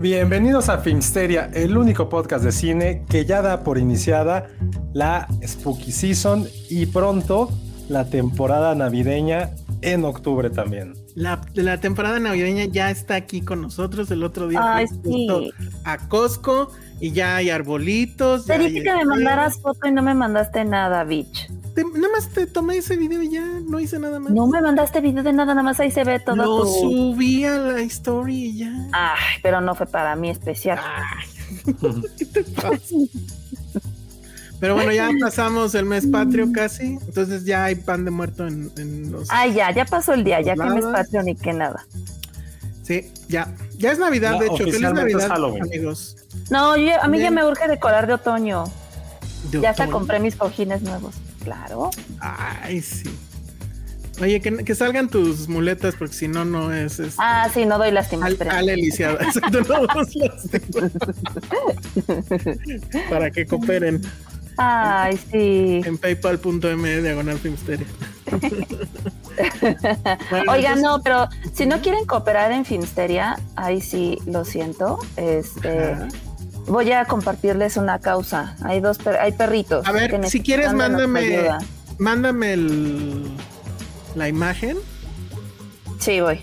Bienvenidos a Filmsteria, el único podcast de cine que ya da por iniciada la Spooky Season y pronto la temporada navideña en octubre también. La, la temporada navideña ya está aquí con nosotros. El otro día Ay, sí. a Costco y ya hay arbolitos. Te dije que me esferas. mandaras foto y no me mandaste nada, bitch. Te- nada más te tomé ese video y ya no hice nada más. No me mandaste video de nada, nada más ahí se ve todo Lo tu... subí a la story y ya. Ay, pero no fue para mí especial. Ay, ¿Qué te pasa? Pero bueno, ya pasamos el mes patrio casi. Entonces ya hay pan de muerto en, en los. Ay, ya, ya pasó el día, ya que me es Nada. patrio ni que nada. Sí, ya. Ya es Navidad, Ya, de hecho. Feliz oficialmente es Navidad, Halloween. amigos. No, yo- a mí ya me urge decorar de otoño. De Ya hasta compré mis cojines nuevos. Claro. Ay, sí. Oye, que, que salgan tus muletas porque si no, no es. es Ah, sí, no doy lástima. al, al eliciado. Exacto, no vamos a- Para que cooperen Ay, sí. en paypal.me diagonal filmsteria. Bueno, Oigan, entonces- no, pero si no quieren cooperar en Filmsteria, ahí sí lo siento. Este, Ajá. Voy a compartirles una causa. Hay dos, per- hay perritos. A ver, si quieres, mándame, mándame el, la imagen Sí, voy.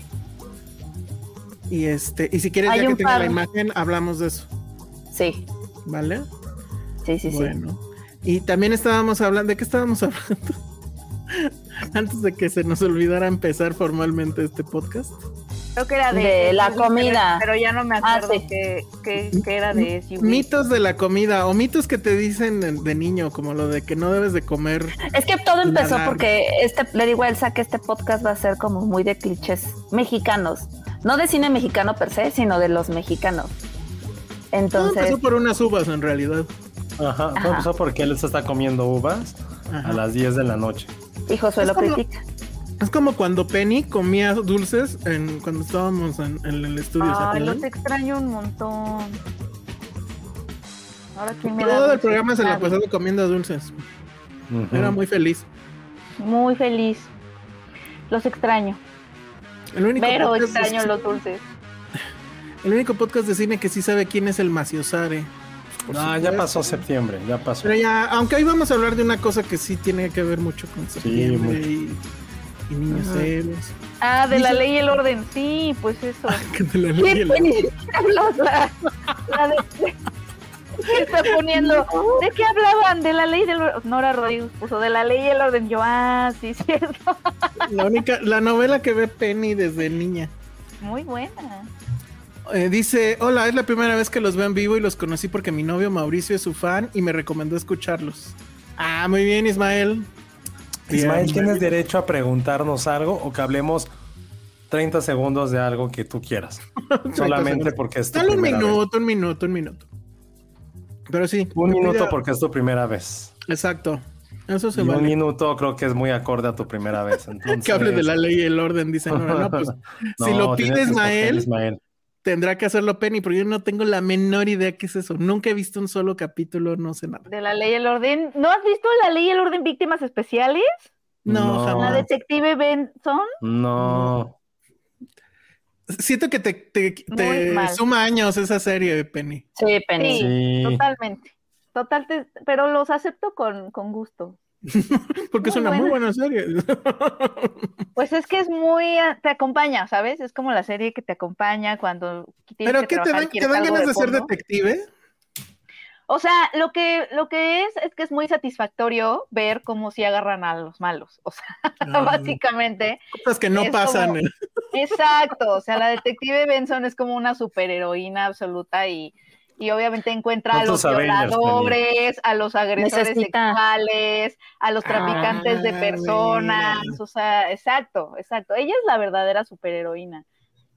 y este y si quieres Hay ya que tenga par. la imagen hablamos de eso, Sí, ¿vale? sí, sí, sí. Bueno. Y también estábamos hablando, ¿de qué estábamos hablando? Antes de que se nos olvidara empezar formalmente este podcast. Creo que era de, De la comida. Pero, pero ya no me Ah, acuerdo sí. que, que, que era de SUV. Mitos de la comida o mitos que te dicen de, de niño, como lo de que no debes de comer. Es que todo empezó porque este, le digo a Elsa que este podcast va a ser como muy de clichés mexicanos. No de cine mexicano per se, sino de los mexicanos. Todo Entonces, empezó por unas uvas en realidad. Ajá, todo Ajá. empezó porque él se está comiendo uvas Ajá. a las 10 de la noche. y Josué Es lo como- critica. Es como cuando Penny comía dulces en, cuando estábamos en, en el estudio. ¿se Ay, los extraño un montón. Ahora quién me da Todo el programa se la pasó comiendo dulces. Era muy feliz. Muy feliz. Los extraño. El único, Pero extraño los dulces. el único podcast de cine que sí sabe quién es el Maciosare. Por Ah, supuesto. ya pasó septiembre, ya pasó. Pero ya, aunque hoy vamos a hablar de una cosa que sí tiene que ver mucho con septiembre mucho. y, y niños héroes. Ah, de la ley y el orden. Sí, pues eso. Que te la ¿Qué leí el- de, ¿Qué está poniendo? ¿De qué hablaban? De la ley del orden. Nora Rodríguez puso de la ley y el orden. Yo, ah, sí, cierto. La única, la novela que ve Penny desde niña. Muy buena. Eh, dice, hola, es la primera vez que los veo en vivo y los conocí porque mi novio Mauricio es su fan y me recomendó escucharlos. Ah, muy bien, Ismael. Ismael, tienes derecho a preguntarnos algo o que hablemos 30 segundos de algo que tú quieras. Solamente porque es tu Dale un primera vez. minuto, un minuto, un minuto. Pero sí. Un minuto ya- porque es tu primera vez. Exacto. Eso se Y un vale. minuto creo que es muy acorde a tu primera vez. Entonces, Que hable de la ley y el orden, dice Nora. No, pues, si No, lo tienes pide que escoger Ismael, Ismael. Tendrá que hacerlo Penny, porque yo no tengo la menor idea qué es eso. Nunca he visto un solo capítulo, no sé nada. De la ley y el orden. ¿No has visto la ley y el orden víctimas especiales? No, No. La jamás. detective Benson. No. Siento que te, suma años esa serie, Penny. Sí, Penny. Sí, Sí. totalmente. Total, te- pero los acepto con, con gusto. Porque es Muy una muy buena. serie. Pues es que es muy, ah, te acompaña, ¿sabes? Es como la serie que te acompaña cuando ¿Pero que qué te dan, te dan ganas de ser detective? O sea, lo que, lo que es, es que es muy satisfactorio ver cómo si agarran a los malos. O sea, Ah. básicamente. Cosas que no Es pasan. como- Exacto. O sea, la detective Benson es como una superheroína absoluta y, y obviamente encuentra a los ¿Cuántos Avengers violadores, a los agresores Necesita. sexuales, a los traficantes de Ah, personas. O sea, exacto, exacto. Ella es la verdadera superheroína.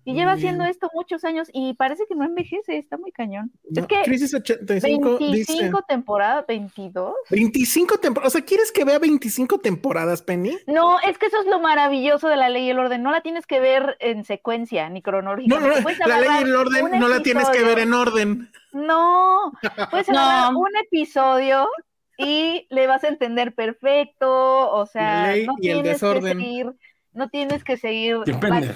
Y lleva haciendo esto muchos años y parece que no envejece, está muy cañón. No, es que Crisis 85 dice 25 temporadas, 22. 25 temporadas. O sea, ¿quieres que vea 25 temporadas, Penny? No, es que eso es lo maravilloso de la ley y el orden. No la tienes que ver en secuencia ni No, cronológicamente. no, Puedes la ley y el orden no la tienes que ver en orden. No, puedes No. un episodio y le vas a entender perfecto. O sea, La ley no y el tienes desorden. que seguir, no tienes que seguir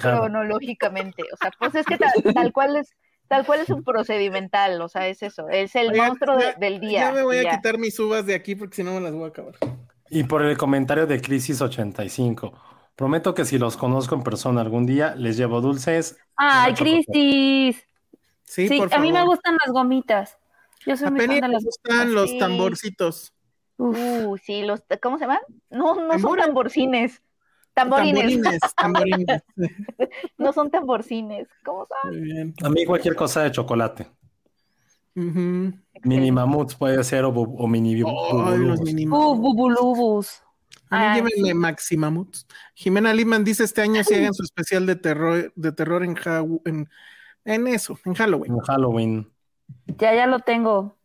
cronológicamente. O sea, pues es que tal, tal cual es. Tal cual es un procedimental, o sea, es eso, es el monstruo de- del día. Ya me voy y a ya. quitar mis uvas de aquí porque si no me las voy a acabar. Y por el comentario de Crisis 85. Prometo que si los conozco en persona algún día, les llevo dulces. Ay. Cristis. Sí, Sí, por a mí me gustan las gomitas. Yo soy A muy fan de las gustan los Sí. tamborcitos. Uf. Uh, sí, los, ¿cómo se llaman? No, no son tamborcines. Tamborines. Tamborines, tamborines. No son tamborcines. ¿Cómo son? Muy bien. A mí cualquier cosa de chocolate. Mini mamuts puede ser o, mini los Uh, bubulubus. A mí Ah, llévenme Maximamuts. Jimena Liman dice este año si hagan su especial de terror, de terror en, en eso, en Halloween. En Halloween. Ya, ya lo tengo.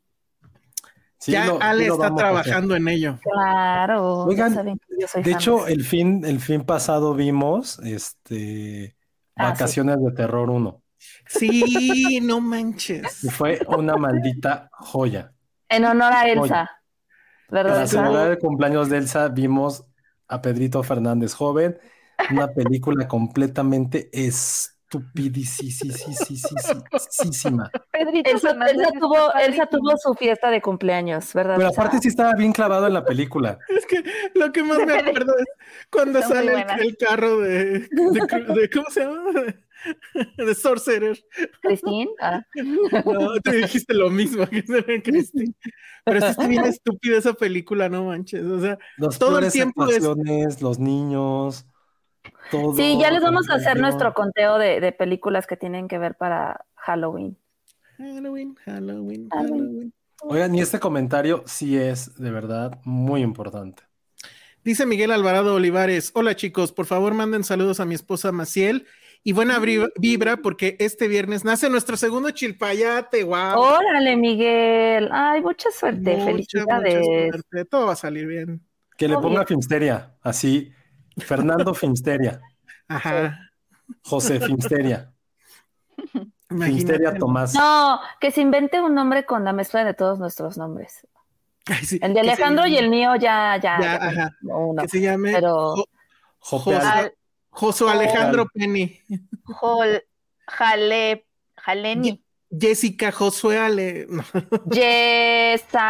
Sí, ya lo- Ale está trabajando en ello. Claro. Oigan, yo soy De fan hecho, el fin, el fin pasado vimos este Ah, sí. Vacaciones de Terror 1. Sí, no manches. Y fue una maldita joya. En honor a Elsa. ¿Verdad? Para celebrar el cumpleaños de Elsa, vimos a Pedrito Fernández joven, una película completamente estupidísima. Pedrito Elsa, Elsa tuvo, Elsa padrísimo. tuvo su fiesta de cumpleaños, ¿verdad? Pero aparte sí estaba bien clavado en la película. Es que lo que más me acuerdo es cuando Está sale el, carro de, de, de- ¿cómo se llama? De Sorcerer. Christine. Ah. No, te dijiste lo mismo que se ve Cristi. Pero sí está bien estúpida esa película, no manches. O sea, Los Todo el tiempo es- los niños, todo. Sí, ya les vamos a hacer nuestro conteo de, de películas que tienen que ver para Halloween. Halloween, Halloween, Halloween. Halloween. Oigan, y este comentario sí es de verdad muy importante. Dice Miguel Alvarado Olivares, hola chicos, por favor manden saludos a mi esposa Maciel y buena vibra porque este viernes nace nuestro segundo chilpayate, wow. Órale, Miguel. Ay, mucha suerte. Mucha, Felicidades. mucha suerte. Todo va a salir bien. Que le Obvio. ponga Finsteria, así. Fernando Finsteria, Ajá. José Finsteria, Finsteria. Tomás. No, que se invente un nombre con la mezcla de todos nuestros nombres. Ay, sí, El de Alejandro y el mío ya, ya. Ya, ya ajá. uno. Que se llame Pero- Jo- José, Al- Alejandro Penny. Jol, jale, jaleni. Jessica Josué Ale. No.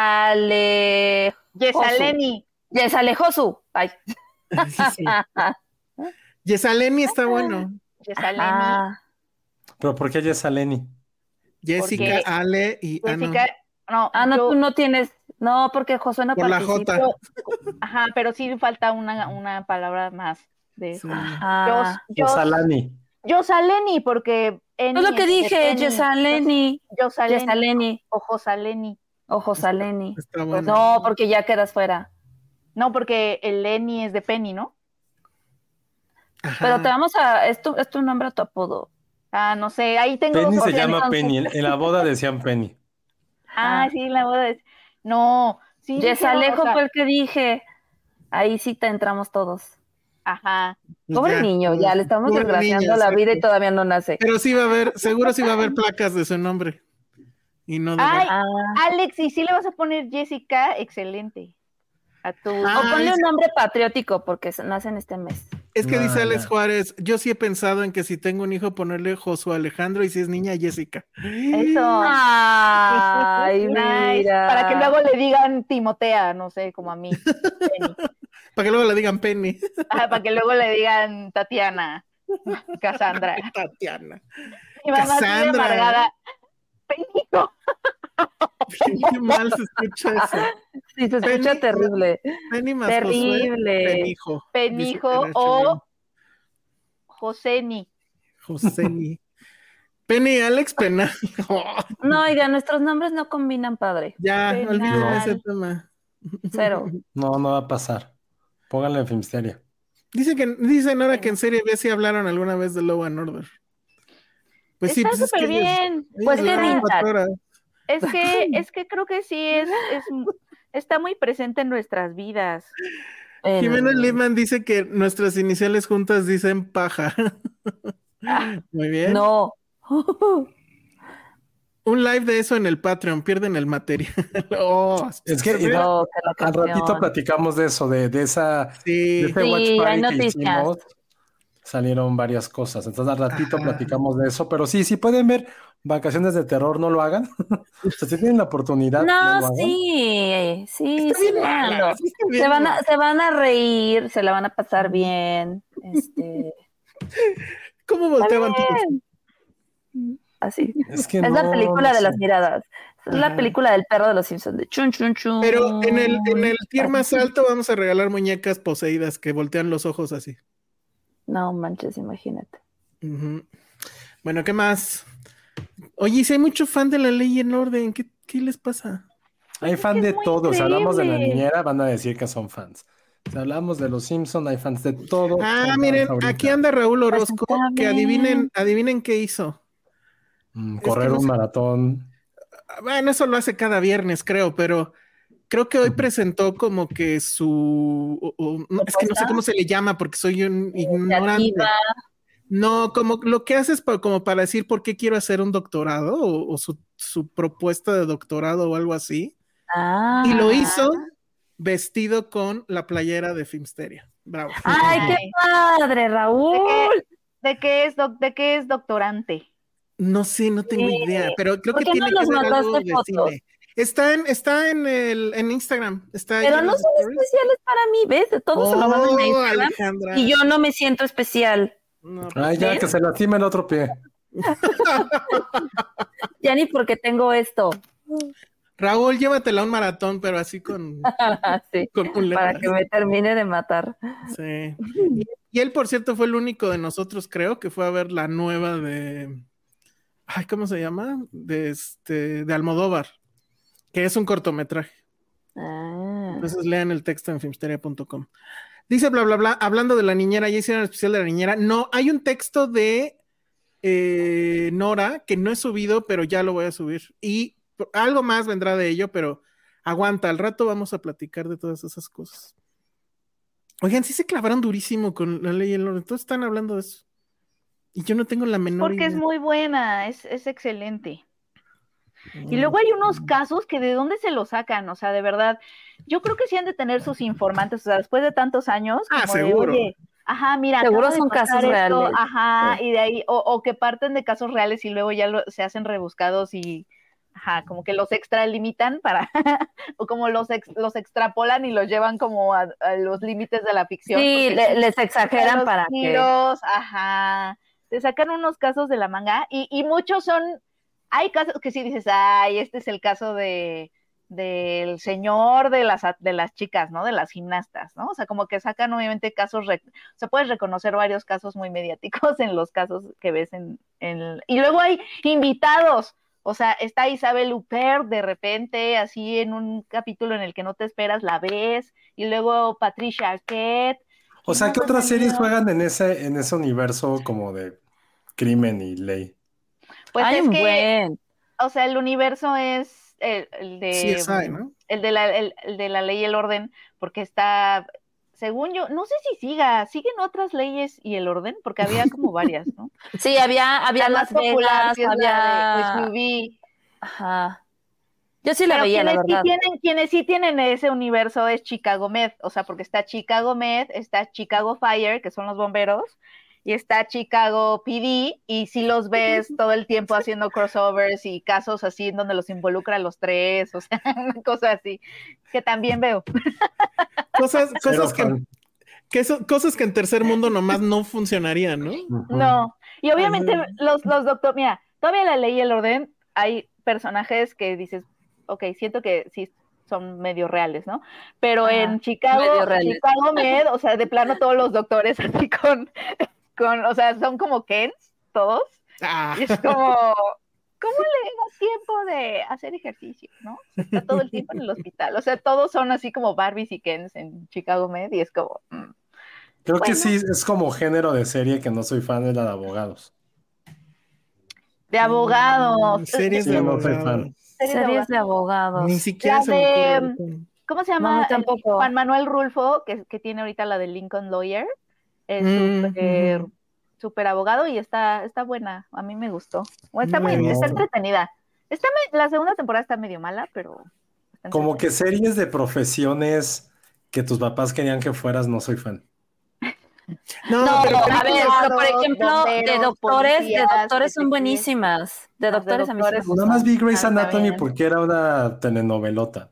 Yesale. Yesaleni. Yesale Josu. Ay. Sí. Yesaleni está bueno. Yesaleni. Ah, Pero ¿por qué ella es Aleni? Jessica, Porque- Ale y ah, no. Jessica, no, ah, no, yo- tú no tienes. No, porque Josué no Por la. J. ajá, pero sí falta una, una palabra más de eso. Sí. Ah, Yo. Yosaleni, porque Eni es lo que dije, Penny. Yesaleni. Yosaleni Yesaleni. o Josaleni. O Josaleni. Está bueno. No, porque ya quedas fuera. No, porque el Eni es de Penny, ¿no? Ajá. Pero te vamos a. Es tu, es tu nombre o tu apodo. Ah, no sé, ahí tengo Penny se llama Penny. En en la boda decían Penny. Ah, Ah. sí, la boda es. No, sí. Yesalejo dijeron, o sea, fue el que dije. Ahí sí te entramos todos. Ajá. Pobre Ya. niño, ya le estamos desgraciando la sí. vida y todavía no nace. Pero sí va a haber, seguro sí va a haber placas de su nombre. Y no de Ay, Ah. Alex, y si le vas a poner Jessica, excelente. A tu. Ah, O ponle un nombre patriótico porque se- nace en este mes. Es que No, dice Alex no. Juárez, yo sí he pensado en que si tengo un hijo ponerle Josué Alejandro y si es niña Jessica. Eso. Ay, mira. Para que luego le digan Timotea, no sé, como a mí. Penny. Para que luego le digan Penny. Ajá, para que luego le digan Tatiana, Cassandra. Tatiana. Mi mamá Cassandra. amargada. Qué mal se escucha eso. Sí, se escucha terrible. Josué, Terrible. Penijo. Penijo o. Joseni. Joseni. Penny Alex Penal. No, oiga, nuestros nombres no combinan padre. ya, Penal. olviden ese tema. Cero. No, no va a pasar. Pónganle en Filmsteria. Dice que, dicen ahora que en serie B sí hablaron alguna vez de Law and Order. Pues sí, Está pues es súper que bien. ellos Pues qué horas. Es que, es que creo que sí es, es está muy presente en nuestras vidas. Jimena Lipman dice que nuestras iniciales juntas dicen paja. Muy bien. No. Un live de eso en el Patreon, pierden el material. Oh, Es que de- No, al ratito platicamos de eso, de, de esa de sí. ese Sí, watch party que noticias. hicimos. Salieron varias cosas. Entonces al ratito Ajá. platicamos de eso. Pero sí, si pueden ver vacaciones de terror, no lo hagan. o sea, si tienen la oportunidad, no, sí, sí, sí, mala, Se van, a, se van a reír, se la van a pasar bien. Este, ¿Cómo volteaban todos? así. Es que Es la película no de las miradas. Es la película del perro de los Simpsons, de chun chun chun. Pero en el, en el tier más alto vamos a regalar muñecas poseídas que voltean los ojos así. No manches, imagínate. Bueno, ¿qué más? Oye, si hay mucho fan de la ley en orden, ¿qué, qué les pasa? Hay fan es de todo. Si hablamos de la niñera, van a decir que son fans. Si hablamos de los Simpsons, hay fans de todo. Ah, miren, aquí anda Raúl Orozco, que adivinen, adivinen qué hizo. Mm, Es que correr no un sé- maratón. Bueno, eso lo hace cada viernes, creo, pero creo que hoy presentó como que su... o- o- no, es que no sé cómo se le llama porque soy un ignorante. No, como lo que haces pa- como para decir por qué quiero hacer un doctorado o, o su, su propuesta de doctorado o algo así. Ah. Y lo hizo vestido con la playera de Filmsteria. Bravo. Ay, qué padre, ¿De Raúl. qué, de qué es, doc- de qué es doctorante? No sé, no tengo Sí. idea, pero creo ¿Por que no tiene que nos ser algo de fotos? cine. Está en, está en el en Instagram. Está Pero no son stories. especiales para mí, ¿ves? Todos se lo mandan a Oh, Instagram. Alejandra. Y yo no me siento especial. No, Ay, ya, ¿Ves? que se lastima el otro pie. Ya ni porque tengo esto. Raúl, llévatela a un maratón, pero así con, Sí, con un para que me termine de matar. Sí. Y, y él, por cierto, fue el único de nosotros, creo, que fue a ver la nueva de. Ay, ¿cómo se llama? De este, de Almodóvar, que es un cortometraje. Ah. Entonces lean el texto en filmsteria.com. Dice bla bla bla, hablando de la niñera, ya hicieron el especial de la niñera. No, hay un texto de eh, Nora que no he subido, pero ya lo voy a subir. Y algo más vendrá de ello, pero aguanta, al rato vamos a platicar de todas esas cosas. Oigan, sí se clavaron durísimo con la ley y el orden. Todos están hablando de eso. Y yo no tengo la menor Porque es muy buena, es, es excelente. Y Mm. luego hay unos casos que de dónde se los sacan, o sea, de verdad, yo creo que sí han de tener sus informantes, o sea, después de tantos años, Ah, como de, seguro. oye, ajá, mira, Seguro de son casos esto, reales. ajá, y de ahí, o, o que parten de casos reales y luego ya lo- se hacen rebuscados y, ajá, como que los extralimitan para, o como los, ex- los extrapolan y los llevan como a, a los límites de la ficción. Sí, le- les exageran los para que. giros, ajá. Te sacan unos casos de la manga y, y muchos son, hay casos que sí dices, ay, este es el caso de del señor de las de las chicas, ¿no? De las gimnastas, ¿no? O sea, como que sacan obviamente casos, o sea, puedes reconocer varios casos muy mediáticos en los casos que ves en, en y luego hay invitados, o sea, está Isabel Huppert de repente, así en un capítulo en el que no te esperas, la ves, y luego Patricia Arquette, O sea, ¿qué otras series juegan en ese, en ese universo como de crimen y ley? Pues Hay es un que buen. o sea, el universo es el, el de CSI, ¿no? el de la el, el de la ley y el orden, porque está según yo, no sé si siga, siguen otras leyes y el orden, porque había como varias, ¿no? Sí, había, había La Las más popular Vegas, de había. SUV, Ajá. Yo sí la Pero veía, la sí, verdad. tienen, quienes sí tienen ese universo es Chicago Med, o sea, porque está Chicago Med, está Chicago Fire, que son los bomberos, y está Chicago PD, y si los ves todo el tiempo haciendo crossovers y casos así en donde los involucra a los tres, o sea, una cosa así, que también veo. Cosas, cosas que, fan. que eso- cosas que en tercer mundo nomás no funcionarían, ¿no? No, y obviamente los, los doctores, mira, todavía la ley y el orden, hay personajes que dices, ok, siento que sí son medio reales, ¿no? Pero en Chicago. Chicago Med, o sea, de plano todos los doctores así con, con, o sea, son como Kens, todos, Ah, y es como, ¿cómo le das tiempo de hacer ejercicio, no? Está todo el tiempo en el hospital, o sea, todos son así como Barbies y Kens en Chicago Med, y es como, mm, Creo que sí, es como género de serie que no soy fan de la de abogados. de abogados. Mm, Series Sí, de no soy abogados. fan. series de Series de abogados. Ni siquiera La se me de- ocurre ahorita. ¿Cómo se llama? tampoco. Juan Manuel Rulfo, que, que tiene ahorita la de Lincoln Lawyer. Es Mm, súper abogado y está, está buena. A mí me gustó. Bueno, está muy, está entretenida. Está me- la segunda temporada está medio mala, pero Como que series de profesiones que tus papás querían que fueras, no soy fan. No, No, pero a ver, pero por ejemplo, de doctores, de doctores son buenísimas. De Las de doctores a mí sí doctores. Nada más vi Grey's Ah, Anatomy porque era una telenovelota.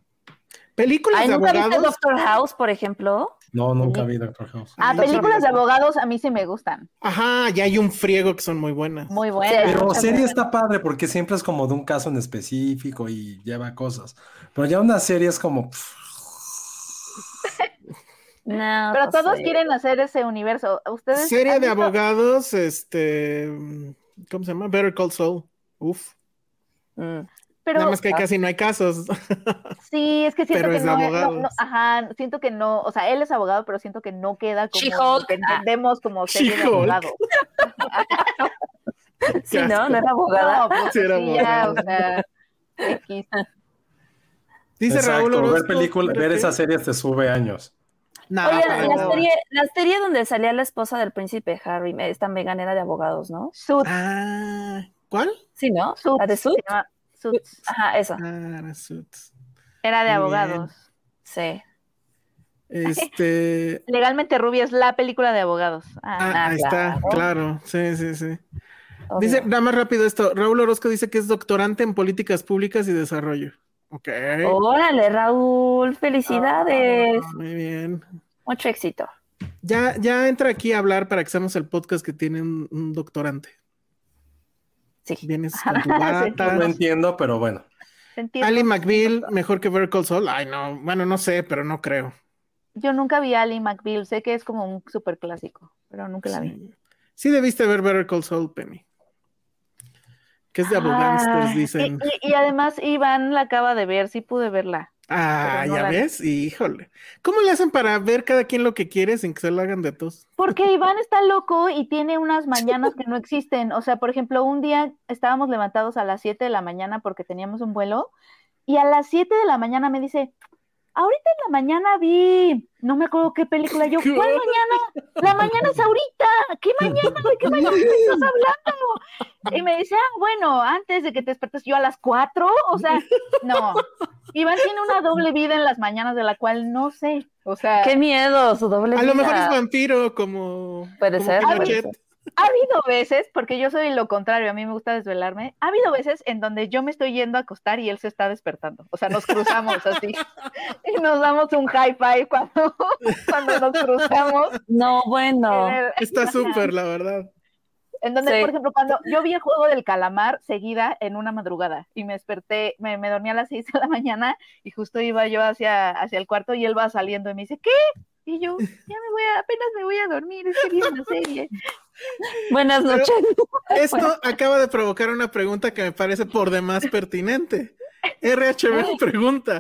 películas Ay, de ¿nunca viste abogados. Doctor House, por ejemplo? No, nunca vi Doctor House. Ah, películas de abogados a mí sí me gustan. Ajá, ya hay un friego que son muy buenas. Muy buenas. Pero serie está padre porque siempre es como de un caso en específico y lleva cosas. Pero ya una serie es como... No, Pero no todos sé. quieren hacer ese universo. Ustedes Serie de visto- abogados, este, ¿cómo se llama? Better Call Saul. Uf. Mm. Pero Nada más que casi no hay casos. Sí, es que siento Pero que es no, no- abogados. no- ajá, siento que no, o sea, él es abogado, pero siento que no queda como que entendemos como serie de abogado. Sí, ¿no? ¿No era abogada? No, pues Sí, era sí, ya, abogado. o sea, X. Dice exacto, Raúl Orozco. ver película, ¿pero ver esas series te sube años. Nah, Oye, la nada. serie, la serie donde salía la esposa del príncipe Harry, esta Megan era de abogados, ¿no? Suits, Ah, ¿cuál? Sí, ¿no? Suits, ¿La de se Suits? llama Suits. Ajá. Ah, era Suits. Era de Muy bien. abogados. Sí. Este. Legalmente Rubia es la película de abogados. Ah, Ah, ahí está, claro. claro. Sí, sí, sí. obvio. Dice, nada más rápido esto. Raúl Orozco dice que es doctorante en políticas públicas y desarrollo. Ok. Órale, Raúl, felicidades. Ah, Muy bien. Mucho éxito. Ya, ya entra aquí a hablar para que seamos el podcast que tiene un, un doctorante. Sí. Vienes con tu bata. No entiendo, pero bueno. Ali McBeal, mejor que Better Call Saul. Ay, no, bueno, no sé, pero no creo. Yo nunca vi a Ali McBeal, sé que es como un súper clásico, pero nunca la vi. Sí. Sí debiste ver Better Call Saul, Penny. Que es de abogánsters, Ah, dicen. Y, y- y además Iván la acaba de ver, sí pude verla. Ah, no ya la ves, híjole. ¿Cómo le hacen para ver cada quien lo que quiere sin que se lo hagan de tos? Porque Iván está loco y tiene unas mañanas que no existen. O sea, por ejemplo, un día estábamos levantados a las 7 de la mañana porque teníamos un vuelo y a las 7 de la mañana me dice, ahorita en la mañana vi, no me acuerdo qué película. Yo, ¿cuál mañana? La mañana es ahorita. ¿Qué mañana? ¿De qué mañana estás hablando? Y me dice, ah, bueno, antes de que te despertes yo a las 4. O sea, no. Iván tiene una doble vida en las mañanas de la cual no sé. O sea, Qué miedo, su doble A lo mejor es vida. vampiro, como. Puede como ser, puede ser. Ha habido veces, porque yo soy lo contrario, a mí me gusta desvelarme, ha habido veces en donde yo me estoy yendo a acostar y él se está despertando. O sea, nos cruzamos así y nos damos un high five cuando, cuando nos cruzamos. No, bueno. El- Está súper, la verdad. en donde, Sí. por ejemplo, cuando yo vi el juego del calamar seguida en una madrugada y me desperté, me, me dormí a las 6 de la mañana y justo iba yo hacia, hacia el cuarto y él va saliendo y me dice, ¿qué? Y yo, ya me voy a, apenas me voy a dormir, es que vi una serie. Buenas Pero- noches. Esto acaba de provocar una pregunta que me parece por demás pertinente. RHB pregunta: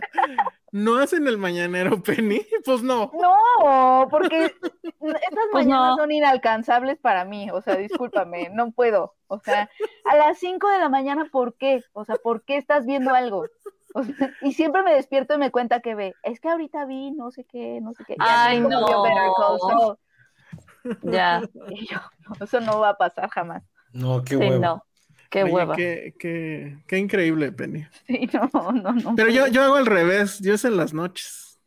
¿No hacen el mañanero Penny? Pues no. No, porque estas Pues mañanas no. son inalcanzables para mí, o sea, discúlpame, no puedo. O sea, a las 5 de la mañana, ¿por qué? O sea, ¿por qué estás viendo algo? O sea, y siempre me despierto y me cuenta que ve, es que ahorita vi no sé qué, no sé qué. Ya Ay, no. Ya. Y yo, no, eso no va a pasar jamás. No, qué Sí, huevo. no. Qué Oye, hueva. Qué, qué- qué increíble, Penny. Sí, no, no, no. Pero yo, yo hago al revés, yo es en las noches.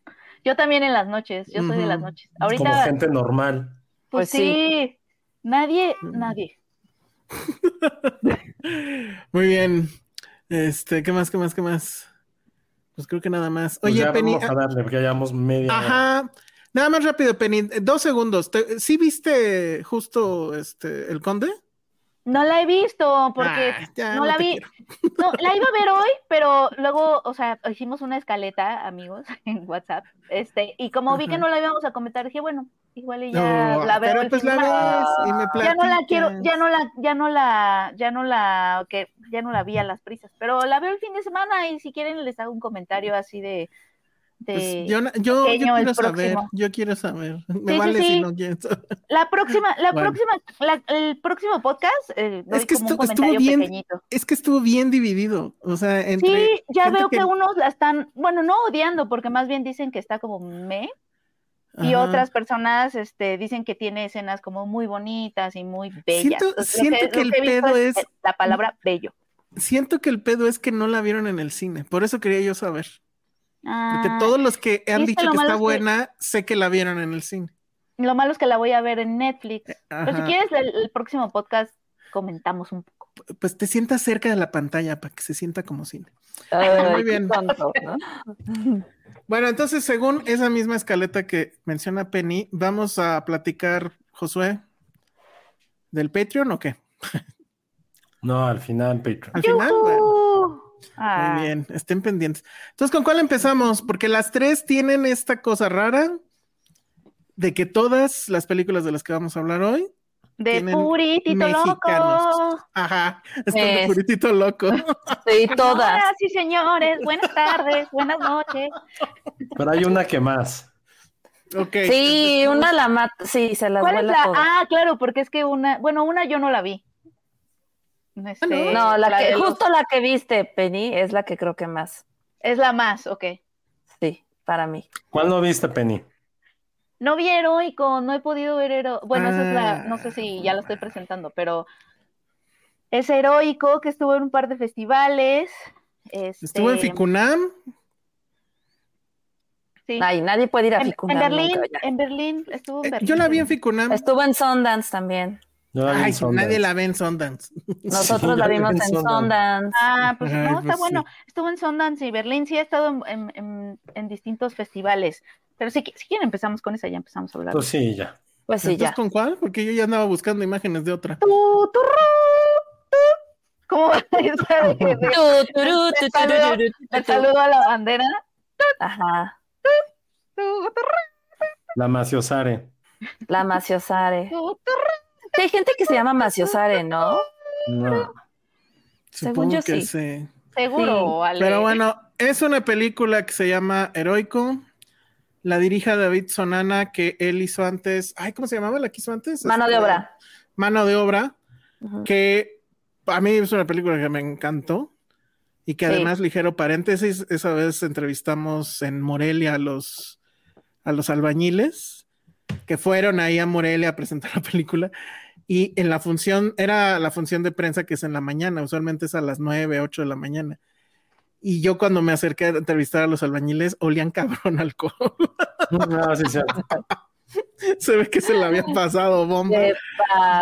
Yo también en las noches, yo soy de las noches. Como Ahorita, gente normal. pues Pues sí. sí, nadie, nadie. Muy bien. Este, ¿qué más, qué más, qué más? Pues creo que nada más. Pues Oye, ya Penny. vamos a darle, porque ya llevamos media hora. Ajá. Nada más rápido, Penny. Dos segundos. Te- ¿Sí viste justo este el conde? No la he visto porque Ah, ya, no la vi. quiero. No, la iba a ver hoy, pero luego, o sea, hicimos una escaleta, amigos, en WhatsApp, este, y como vi que no la íbamos a comentar, dije, bueno, igual y ya No, la veo pero el pues fin de la ves y me Ya no la quiero, platicas. ya no la, ya no la, ya no la, que ya no la vi a las prisas, pero la veo el fin de semana y si quieren les hago un comentario así de, de Pues yo, yo, yo quiero saber, yo quiero saber. Me sí, vale sí. si no quieres saber. la próxima, la Bueno. próxima, la- el próximo podcast, eh, Es que estuvo comentario bien- pequeñito. Es que estuvo bien dividido. O sea, entre. Sí, ya veo que... que- unos la están, bueno, no odiando, porque más bien dicen que está como me, y Ajá. otras personas este, dicen que tiene escenas como muy bonitas y muy bellas. Siento- que el pedo es- la palabra bello. Siento que el pedo es que no la vieron en el cine. Por eso quería yo saber. Porque Ah, todos los que han dicho que está es que- buena, sé que la vieron en el cine. Lo malo es que la voy a ver en Netflix. Pero si quieres, el, el próximo podcast comentamos un poco. Pues te sientas cerca de la pantalla para que se sienta como cine. Ay, Muy bien. tonto, ¿no? Bueno, entonces, según esa misma escaleta que menciona Penny, vamos a platicar, Josué, del Patreon o qué? No, al final, Patreon. Al final, bueno. Ah, muy bien, estén pendientes. Entonces, ¿con cuál empezamos? Porque las tres tienen esta cosa rara de que todas las películas de las que vamos a hablar hoy, De tienen Puritito mexicanos. Loco. ajá, están de puritito loco. Sí, todas. Señoras y señores, buenas tardes, buenas noches. Pero hay una que más. Ok. Sí, una la mata, sí, se las ¿Cuál es la? todas. Ah, claro, porque es que una, bueno, una yo no la vi. Este, No, la que, los- justo la que viste, Penny, es la que creo que más. es la más, ok. Sí, para mí. ¿Cuál no viste, Penny? No vi Heroico, no he podido ver Heroico. Bueno, esa es la, Ah. no sé si ya la estoy presentando, pero es Heroico, que estuvo en un par de festivales. Estuvo en este, Ficunam. sí. Ay, nadie puede ir a En, en Ficunam Berlín, nunca, en Berlín, estuvo en Eh, Berlín. yo la vi en Ficunam. Estuvo en Sundance también. La en Ay, Sundance. nadie la ve en Sundance. Nosotros Sí, la vimos vi en en Sundance. Sundance. Ah, pues Ay, no, está pues bueno. Estuvo en Sundance y Berlín, sí, ha estado en, en- en- en distintos festivales. Pero si, si quieren empezamos con esa, ya empezamos a hablar. Pues sí, ya. Pues sí, ¿Entonces ya. con cuál? Porque yo ya andaba buscando imágenes de otra. Ru, tu. ¿Cómo va esa de, saludo, a la bandera? Ajá. La Maciosare. La Maciosare. hay gente que se llama Maciosare, ¿no? No. Según Supongo yo que sí. sí. Seguro, Ale. Pero bueno, es una película que se llama Heroico. La dirige David Sonana, que él hizo antes. Ay, ¿cómo se llamaba la que hizo antes? Mano de Este, obra. Mano de obra, que a mí es una película que me encantó. Y que Sí. además, ligero paréntesis, esa vez entrevistamos en Morelia a los, a los albañiles que fueron ahí a Morelia a presentar la película. Y en la función, era la función de prensa que es en la mañana, usualmente es a las 9, 8 de la mañana. Y yo cuando me acerqué a entrevistar a los albañiles, olían cabrón alcohol. No, sí, cierto. Se ve que se le había pasado bomba.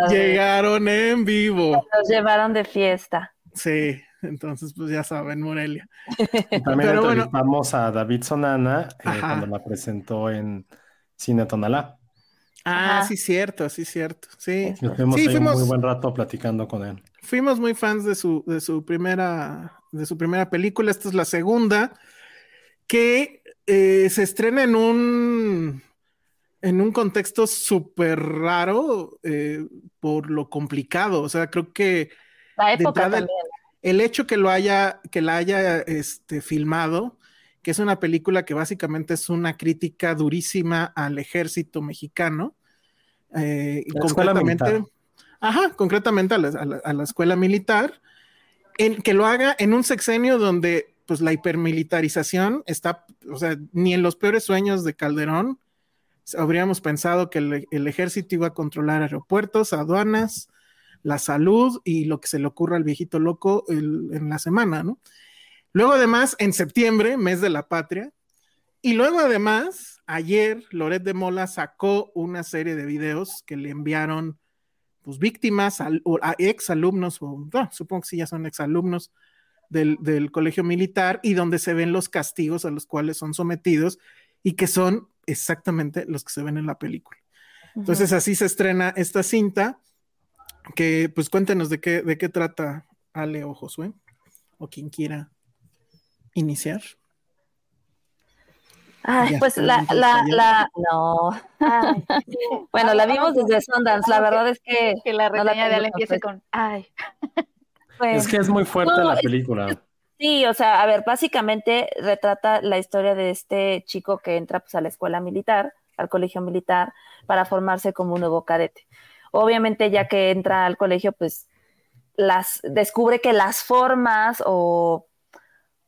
Llegaron en vivo. Los llevaron de fiesta. Sí, entonces pues ya saben, Morelia. Y También Pero bueno. entrevistamos a David Sonana eh, cuando la presentó en Cine Tonalá. Ah, Ajá. sí, cierto, sí, cierto. Sí, Sí, fuimos- un muy buen rato platicando con él. fuimos muy fans de su, de su primera, de su primera película. Esta es la segunda, que eh, se estrena en un, en un contexto súper raro eh, por lo complicado. O sea, creo que La época el- también. el hecho que lo haya, que la haya este, filmado, que es una película que básicamente es una crítica durísima al ejército mexicano, eh, La concretamente, ajá, concretamente a la, a la- a la escuela militar, en, que lo haga en un sexenio donde pues la hipermilitarización está, o sea, ni en los peores sueños de Calderón habríamos pensado que el, ejército iba a controlar aeropuertos, aduanas, la salud y lo que se le ocurra al viejito loco en la semana, ¿no? Luego además, en septiembre, mes de la patria, y luego además, ayer Loret de Mola sacó una serie de videos que le enviaron pues víctimas a, ex alumnos, supongo que sí ya son ex alumnos del, del, colegio militar y donde se ven los castigos a los cuales son sometidos y que son exactamente los que se ven en la película. Entonces así se estrena esta cinta que pues cuéntenos de qué, de qué trata Ale o Josué o quien quiera iniciar. Ay, pues la, la, la, no. bueno, la vimos desde Sundance, la verdad es que... Que la reseña de Ale empiece con, ay. Pues, es que es muy fuerte la película. sí, o sea, a ver, básicamente retrata la historia de este chico que entra pues a la escuela militar, al colegio militar, para formarse como un nuevo cadete. Obviamente, ya que entra al colegio, pues las descubre que las formas o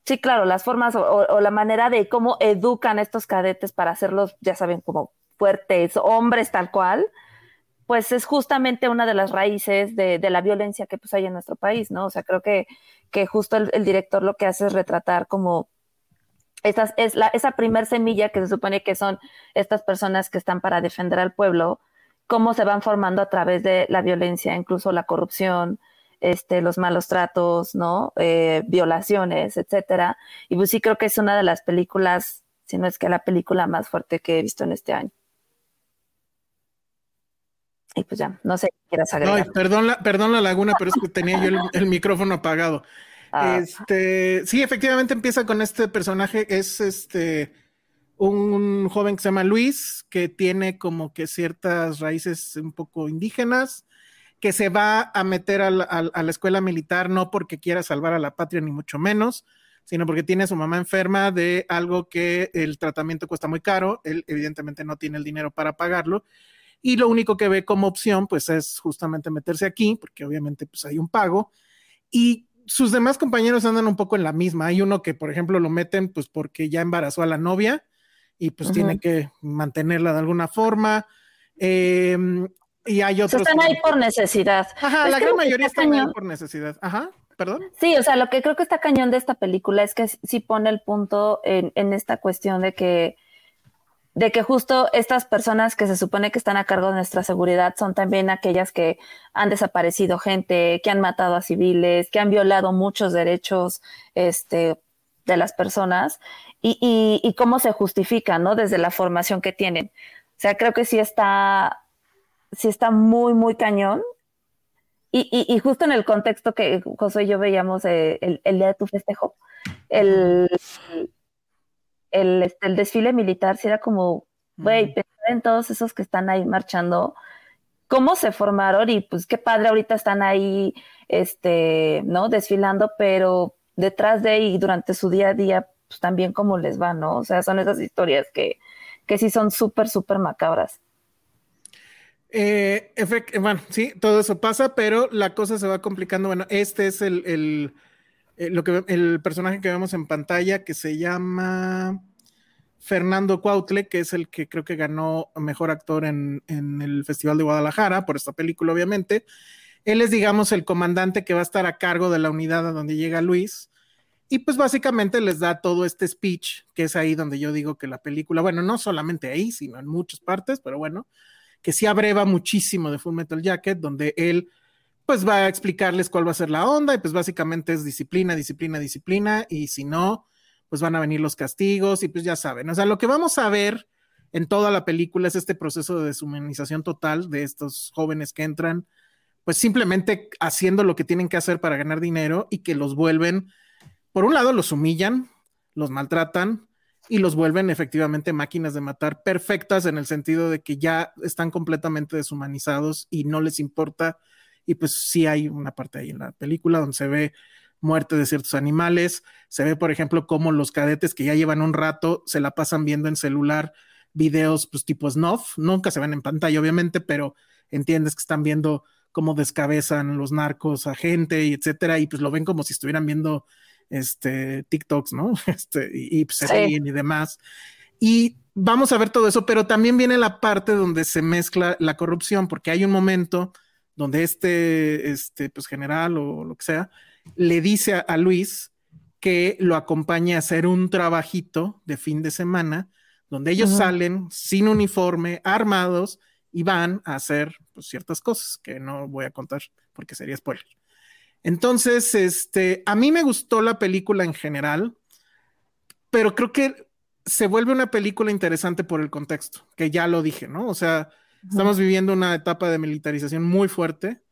Sí, claro, las formas o, la manera de cómo educan a estos cadetes para hacerlos, ya saben, como fuertes, hombres tal cual, pues es justamente una de las raíces de, la violencia que pues hay en nuestro país, ¿no? O sea, creo que, que justo el, director lo que hace es retratar como esas, es la, esa primer semilla que se supone que son estas personas que están para defender al pueblo, cómo se van formando a través de la violencia, incluso la corrupción, este, los malos tratos, ¿no? Eh, violaciones, etcétera. Y pues sí creo que es una de las películas, si no es que la película más fuerte que he visto en este año. Y pues ya, no sé qué quieras agregar. No, perdón la, perdón la laguna, pero es que tenía yo el, micrófono apagado. Ah. Este, sí, efectivamente empieza con este personaje, es este un joven que se llama Luis, que tiene como que ciertas raíces un poco indígenas, que se va a meter a la, escuela militar no porque quiera salvar a la patria, ni mucho menos, sino porque tiene a su mamá enferma de algo que el tratamiento cuesta muy caro, él evidentemente no tiene el dinero para pagarlo, y lo único que ve como opción, pues es justamente meterse aquí, porque obviamente pues hay un pago, y sus demás compañeros andan un poco en la misma. Hay uno que, por ejemplo, lo meten pues porque ya embarazó a la novia y pues tiene que mantenerla de alguna forma. Eh, y hay otros. están ahí por necesidad. Ajá, la gran mayoría están ahí por necesidad. Ajá, perdón. Sí, o sea, lo que creo que está cañón de esta película es que sí pone el punto en, en esta cuestión de que de que justo estas personas que se supone que están a cargo de nuestra seguridad son también aquellas que han desaparecido gente, que han matado a civiles, que han violado muchos derechos este, de las personas y, y, y cómo se justifica, ¿no? Desde la formación que tienen. O sea, creo que sí está sí está muy, muy cañón. Y, y, justo en el contexto que José y yo veíamos eh, el, el, día de tu festejo, el, el, este, el desfile militar, sí era como, güey, pensar en todos esos que están ahí marchando, cómo se formaron y pues qué padre ahorita están ahí, este, ¿no? Desfilando, pero detrás de y durante su día a día, pues también cómo les va, ¿no? O sea, son esas historias que, que sí son súper, súper macabras. Eh, bueno, sí, todo eso pasa, pero la cosa se va complicando. Bueno, este es el, el, eh, lo que, el personaje que vemos en pantalla que se llama Fernando Cuautle, que es el que creo que ganó mejor actor en, en, el Festival de Guadalajara por esta película, obviamente. Él es, digamos, el comandante que va a estar a cargo de la unidad a donde llega Luis. Y pues básicamente les da todo este speech, que es ahí donde yo digo que la película, bueno, no solamente ahí, sino en muchas partes, pero bueno, que sí abreva muchísimo de Full Metal Jacket, donde él pues va a explicarles cuál va a ser la onda y pues básicamente es disciplina, disciplina, disciplina y si no, pues van a venir los castigos y pues ya saben, o sea, lo que vamos a ver en toda la película es este proceso de deshumanización total de estos jóvenes que entran, pues simplemente haciendo lo que tienen que hacer para ganar dinero y que los vuelven, por un lado, los humillan, los maltratan, y los vuelven efectivamente máquinas de matar perfectas en el sentido de que ya están completamente deshumanizados y no les importa. Y pues sí hay una parte ahí en la película donde se ve muerte de ciertos animales, se ve por ejemplo cómo los cadetes que ya llevan un rato se la pasan viendo en celular videos pues tipo snuff, nunca se ven en pantalla obviamente, pero entiendes que están viendo cómo descabezan los narcos a gente y etcétera, y pues lo ven como si estuvieran viendo este, TikToks, ¿no? Este, y, se y demás. Y vamos a ver todo eso, pero también viene la parte donde se mezcla la corrupción, porque hay un momento donde este, este pues, general o lo que sea, le dice a, a Luis que lo acompañe a hacer un trabajito de fin de semana, donde ellos salen sin uniforme, armados, y van a hacer pues, ciertas cosas que no voy a contar porque sería spoiler. Entonces, este, a mí me gustó la película en general, pero creo que se vuelve una película interesante por el contexto, que ya lo dije, ¿no? O sea, estamos viviendo una etapa de militarización muy fuerte,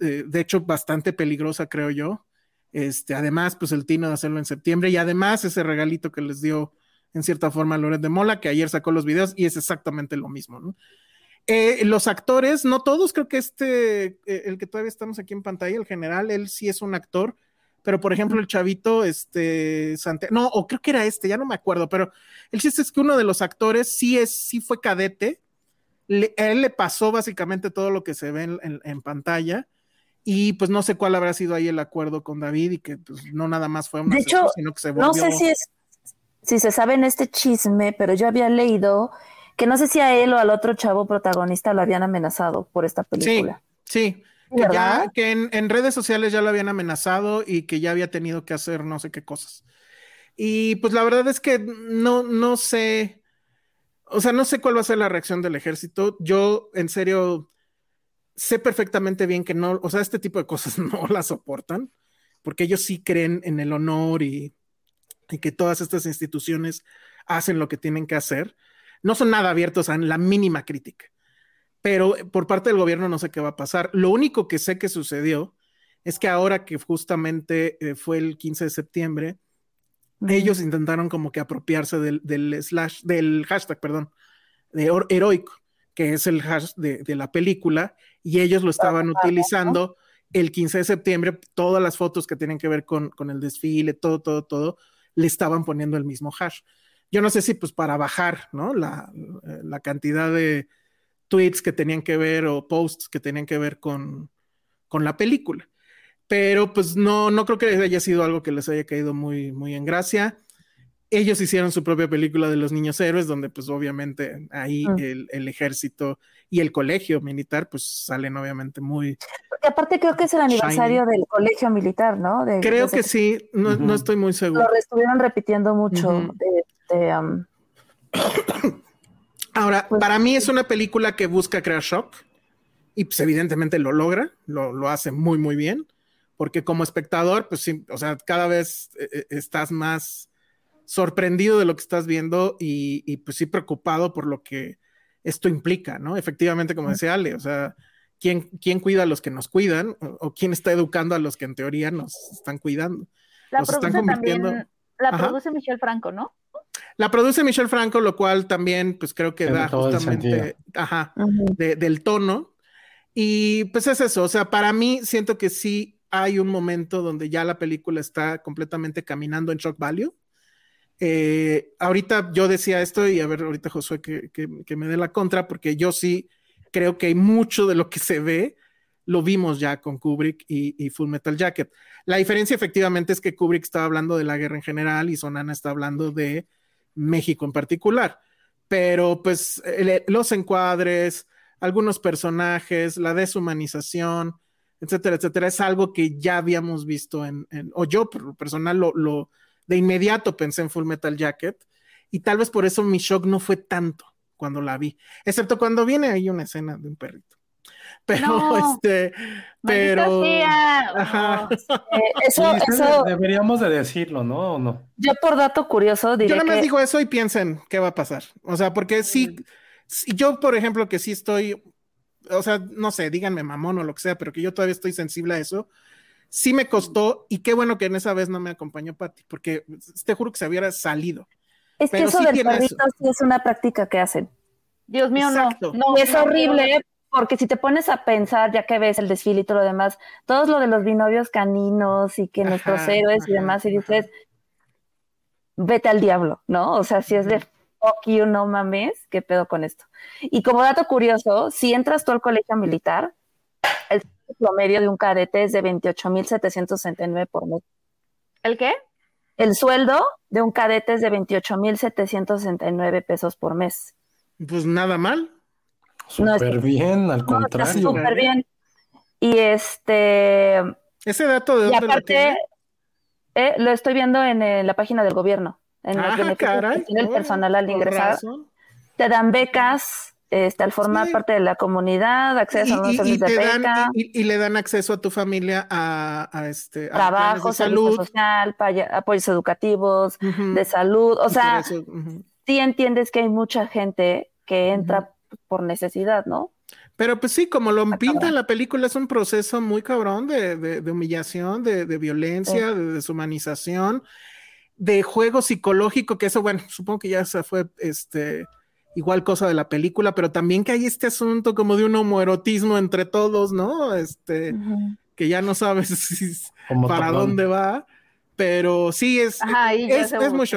eh, de hecho bastante peligrosa, creo yo. Este, además, pues el tino de hacerlo en septiembre y además ese regalito que les dio en cierta forma a Loret de Mola, que ayer sacó los videos y es exactamente lo mismo, ¿no? Eh, los actores, no todos, creo que este, eh, el que todavía estamos aquí en pantalla, el general, él sí es un actor, pero por ejemplo el chavito, este, Sante- no, o creo que era este, ya no me acuerdo, pero el chiste es que uno de los actores sí es, sí fue cadete, le- a él le pasó básicamente todo lo que se ve en, en- en pantalla, y pues no sé cuál habrá sido ahí el acuerdo con David, y que pues no nada más fue un De hecho, sino que se No volvió... sé si es si se sabe en este chisme, pero yo había leído que no sé si a él o al otro chavo protagonista lo habían amenazado por esta Sí, película. sí. Que, ¿Verdad? ya, que en, en redes sociales ya lo habían amenazado y que ya había tenido que hacer no sé qué cosas. Y pues la verdad es que no, no sé, o sea, no sé cuál va a ser la reacción del ejército. Yo, en serio, sé perfectamente bien que no, o sea, este tipo de cosas no las soportan, porque ellos sí creen en el honor y, y que todas estas instituciones hacen lo que tienen que hacer. No son nada abiertos a la mínima crítica pero por parte del gobierno no sé qué va a pasar. Lo único que sé que sucedió es que ahora que justamente eh, fue el 15 de septiembre, ellos intentaron como que apropiarse del, del slash, del hashtag, perdón, de heroico, que es el hash de, de la película, y ellos lo estaban utilizando el 15 de septiembre, todas las fotos que tienen que ver con, con el desfile, todo, todo, todo, le estaban poniendo el mismo hash. Yo no sé si pues para bajar, ¿no? La, la cantidad de tweets que tenían que ver o posts que tenían que ver con, con la película. Pero pues no, no creo que haya sido algo que les haya caído muy, muy en gracia. Ellos hicieron su propia película de los niños héroes, donde pues obviamente ahí Mm. el, el ejército y el colegio militar pues salen obviamente muy... Porque aparte creo que es el aniversario del colegio militar, ¿no? De- Creo que sí, no, no estoy muy seguro. Lo estuvieron repitiendo mucho de, um, Ahora, Pues- para mí es una película que busca crear shock y pues evidentemente lo logra, lo, lo hace muy, muy bien, porque como espectador, pues sí, o sea, cada vez eh, eh, estás más sorprendido de lo que estás viendo y, y, pues sí preocupado por lo que esto implica, ¿no? Efectivamente, como decía Ale, o sea, ¿quién, quién cuida a los que nos cuidan o, o quién está educando a los que en teoría nos están cuidando? La Los están produce convirtiendo- también, la Ajá. produce Michelle Franco, ¿no? La produce Michelle Franco, lo cual también, pues creo que Tiene da justamente, ajá, de- del tono. Y pues es eso, o sea, para mí siento que sí hay un momento donde ya la película está completamente caminando en shock value. Eh, ahorita yo decía esto y a ver, ahorita Josué que, que- que me dé la contra, porque yo sí creo que hay mucho de lo que se ve, lo vimos ya con Kubrick y, y Full Metal Jacket. La diferencia efectivamente es que Kubrick estaba hablando de la guerra en general y Sonana está hablando de México en particular. Pero pues los encuadres, algunos personajes, la deshumanización, etcétera, etcétera, es algo que ya habíamos visto en, o yo personal lo, lo- de inmediato pensé en Full Metal Jacket y tal vez por eso mi shock no fue tanto cuando la vi, excepto cuando viene ahí una escena de un perrito. Pero No. este, pero. Ajá. Eh, eso, Sí, eso, Deberíamos de decirlo, ¿no? ¿O no? yo por dato curioso Yo diré nada más que digo eso y piensen qué va a pasar. O sea, porque sí, sí, yo, por ejemplo, que sí estoy, o sea, no sé, díganme mamón o lo que sea, pero que yo todavía estoy sensible a eso. Sí me costó y qué bueno que en esa vez no me acompañó Patty, porque te juro que se hubiera salido. es que pero eso sí del perrito eso. sí es una práctica que hacen. Dios mío, Exacto. no. no y es no, horrible porque si te pones a pensar, ya que ves el desfile y todo lo demás, todo lo de los binomios caninos y que Ajá, nuestros héroes y demás, y ajá. dices, vete al diablo, ¿no? O sea, si es de fuck you, no mames, ¿qué pedo con esto? Y como dato curioso, si entras tú al colegio militar, el promedio de un cadete es de 28.769 por mes. ¿El qué? El sueldo de un cadete es de 28.769 pesos por mes. Pues nada mal. No, Súper bien, al No, contrario. súper bien. Y este. ¿Ese dato de Y dónde lo aparte, tiene? eh, lo estoy viendo en eh, la página del gobierno. En Ah, que caray. tiene el Oh, personal al ingresar. razón. Te dan becas, este, al formar Sí. parte de la comunidad, acceso a Y, unos y- y servicios de te dan, beca, y, y- le dan acceso a tu familia a, a este a trabajo, de salud. social, paya- apoyos educativos, Ujú. de salud. O sea, eso, ujú. sí entiendes que hay mucha gente que entra por necesidad, ¿no? Pero pues sí, como lo pinta en la película, es un proceso muy cabrón de, de- de humillación, de, de violencia, de deshumanización, de juego psicológico, que eso, bueno, supongo que ya se fue este igual cosa de la película, pero también que hay este asunto como de un homoerotismo entre todos, ¿no? Este, que ya no sabes si, para dónde va, pero sí es, Ajá, y ya es, se, es muy se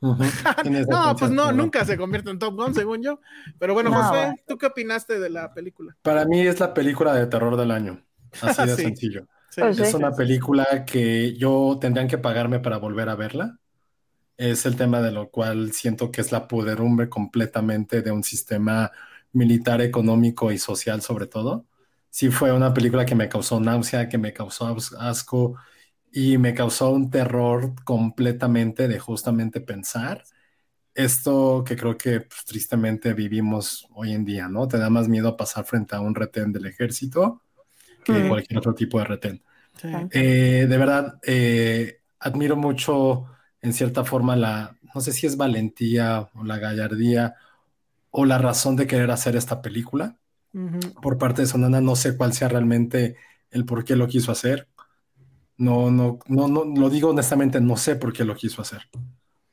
No, pues no, nunca se convierte en Top Gun, según yo. Pero bueno, No, José. ¿tú qué opinaste de la película? Para mí es la película de terror del año. Así de Sí. sencillo. Sí. Pues sí. Es una película que yo tendrían que pagarme para volver a verla. Es el tema de lo cual siento que es la puderumbre completamente de un sistema militar, económico y social sobre todo. Sí fue una película que me causó náusea, que me causó as- asco y me causó un terror completamente de justamente pensar esto que creo que pues, tristemente vivimos hoy en día, ¿no? Te da más miedo pasar frente a un retén del ejército que Mm. cualquier otro tipo de retén. Sí. Eh, de verdad, eh, admiro mucho, en cierta forma, la, no sé si es valentía o la gallardía o la razón de querer hacer esta película por parte de Sonana. No sé cuál sea realmente el por qué lo quiso hacer. No, no, no, no, lo digo honestamente, no sé por qué lo quiso hacer.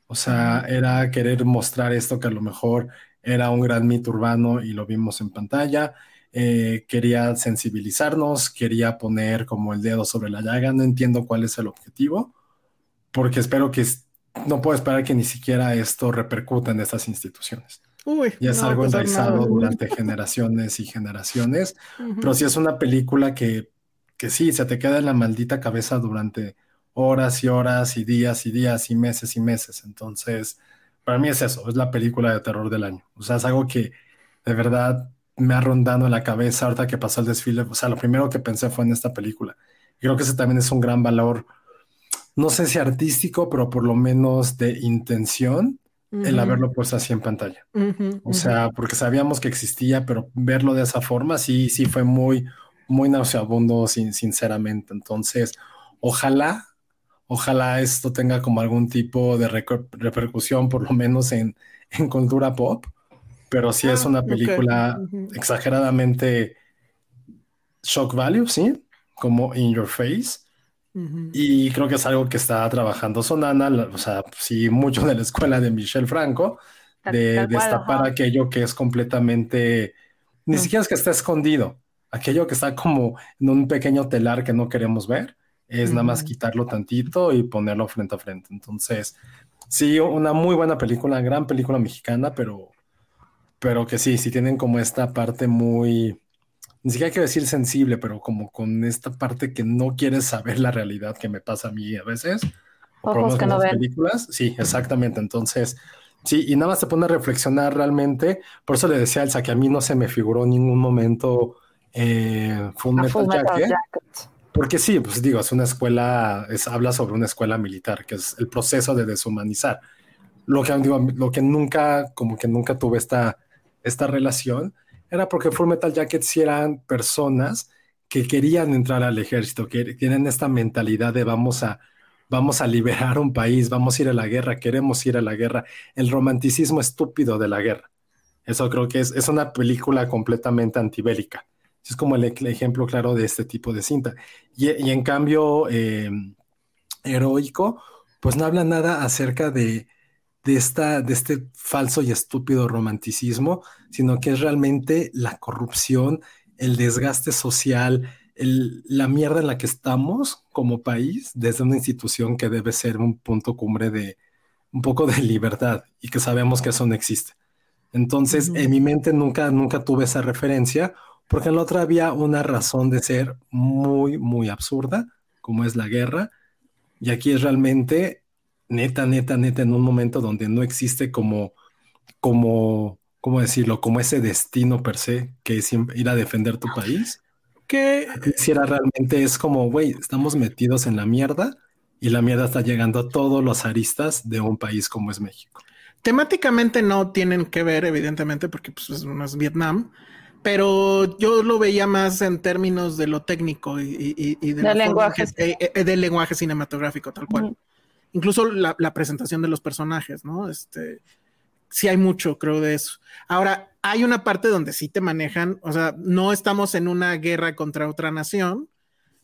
O sea, era querer mostrar esto que a lo mejor era un gran mito urbano y lo vimos en pantalla. Eh, quería sensibilizarnos, quería poner como el dedo sobre la llaga. No entiendo cuál es el objetivo, porque espero que no puedo esperar que ni siquiera esto repercuta en estas instituciones. Uy, Ya es no algo pasar enraizado durante generaciones y generaciones. Ujú. Pero sí es una película que, que sí, se te queda en la maldita cabeza durante horas y horas y días y días y meses y meses. Entonces, para mí es eso, es la película de terror del año. O sea, es algo que de verdad me ha rondado en la cabeza ahorita que pasó el desfile. O sea, lo primero que pensé fue en esta película. Creo que ese también es un gran valor, no sé si artístico, pero por lo menos de intención, el haberlo puesto así en pantalla. O sea, porque sabíamos que existía, pero verlo de esa forma sí, sí fue muy, muy nauseabundo, sin- sinceramente. Entonces, ojalá, ojalá esto tenga como algún tipo de repercusión, por lo menos en, en cultura pop, pero sí es Ah, una película exageradamente shock value, ¿sí? Como in your face. Y creo que es algo que está trabajando Sonana, la- o sea, sí, mucho de la escuela de Michel Franco, de destapar aquello que es completamente, ni siquiera es que está escondido, aquello que está como en un pequeño telar que no queremos ver, es nada más quitarlo tantito y ponerlo frente a frente. Entonces, sí, una muy buena película, gran película mexicana, pero, pero que sí, sí tienen como esta parte muy, ni siquiera quiero decir sensible, pero como con esta parte que no quieres saber la realidad que me pasa a mí a veces. o Ojos que no ven. películas. Sí, exactamente. Entonces, sí, y nada más te pone a reflexionar realmente. Por eso le decía a Elsa que a mí no se me figuró en ningún momento eh, Full A Metal Full Metal Jacket. Jacket. Porque sí, pues digo, es una escuela, es, habla sobre una escuela militar, que es el proceso de deshumanizar. Lo que, digo, lo que nunca, como que nunca tuve esta, esta relación, era porque Full Metal Jacket sí eran personas que querían entrar al ejército, que tienen esta mentalidad de vamos a, vamos a liberar un país, vamos a ir a la guerra, queremos ir a la guerra, el romanticismo estúpido de la guerra. Eso creo que es, es una película completamente antibélica. Es como el, el ejemplo claro de este tipo de cinta. Y, y en cambio, eh, heroico, pues no habla nada acerca de, de, esta, de este falso y estúpido romanticismo, sino que es realmente la corrupción, el desgaste social, el, la mierda en la que estamos como país desde una institución que debe ser un punto cumbre de un poco de libertad y que sabemos que eso no existe. Entonces, en mi mente nunca, nunca tuve esa referencia, porque en la otra había una razón de ser muy, muy absurda, como es la guerra, y aquí es realmente neta, neta, neta, en un momento donde no existe como, como, ¿cómo decirlo? Como ese destino per se, que es ir a defender tu país. que hiciera realmente es como, güey, estamos metidos en la mierda y la mierda está llegando a todos los aristas de un país como es México. Temáticamente no tienen que ver, evidentemente, porque pues, no es Vietnam, pero yo lo veía más en términos de lo técnico y, de del lenguaje. Eh, del lenguaje cinematográfico, tal cual. Incluso la, la, presentación de los personajes, ¿no? Este, sí hay mucho, creo, de eso. Ahora, hay una parte donde sí te manejan, o sea, no estamos en una guerra contra otra nación,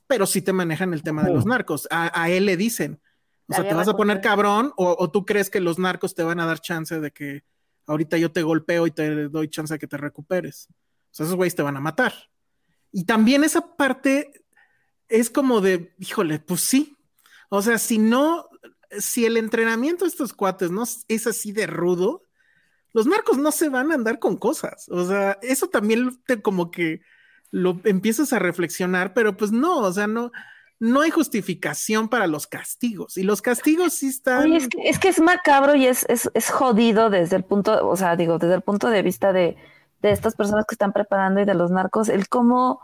pero sí te manejan el tema de los narcos. A, él le dicen, o sea, te vas a poner cabrón o, tú crees que los narcos te van a dar chance de que ahorita yo te golpeo y te doy chance de que te recuperes. O sea, esos güeyes te van a matar. Y también esa parte es como de, híjole, pues sí. O sea, si no, si el entrenamiento de estos cuates no es así de rudo, los narcos no se van a andar con cosas. O sea, eso también te como que lo empiezas a reflexionar, pero pues no, o sea, no, no hay justificación para los castigos. Y los castigos sí están. es, que, es, macabro y es, es, es, jodido desde el punto, o sea, digo, desde el punto de vista de, de estas personas que están preparando y de los narcos, el cómo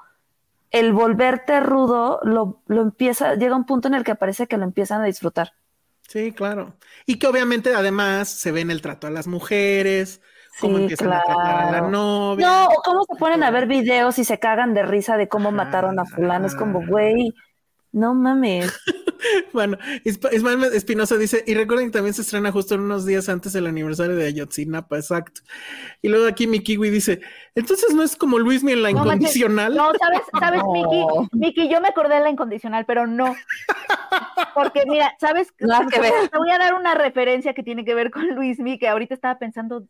el volverte rudo lo, lo empieza, llega un punto en el que parece que lo empiezan a disfrutar. Sí, claro. Y que obviamente además se ve en el trato a las mujeres, cómo empiezan a tratar a la novia. No, o cómo se ponen a ver videos y se cagan de risa de cómo mataron a fulano. Es como, güey, no mames. bueno, Ismael Espinosa dice, y recuerden que también se estrena justo unos días antes del aniversario de Ayotzinapa, exacto. Y luego aquí mi kiwi dice, entonces no es como Luismi en la incondicional. no, sabes, sabes, Miki, Miki, yo me acordé de la incondicional, pero no. Porque mira, sabes, te voy a dar una referencia que tiene que ver con Luismi, que ahorita estaba pensando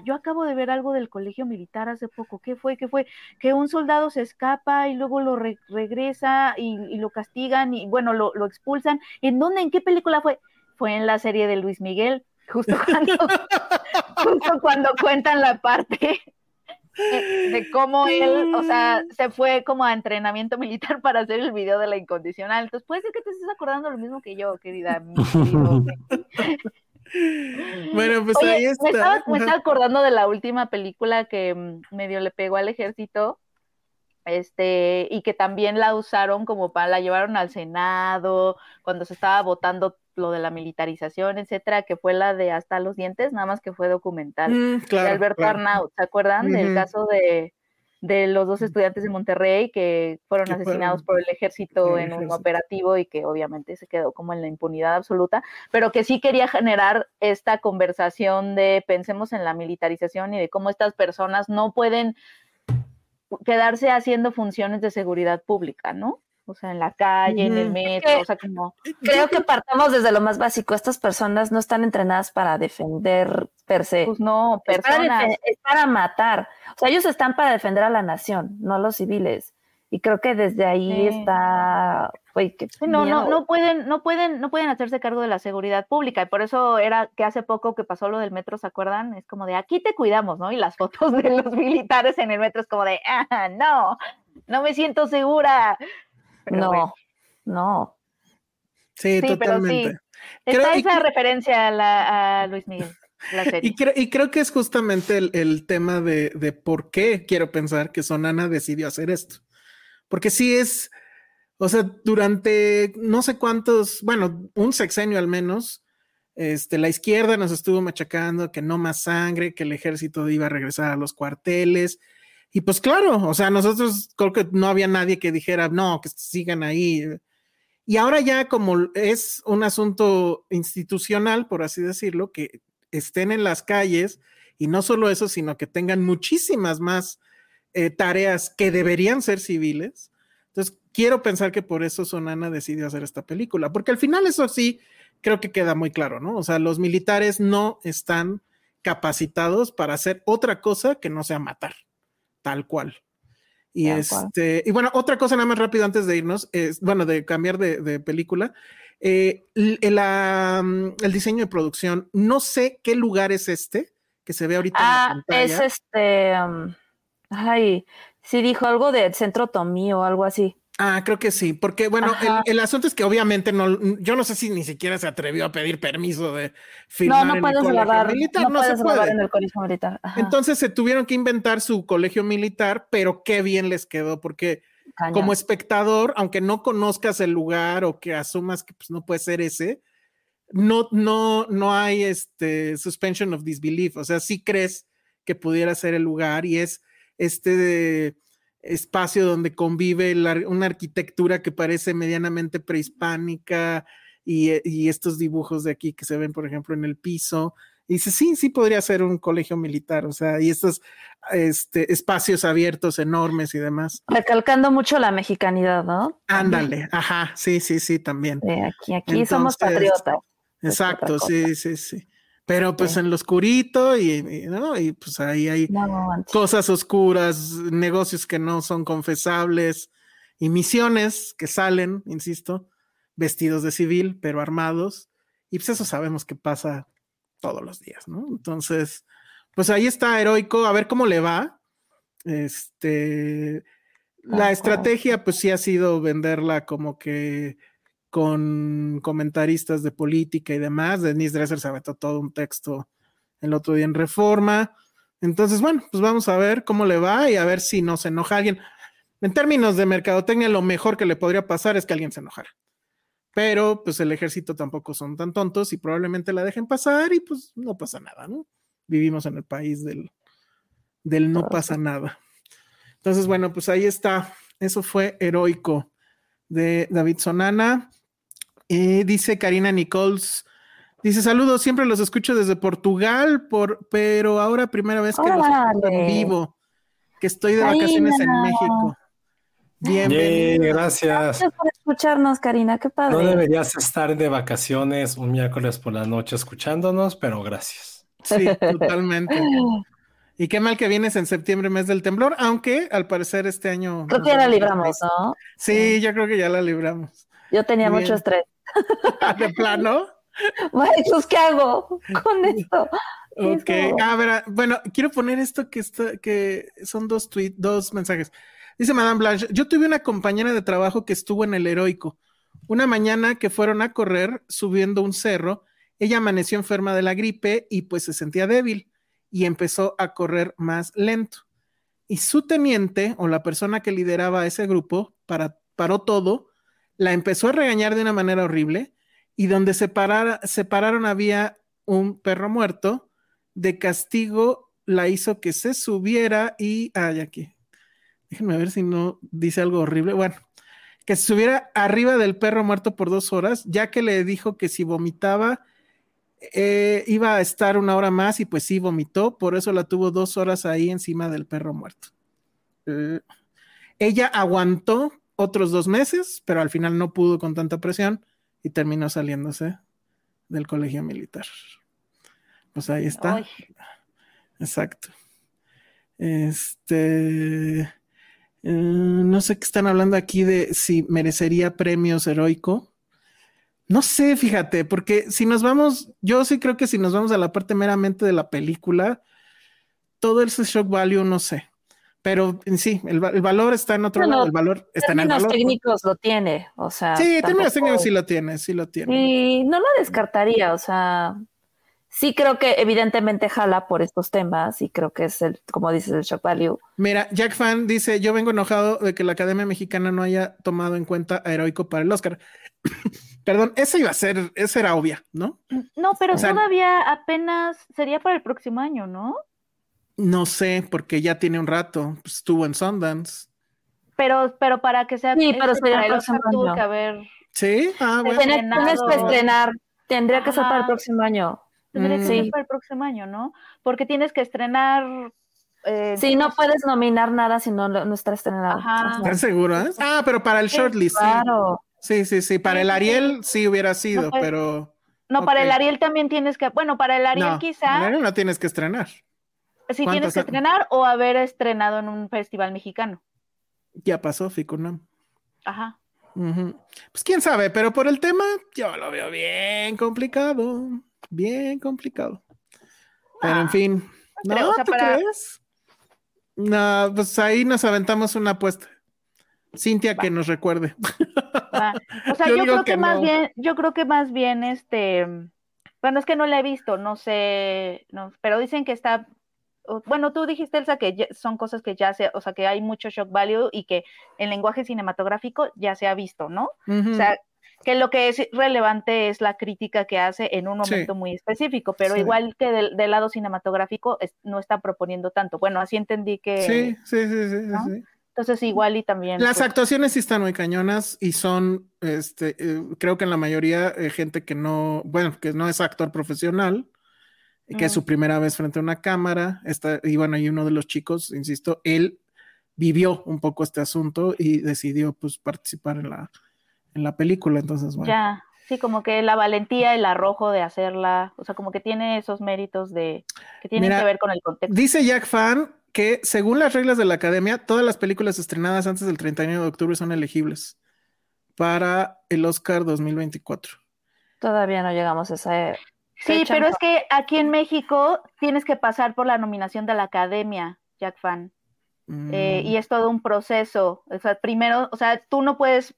yo acabo de ver algo del colegio militar hace poco. ¿Qué fue? ¿Qué fue? Que un soldado se escapa y luego lo regresa y, lo castigan y bueno, lo, expulsan. ¿En dónde? ¿En qué película fue? Fue en la serie de Luis Miguel, justo cuando, justo cuando cuentan la parte de, cómo él, o sea, se fue como a entrenamiento militar para hacer el video de la incondicional. Entonces, puede ser que te estés acordando lo mismo que yo, querida. Bueno, pues ahí está. Me estaba, acordando de la última película que mm, medio le pegó al ejército, este, y que también la usaron como para, la llevaron al Senado, cuando se estaba votando lo de la militarización, etcétera, que fue la de Hasta los dientes, nada más que fue documental, mm, de Alberto Arnaut, ¿se acuerdan? Del caso de, de los dos estudiantes de Monterrey que fueron asesinados por el ejército en un operativo y que obviamente se quedó como en la impunidad absoluta, pero que sí quería generar esta conversación de pensemos en la militarización y de cómo estas personas no pueden quedarse haciendo funciones de seguridad pública, ¿no? O sea, en la calle, en el metro, o sea, como... Creo que partamos desde lo más básico, estas personas no están entrenadas para defender per se. Pues no, personas. Es para, matar, o sea, ellos están para defender a la nación, no a los civiles. Y creo que desde ahí está, no, no, no pueden, no pueden, no pueden hacerse cargo de la seguridad pública. Y por eso era que hace poco que pasó lo del metro, ¿se acuerdan? Es como de aquí te cuidamos, ¿no? Y las fotos de los militares en el metro es como de ah, no, no me siento segura no, no. Sí, totalmente. Está esa referencia a, Luis Miguel. La serie. Y, creo que es justamente el, tema de, de, por qué quiero pensar que Sonana decidió hacer esto. Porque sí es, o sea, durante no sé cuántos, bueno, un sexenio al menos, este, la izquierda nos estuvo machacando que no más sangre, que el ejército iba a regresar a los cuarteles, y pues claro, o sea, nosotros creo que no había nadie que dijera, no, que sigan ahí. Y ahora ya como es un asunto institucional, por así decirlo, que estén en las calles y no solo eso, sino que tengan muchísimas más eh, tareas que deberían ser civiles. Entonces, quiero pensar que por eso Sonana decidió hacer esta película, porque al final eso sí, creo que queda muy claro, ¿no? O sea, los militares no están capacitados para hacer otra cosa que no sea matar tal cual. Y este, y bueno, otra cosa nada más rápido antes de irnos, es, bueno, de cambiar de, película. Eh, mm, el, diseño de producción, no sé qué lugar es este que se ve ahorita en la ah, pantalla. Es este, um, ay, sí dijo algo del centro Tomí o algo así. Ah, creo que sí, porque bueno, el, asunto es que obviamente no, yo no sé si ni siquiera se atrevió a pedir permiso de filmar no, no en el colegio militar, no, se puede. en el colegio militar. Entonces se tuvieron que inventar su colegio militar, pero qué bien les quedó, porque como espectador, aunque no conozcas el lugar o que asumas que pues, no puede ser ese, no, no, no hay este suspension of disbelief. O sea, sí crees que pudiera ser el lugar y es este espacio donde convive la- una arquitectura que parece medianamente prehispánica y, eh, y estos dibujos de aquí que se ven, por ejemplo, en el piso. Y dice, sí, sí podría ser un colegio militar, o sea, y estos este, espacios abiertos enormes y demás. Recalcando mucho la mexicanidad, ¿no? Ándale, ajá, sí, sí, sí, también. De aquí, aquí somos patriotas. Exacto, sí, sí, sí. Pero pues Sí. en lo oscurito y, y, ¿no? y pues ahí hay No, cosas oscuras, negocios que no son confesables y misiones que salen, insisto, vestidos de civil, pero armados. Y pues eso sabemos que pasa todos los días, ¿no? Entonces, pues ahí está heroico, a ver cómo le va. Este, la estrategia, pues sí ha sido venderla como que con comentaristas de política y demás. Denise Dresser se aventó todo un texto el otro día en Reforma. Entonces, bueno, pues vamos a ver cómo le va y a ver si no se enoja alguien. En términos de mercadotecnia, lo mejor que le podría pasar es que alguien se enojara. Pero, pues el ejército tampoco son tan tontos y probablemente la dejen pasar y pues no pasa nada, ¿no? Vivimos en el país del, del no pasa nada. Entonces, bueno, pues ahí está. Eso fue heroico de David Sonana. Y dice Karina Nichols, dice saludos, siempre los escucho desde Portugal, por, pero ahora primera vez que los escucho en vivo, que estoy de vacaciones en. México. Bienvenido. gracias. Gracias por escucharnos, Karina, qué No padre. deberías estar de vacaciones un miércoles por la noche escuchándonos, pero gracias. Sí, totalmente. Y qué mal que vienes en septiembre, mes del temblor, aunque al parecer este año. Creo que ya la libramos, ¿no? Sí, yo creo que ya la libramos. Yo tenía Bien. mucho estrés. De plano. Pues, ¿qué hago con esto? Ok, Eso. a ver, ah, bueno, quiero poner esto que está, que son dos tweets, dos mensajes. Dice Madame Blanche, yo tuve una compañera de trabajo que estuvo en el heroico. Una mañana que fueron a correr subiendo un cerro, ella amaneció enferma de la gripe y pues se sentía débil y empezó a correr más lento. Y su teniente o la persona que lideraba ese grupo para, paró todo, la empezó a regañar de una manera horrible y donde se, parara- se pararon había un perro muerto. De castigo la hizo que se subiera y... Ay, aquí. Déjenme ver si no dice algo horrible. Bueno, que se subiera arriba del perro muerto por dos horas, ya que le dijo que si vomitaba eh, iba a estar una hora más y pues sí vomitó, por eso la tuvo dos horas ahí encima del perro muerto. Eh, ella aguantó otros dos meses, pero al final no pudo con tanta presión y terminó saliéndose del colegio militar. Pues ahí está. Ay, Exacto. Este. eh, no sé qué están hablando aquí de si merecería premios heroico. No sé, fíjate, porque si nos vamos, yo sí creo que si nos vamos a la parte meramente de la película, todo ese shock value, no sé. Pero en sí, el, el valor está en otro lado, el valor está en el valor. técnicos lo tiene, o sea. Sí, términos técnicos sí lo tiene, sí lo tiene. Y no lo descartaría, o sea, sí creo que evidentemente jala por estos temas y creo que es el, como dices, el shock value. Mira, Jack Fan dice: Yo vengo enojado de que la Academia Mexicana no haya tomado en cuenta a Heroico para el Oscar. Perdón, esa iba a ser, esa era obvia, ¿no? No, pero O sea- todavía apenas sería para el próximo año, ¿no? No sé, porque ya tiene un rato. pues, estuvo en Sundance. Pero, pero para que sea Sí, pero este, sería para el próximo año. que haber, Sí, ah, bueno. Tiene- Tienes, que estrenar, tendría que ser para el próximo año. tendría que Mm. ser Sí. para el próximo año, ¿no? Porque tienes que estrenar. eh, Sí, no puedes nominar nada si no, lo- no está estrenado. ¿Estás seguro? eh? Ah, pero para el shortlist, sí. Claro. Sí, sí, sí. Para el Ariel sí hubiera sido, No, pues, pero. No, para el. Ariel también tienes que. Bueno, para el Ariel no, quizá el Ariel no tienes que estrenar. ¿Cuántas tienes que ha- estrenar o haber estrenado en un festival mexicano. Ya pasó, Ficunam. Ajá. Pues quién sabe, pero por el tema yo lo veo bien complicado. Bien complicado. Pero en fin. No, creo, o sea, ¿tú para- crees? No, pues ahí nos aventamos una apuesta. Cintia que nos recuerde. Va. O sea, Yo creo que, que más no. bien, yo creo que más bien este, bueno, es que no la he visto, no sé, no, pero dicen que está bueno, tú dijiste, Elsa, que ya- son cosas que ya se, o sea, que hay mucho shock value y que en lenguaje cinematográfico ya se ha visto, ¿no? Ujú. O sea, que lo que es relevante es la crítica que hace en un Sí. momento muy específico, pero Sí. igual que del, del lado cinematográfico es- no está proponiendo tanto. Bueno, así entendí que... sí, sí, sí, sí, sí, ¿no? sí. Entonces igual y también... Las pues, actuaciones sí están muy cañonas y son, este, eh, creo que en la mayoría eh, gente que no, bueno, que no es actor profesional, que es su primera vez frente a una cámara, está, y bueno, y uno de los chicos, insisto, él vivió un poco este asunto y decidió pues participar en la, en la película, entonces bueno. Ya, sí, como que la valentía, el arrojo de hacerla, o sea, como que tiene esos méritos de que tienen Mira, que ver con el contexto. Dice Jack Fan que según las reglas de la academia, todas las películas estrenadas antes del 31 de octubre son elegibles para el Oscar 2024. Todavía no llegamos a esa. Sí, pero es que aquí en México tienes que pasar por la nominación de la academia, Jack Fan. eh, Mm. y es todo un proceso. O sea, primero, o sea, tú no puedes,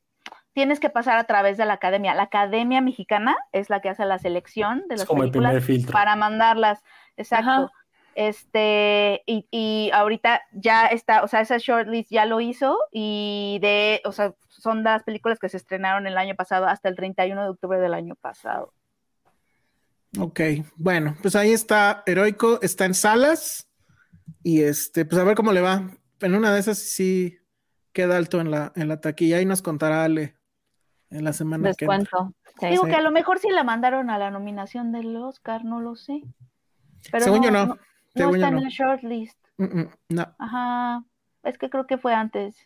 tienes que pasar a través de la academia. La academia mexicana es la que hace la selección de las películas para mandarlas. Exacto. Ajá. Este, y, y ahorita ya está, o sea, esa shortlist ya lo hizo y de, o sea, son las películas que se estrenaron el año pasado hasta el 31 de octubre del año pasado. Ok, bueno, pues ahí está Heroico, está en salas y este, pues a ver cómo le va. En una de esas sí queda alto en la, en la taquilla y nos contará Ale en la semana que entra. Descuento. Sí. Digo Sí. que a lo mejor sí la mandaron a la nominación del Oscar, no lo sé. Pero Según yo no, no, según yo está no. en el shortlist. Mm, mm, no. Ajá, es que creo que fue antes.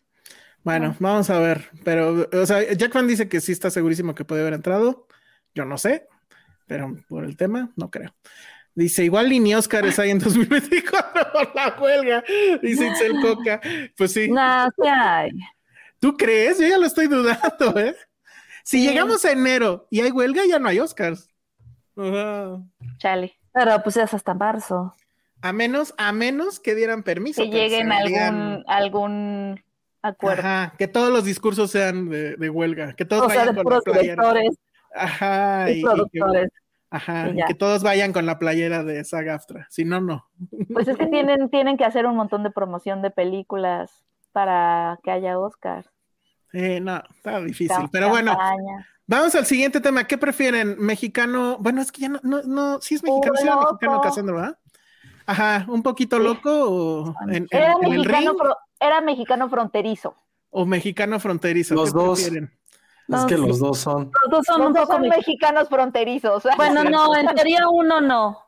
Bueno, vamos a ver, pero, o sea, Jack Fan dice que sí está segurísimo que puede haber entrado. Yo no sé, pero por el tema, no creo. Dice, igual ni Oscars hay en 2024 por la huelga, dice Itzel Coca. Pues sí, No, sí hay. ¿tú crees? Yo ya lo estoy dudando, ¿eh? Si Sí. llegamos a enero y hay huelga, ya no hay Oscars. Chale. Pero pues es hasta marzo. A menos, a menos que dieran permiso. Que lleguen digan- algún, algún acuerdo. Ajá, que todos los discursos sean de, de huelga, que todos O sea, vayan de con la puros directores Ajá, y, y- y que-. Ajá, Y todos vayan con la playera de Sagaftra. Si no, no. Pues es que tienen, tienen que hacer un montón de promoción de películas para que haya Oscar. Eh, no, está difícil. Pero bueno, vamos al siguiente tema. ¿Qué prefieren? ¿Mexicano? Bueno, es que ya no, no, no, sí es mexicano, sí era mexicano. Cassandra, ¿verdad? Ajá, un poquito loco o en, en- Era en el mexicano, ring era mexicano fronterizo. o mexicano fronterizo. Los ¿Qué dos. prefieren? Es que sí. los dos son. Los dos son Los un dos poco son mexicanos fronterizos. Bueno, no, en teoría uno no.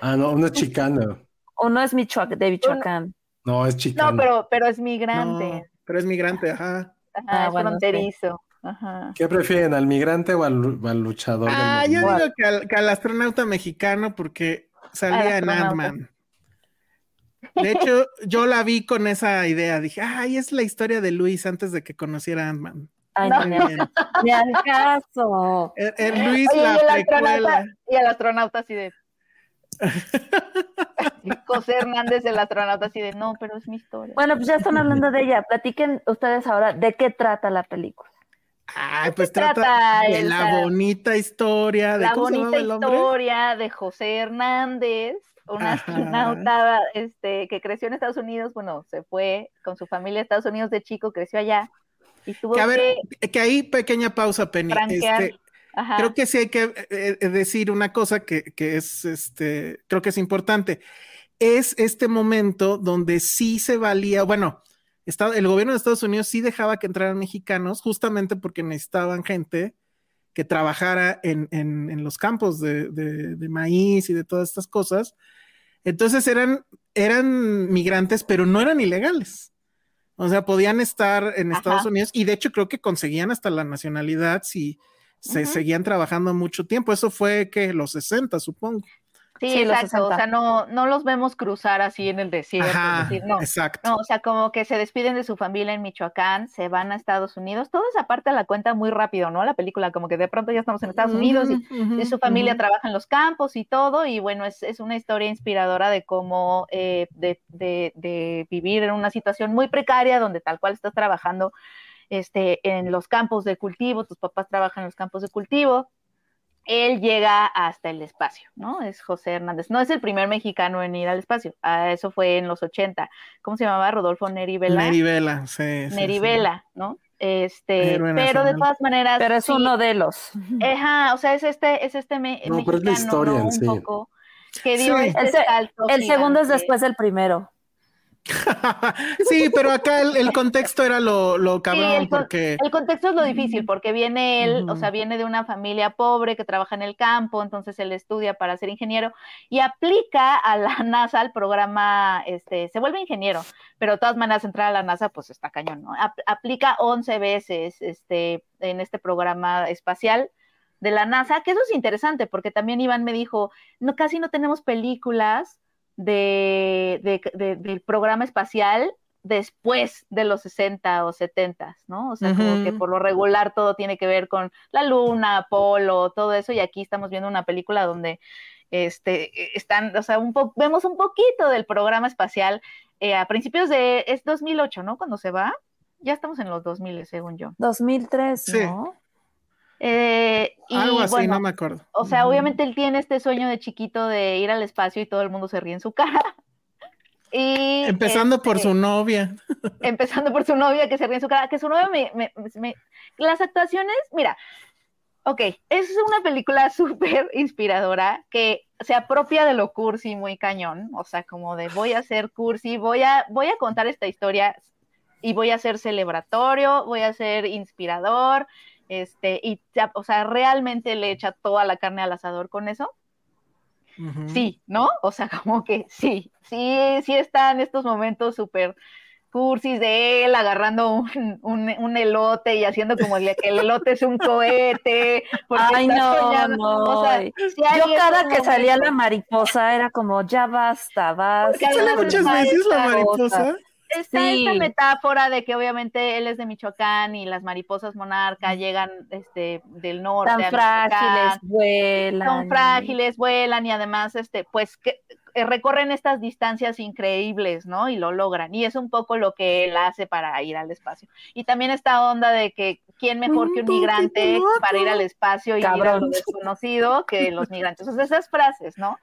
Ah, no, uno es chicano. Uno es Michoacán, de Michoacán. No, es chicano. No, pero, pero es No, migrante. pero es migrante, ajá. Ajá, Ah, es bueno, sí. fronterizo. Ajá. ¿Qué prefieren, al migrante o al, lu- al luchador? del Ah, yo digo que al, que al astronauta mexicano porque salía en. Ant-Man. De hecho, yo la vi con esa idea. Dije, ay, es la historia de Luis antes de que conociera Ant-Man. Ay, No. ni al caso. Er Luis Oye, la y el astronauta, precuela. y el astronauta así de. José Hernández, el astronauta así de, no, pero es mi historia. Bueno, pues ya están hablando de ella. Platiquen ustedes ahora de qué trata la película. Ay, pues trata, trata, de la bonita historia de la ¿cómo se bonita el historia de José Hernández, un Ajá. astronauta este, que creció en Estados Unidos, bueno, se fue con su familia a Estados Unidos de chico, creció allá Que a ver, que que ahí pequeña pausa, Penny. Este, creo que sí hay que eh, eh, decir una cosa que, que es, este, creo que es importante. Es este momento donde sí se valía, bueno, está- el gobierno de Estados Unidos sí dejaba que entraran mexicanos justamente porque necesitaban gente que trabajara en, en- en los campos de, de- de maíz y de todas estas cosas. Entonces eran, eran migrantes, pero no eran ilegales. O sea, podían estar en Ajá. Estados Unidos y de hecho creo que conseguían hasta la nacionalidad si se seguían trabajando mucho tiempo. Eso fue que los 60, supongo. Sí, exacto. O 60. sea, no, no los vemos cruzar así en el desierto. es Ajá, decir, no, exacto. no, o sea, como que se despiden de su familia en Michoacán, se van a Estados Unidos. Toda esa parte la cuenta muy rápido, ¿no? La película, como que de pronto ya estamos en Estados Unidos y, su familia trabaja en los campos y todo. Y bueno, es, es una historia inspiradora de cómo eh, de, de- de vivir en una situación muy precaria donde tal cual estás trabajando este, en los campos de cultivo, tus papás trabajan en los campos de cultivo él llega hasta el espacio, ¿no? Es José Hernández. No es el primer mexicano en ir al espacio. Ah, eso fue en los 80. ¿Cómo se llamaba? Rodolfo Neri Vela. Neri Vela, sí. sí, Neri sí. Vela, ¿no? Este, Héroe pero de todas maneras. Pero es sí, uno de los. Ajá, o sea, es este, es este me- No, pero es la historia ¿no? en Un poco, que dio Sí. este El salto El segundo es después del primero. Sí, pero acá el, el contexto era lo, lo cabrón, el porque El contexto es lo difícil, porque viene él, o sea, viene de una familia pobre que trabaja en el campo, entonces él estudia para ser ingeniero y aplica a la NASA al programa, este, se vuelve ingeniero, pero de todas maneras entrar a la NASA, pues está cañón, ¿no? Ap- aplica 11 veces este, en este programa espacial de la NASA, que eso es interesante, porque también Iván me dijo, no, casi no tenemos películas de, de- de- del programa espacial después de los 60 o 70, ¿no? O sea, como que por lo regular todo tiene que ver con la luna, Apolo, todo eso, y aquí estamos viendo una película donde este, están, o sea, un po- vemos un poquito del programa espacial eh, a principios de, es 2008, ¿no? Cuando se va, ya estamos en los 2000, según yo. 2003, Sí. Eh, y algo así, bueno, no me acuerdo. o sea, obviamente él tiene este sueño de chiquito de ir al espacio y todo el mundo se ríe en su cara. Y, Empezando por este, su novia. empezando por su novia que se ríe en su cara, que su novia me, me- me- Las actuaciones, mira, ok, es una película súper inspiradora que se apropia de lo cursi muy cañón, o sea, como de voy a ser cursi, voy a, voy a contar esta historia y voy a ser celebratorio, voy a ser inspirador, este, y, o sea, realmente le echa toda la carne al asador con eso. Sí, ¿no? O sea, como que sí, sí, sí están estos momentos súper cursis de él agarrando un, un, un elote y haciendo como el- que el elote es un cohete. porque Ay, no, soñando. no. O sea, Yo cada que salía la mariposa era como, ya basta, basta. ¿Sale muchas veces la mariposa? Está Sí. esta metáfora de que obviamente él es de Michoacán y las mariposas monarca llegan este, del norte. Tan a frágiles, vuelan. son frágiles, vuelan y además, este, pues, que eh, recorren estas distancias increíbles, ¿no? Y lo logran. Y es un poco lo que él hace para ir al espacio. Y también esta onda de que quién mejor que un migrante para ir al espacio y ir a lo Cabrón. desconocido que los migrantes. O sea, esas frases, ¿no?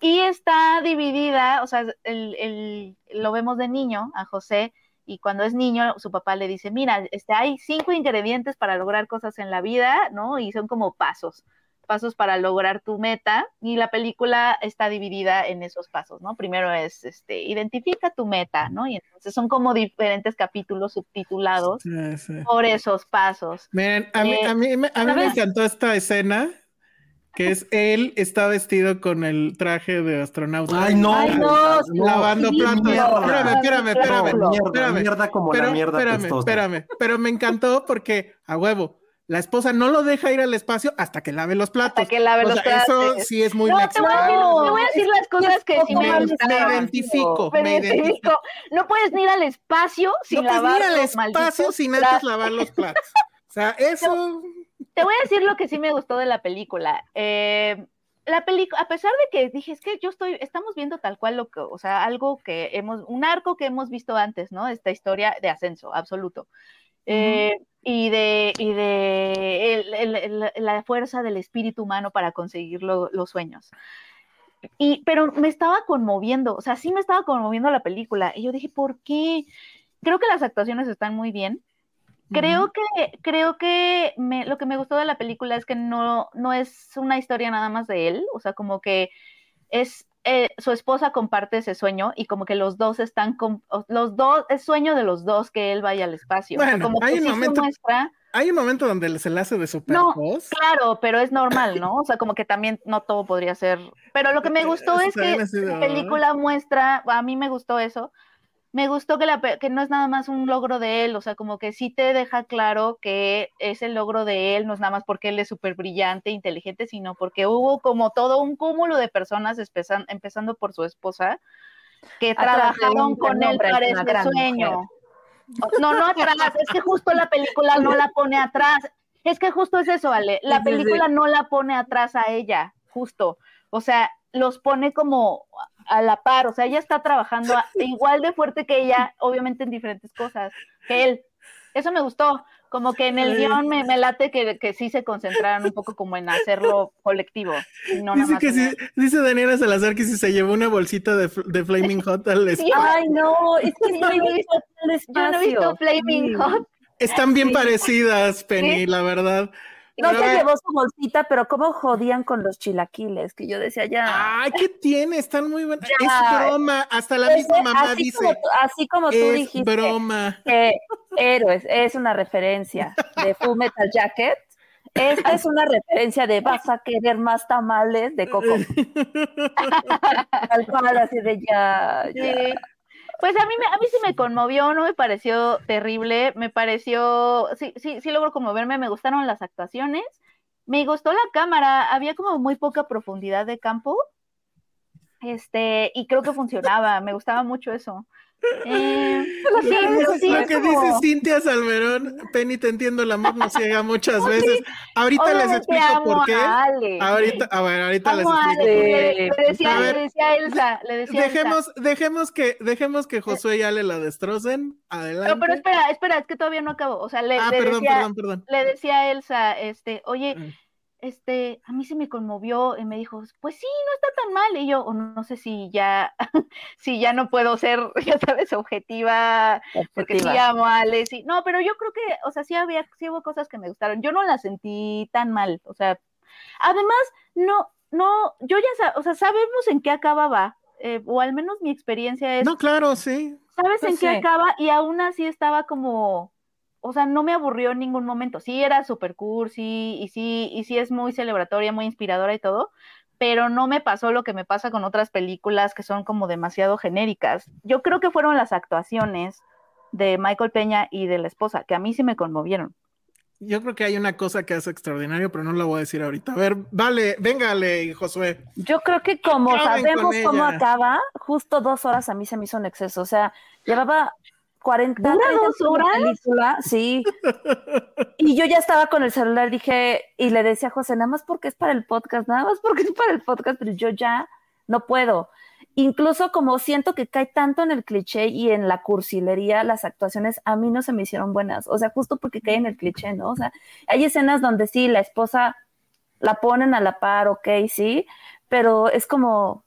Y está dividida, o sea, el, el- lo vemos de niño a José, y cuando es niño, su papá le dice, mira, este, hay cinco ingredientes para lograr cosas en la vida, ¿no? Y son como pasos, pasos para lograr tu meta, y la película está dividida en esos pasos, ¿no? Primero es, este, identifica tu meta, ¿no? Y entonces son como diferentes capítulos subtitulados Sí, sí. por esos pasos. Miren, a mí, Eh, a mí, me- a mí me encantó esta escena, que es él está vestido con el traje de astronauta. Ay, no. Ay, no, Lavando sí, platos. Espérame, espérame, espérame. No, mierda, espérame. mierda como la mierda espérame, espérame. Pero me encantó porque, a huevo, la esposa no lo deja ir al espacio hasta que lave los platos. Hasta que lave O los sea, Eso trastes. sí es muy No, te voy, a decir, mexicano. te voy a decir las cosas que sí me Me, identifico, Me me identifico. identifico. No puedes ni ir al espacio sin No puedes lavar ir al espacio sin antes lavar los platos. O sea, eso. Te voy a decir lo que sí me gustó de la película. Eh, la película, a pesar de que dije, es que yo estoy, estamos viendo tal cual lo que, o sea, algo que hemos, un arco que hemos visto antes, ¿no? Esta historia de ascenso, absoluto. Eh, y de, y de el- el- el- la fuerza del espíritu humano para conseguir lo- los sueños. Y, pero me estaba conmoviendo, o sea, sí me estaba conmoviendo la película. Y yo dije, ¿por qué? Creo que las actuaciones están muy bien. Creo que, creo que me- lo que me gustó de la película es que no, no es una historia nada más de él, o sea, como que es eh, su esposa comparte ese sueño y como que los dos están, con, los dos, es sueño de los dos que él vaya al espacio. O sea, Bueno, como que hay un sí se momento- muestra, Hay un momento donde se le hace de super No, voz. claro, pero es normal, ¿no? O sea, como que también no todo podría ser, pero lo que me gustó Eso es que la ¿eh? película muestra, a mí me gustó eso, me gustó que, la, que no es nada más un logro de él, o sea, como que sí te deja claro que es el logro de él, no es nada más porque él es súper brillante, inteligente, sino porque hubo como todo un cúmulo de personas, empezan- empezando por su esposa, que Atrás trabajaron con él para este sueño. mujer. No, no atrás, es que justo la película no la pone atrás. Es que justo es eso, Ale. La película no la pone atrás a ella, justo. O sea, los pone como a la par. O sea, ella está trabajando a- igual de fuerte que ella, obviamente en diferentes cosas que él. Eso me gustó, Como que en el guion me, me late que, que, sí se concentraran un poco como en hacerlo colectivo. No dice, que dice Daniela Salazar que si se llevó una bolsita de, de Flaming Hot al espacio. Ay, no, es que yo no he visto, yo no he visto Flaming Hot. Están bien parecidas, Penny, la verdad. No se llevó su bolsita, pero cómo jodían con los chilaquiles, que yo decía ya. Ay, ¿qué tiene? Están muy buenas. Es broma, hasta la misma mamá así dice. Como, así como tú es dijiste. broma. Que Héroes es una referencia de Full Metal Jacket. Esta es una referencia de vas a querer más tamales de coco. Tal cual, así de ya. ya. Pues a mí, me, a mí sí me conmovió, no me pareció terrible, me pareció, sí, sí, sí logro conmoverme, me gustaron las actuaciones, me gustó la cámara, había como muy poca profundidad de campo, este, y creo que funcionaba, me gustaba mucho eso. Eh, Lo, sí, que, sí, lo que como- dice Cintia Salmerón, Penny, te entiendo, el amor nos ciega muchas veces. Ahorita les explico amo por qué. a Ale. Ahorita, a ver, ahorita les Amo explico Ale, por qué. le, le decía, A ver, le decía Elsa, le decía a Elsa. Dejemos, dejemos que, dejemos que Josué y Ale la destrocen. Adelante. No, pero espera, espera, es que todavía no acabo. O sea, le, ah, le perdón, decía, perdón, perdón. le decía a Elsa, este, oye, Mm. Este, a mí se me conmovió y me dijo, pues sí, no está tan mal. Y yo, o no, no sé si ya, si ya no puedo ser, ya sabes, objetiva, porque sí amo a Ale, sí. No, pero yo creo que, o sea, sí había, sí hubo cosas que me gustaron. Yo no las sentí tan mal, o sea, además, no, no, yo ya, o sea, sabemos en qué acababa, eh, o al menos mi experiencia es, No, claro, sí. ¿sabes Pues en qué acaba? Y aún así estaba como, o sea, no me aburrió en ningún momento. Sí era super cursi y sí, y sí es muy celebratoria, muy inspiradora y todo, pero no me pasó lo que me pasa con otras películas que son como demasiado genéricas. Yo creo que fueron las actuaciones de Michael Peña y de la esposa, que a mí sí me conmovieron. Yo creo que hay una cosa que hace extraordinario, pero no la voy a decir ahorita. A ver, vale, véngale, Josué. Yo creo que como Acaben sabemos cómo acaba, justo dos horas a mí se me hizo un exceso. O sea, llevaba 40 ¿Dura 30 dos horas? película, sí. Y yo ya estaba con el celular, dije, y le decía a José, nada más porque es para el podcast, nada más porque es para el podcast, pero yo ya no puedo. Incluso como siento que cae tanto en el cliché y en la cursilería, las actuaciones a mí no se me hicieron buenas. O sea, justo porque cae en el cliché, ¿no? O sea, hay escenas donde sí, la esposa la ponen a la par, ok, sí, pero es como,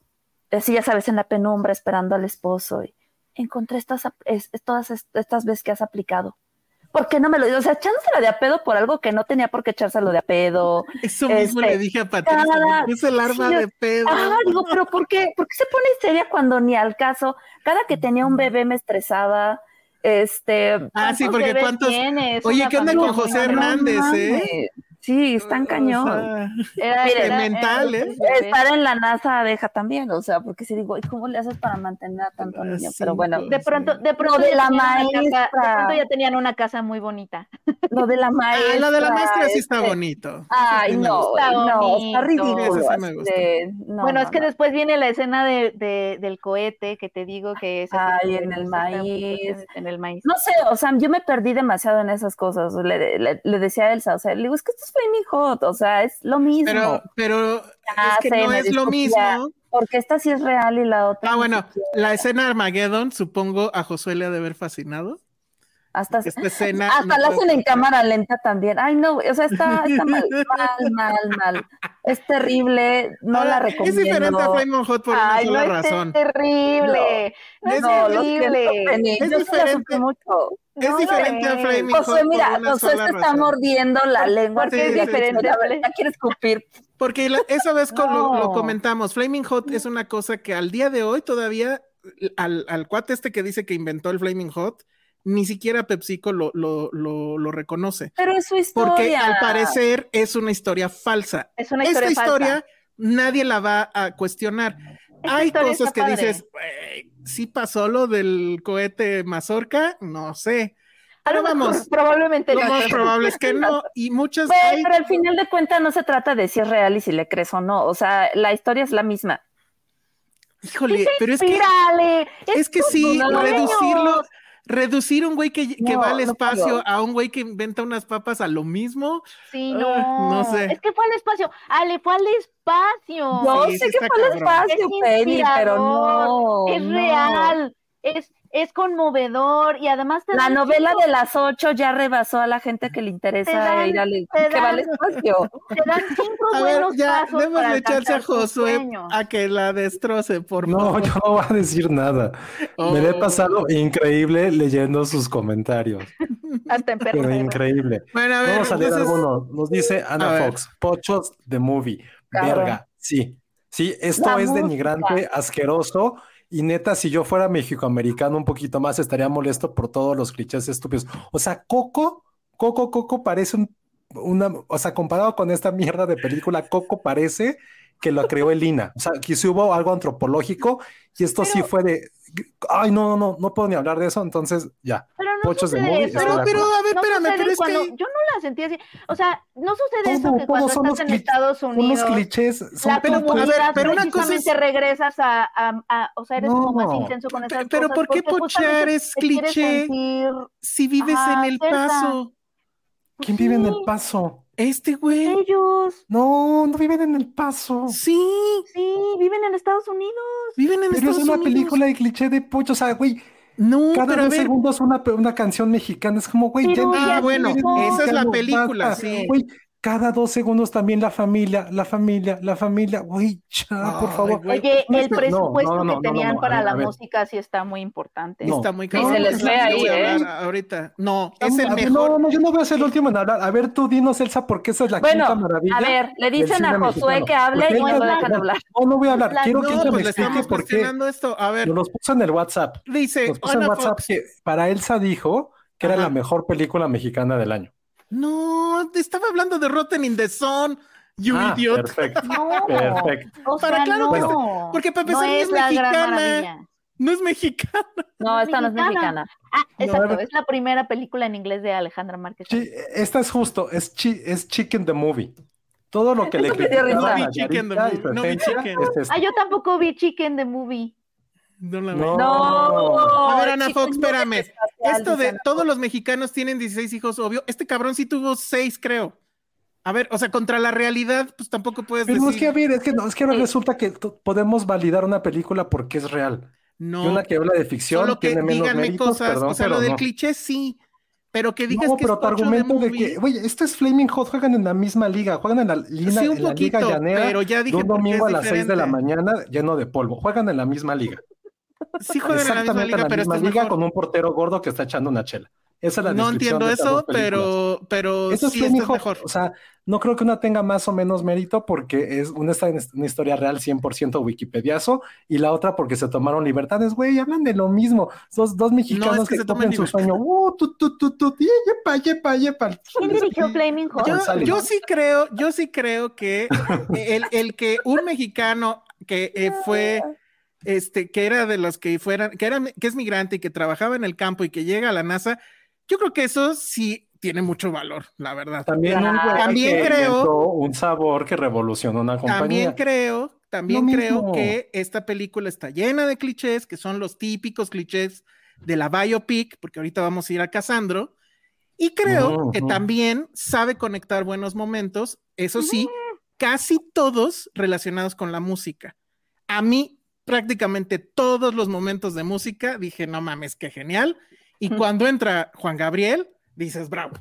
así ya sabes, en la penumbra esperando al esposo y encontré estas, es- todas est- estas veces que has aplicado. ¿Por qué no me lo digo? O sea, echándosela de a pedo por algo que no tenía por qué echárselo de a pedo. Eso mismo Este, le dije a Patricia. cada- Es el arma sí, de pedo. Ah, digo, pero ¿por qué? ¿Por qué se pone seria cuando ni al caso? Cada que tenía un bebé me estresaba. Este. Ah, sí, ¿Cuántos porque cuántos. tienes? Oye, ¿qué onda con José. Hernández, eh? Sí, están cañón. O sea, Era, Mire, era- mental, era- ¿eh? Estar en la NASA deja también, o sea, porque si digo, ¿y cómo le haces para mantener a tanto niño? Pero bueno, De pronto, de pronto, de ya la tenían una casa, de maestra. pronto ya tenían una casa muy bonita. lo de la maestra. Ah, lo de la maestra sí está este, bonito. Ay, no. Está no, está bonito. ridículo. Ese sí me así gusta. de- no, bueno, no, es que no. después viene la escena de, de- del cohete que te digo que es Ay, en el maíz. En el maíz. No sé, o sea, yo me perdí demasiado en esas cosas. Le, le- le decía a Elsa, o sea, le digo, es que esto es Flaming Hot, o sea, es lo mismo. Pero, pero es que no es lo mismo. Porque esta sí es real y la otra. Ah, bueno, la escena Armageddon, supongo a Josué le ha de haber fascinado. Hasta, hasta no la hacen en cámara lenta también. Ay, no, o sea, está, está mal, mal, mal, mal. Es terrible, no la recomiendo. Es diferente a Flaming Hot por Ay, una no sola es razón. terrible. No, Es es terrible. Es yo sí la diferente. mucho. Es No, diferente a. Flaming Josué, Hot mira, sola se está mordiendo la lengua. porque es porque diferente, la Fle- verdad quiere escupir. Porque la- esa vez con lo, comentamos, Flaming Hot es una cosa que al día de hoy todavía, al, al cuate este que dice que inventó el Flaming Hot, ni siquiera PepsiCo lo, lo, lo, lo reconoce. Pero es su historia. Porque al parecer es una historia falsa. Es una Esta historia falsa. historia nadie la va a cuestionar. Esta Hay cosas que padre. dices, "Güey, ¿sí pasó lo del cohete Mazorca? No sé. Pero vamos, probablemente lo no. más probable es que no. Y muchas Güey, hay- pero al final de cuentas no se trata de si es real y si le crees o no. O sea, la historia es la misma. Híjole, pero es que Es que sí, reducirlo, reducir un güey que, que No, va al espacio a un güey que inventa unas papas a lo mismo. Sí, Ah, no. no sé. Es que fue al espacio. Ale, fue al espacio. Yo Sí, sé que fue al espacio, Es Penny, pero no. es no. real. Es, es conmovedor y además te La novela de las ocho ya rebasó a la gente que le interesa dan- ir al te que va al dan- espacio. te dan cinco A ver, buenos ya, pasos para démosle chance a Josué a que la destroce, por No, yo no voy a decir nada. Me le he Oh. pasado increíble leyendo sus comentarios. Hasta en Pero increíble. Bueno, a ver, Vamos a leer entonces, algunos. Nos dice A Ana ver. Fox, Pochos de Movie. Verga, sí. Sí, esto La es música. denigrante, asqueroso. Y neta, si yo fuera mexicoamericano un poquito más, estaría molesto por todos los clichés estúpidos. O sea, Coco, Coco, Coco parece un, una, o sea, comparado con esta mierda de película, Coco parece que lo creó Elina. O sea, que sí hubo algo antropológico y esto sí fue de, ay, no, no, no, no puedo ni hablar de eso, entonces ya. Pero no Pochos de sucede movie, eso. Pero, pero, a ver, No espérame, pero es cuando- que Yo no la sentí así. O sea, no sucede eso que cuando son estás los en cli- Estados Son Unidos. los clichés, son la pero, a ver, pero una cosa es- regresas a, a- a- o sea, eres como más intenso con esas Pero- pero ¿por qué pochear es cliché? sentir- si vives Ajá, en el paso, ¿Quién vive en el paso? este güey, Ellos, No, no viven en el paso. sí, sí, viven en Estados Unidos. viven en Pero Estados es una Unidos. película de cliché de pocho, o sea, güey, No, cada pero a dos ver, segundos una, una canción mexicana, es como, güey, Pero ya Ah, bueno, esa es la película, sí. Güey, cada dos segundos también la familia, la familia, la familia, güey, ya, por favor. Oye, no, el presupuesto no, no, que no, tenían no, a para ver, la música sí está muy importante. No. Está muy Y cabrón. se les Es ve que ahí, ¿eh? Ahorita. No, es el mejor. No, no, yo no voy a ser el último en hablar. A ver, tú dinos, Elsa, porque esa es la Bueno, quinta maravilla. a ver, le dicen a Josué mexicano. que hable y no lo dejan hablar. No, no voy a hablar. La- Quiero no, que me pues le explique por qué. esto. A ver, Nos los puso en el WhatsApp. dice Nos puso en WhatsApp que para Elsa dijo que era la mejor película mexicana del año. No, te estaba hablando de Rotten in the Sun, you Ah, idiot. Perfecto. No, Perfecto. o Para sea, claro no. que está- porque para no empezar no es gran mexicana. No es mexicana. No, esta no es mexicana. Ah, No, exacto, es la primera película en inglés de Alejandra Márquez. Sí, esta es justo, es, chi- es Chicken the Movie. Todo lo que le criticaban risa. a Chicken the Movie, no vi Chicken. Ah, yo tampoco vi Chicken the Movie. No la No. veo. No. A ver, Ana Fox, espérame. es Esto de todos los mexicanos tienen 16 hijos, obvio. Este cabrón sí tuvo 6, creo. A ver, o sea, contra la realidad, pues tampoco puedes Pero es decir. que, a ver, es que, no, es que ahora resulta que podemos validar una película porque es real. No, Y una que habla de ficción solo que tiene menos díganme méritos, cosas. perdón, o sea, lo del no. cliché sí. Pero que digas No, que pero es tu de argumento de, movie, que, oye, esto es Flaming Hot, juegan en la misma liga, juegan en la, lina- Sí, un en la liga poquito, llanera pero ya dije de un domingo a es las 6 de la mañana lleno de polvo. Juegan en la misma liga. Sí juegan en la misma Exactamente liga, la pero misma esta es liga mejor. con un portero gordo que está echando una chela. Esa es la No entiendo eso, pero, pero Eso es sí, es mejor. O sea, no creo que una tenga más o menos mérito porque es una, una historia real 100% wikipediazo y la otra porque se tomaron libertades. Güey, hablan de lo mismo. Dos, dos mexicanos es que que, se toman su sueño. Uh, tu, tu, tu, tu, y yepa, yepa, yepa. ¿Quién dirigió Flaming Hot? Yo, sí creo, yo sí creo que el, el que un mexicano que eh, fue, este, que era de los que fueran, que era, que es migrante y que trabajaba en el campo y que llega a la NASA, yo creo que eso sí tiene mucho valor, la verdad. También, un También que creo- un sabor que revolucionó una compañía. También creo, también Lo creo mismo. que esta película está llena de clichés, que son los típicos clichés de la biopic, porque ahorita vamos a ir a Casandro. Y creo Ujú, que ujú. también sabe conectar buenos momentos, eso sí, casi todos relacionados con la música. A mí, prácticamente todos los momentos de música, dije, no mames, qué genial. Y cuando entra Juan Gabriel, dices, bravo.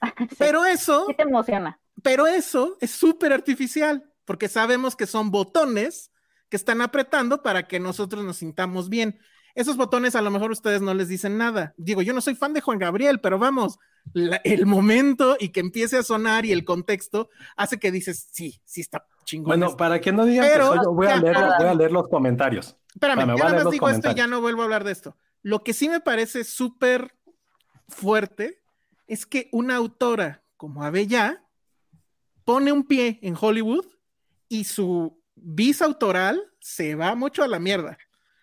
Sí, Pero eso sí te emociona. pero eso es súper artificial, porque sabemos que son botones que están apretando para que nosotros nos sintamos bien. Esos botones a lo mejor ustedes no les dicen nada. Digo, yo no soy fan de Juan Gabriel, pero vamos, la- el momento y que empiece a sonar y el contexto hace que dices, sí, sí está chingón. Bueno, esto". para que no digan Pero- que soy yo, voy a, leer, voy a leer los comentarios. Espérame, Espérame, voy yo nada más digo esto y ya no vuelvo a hablar de esto. Lo que sí me parece súper fuerte es que una autora como Abella pone un pie en Hollywood y su visa autoral se va mucho a la mierda.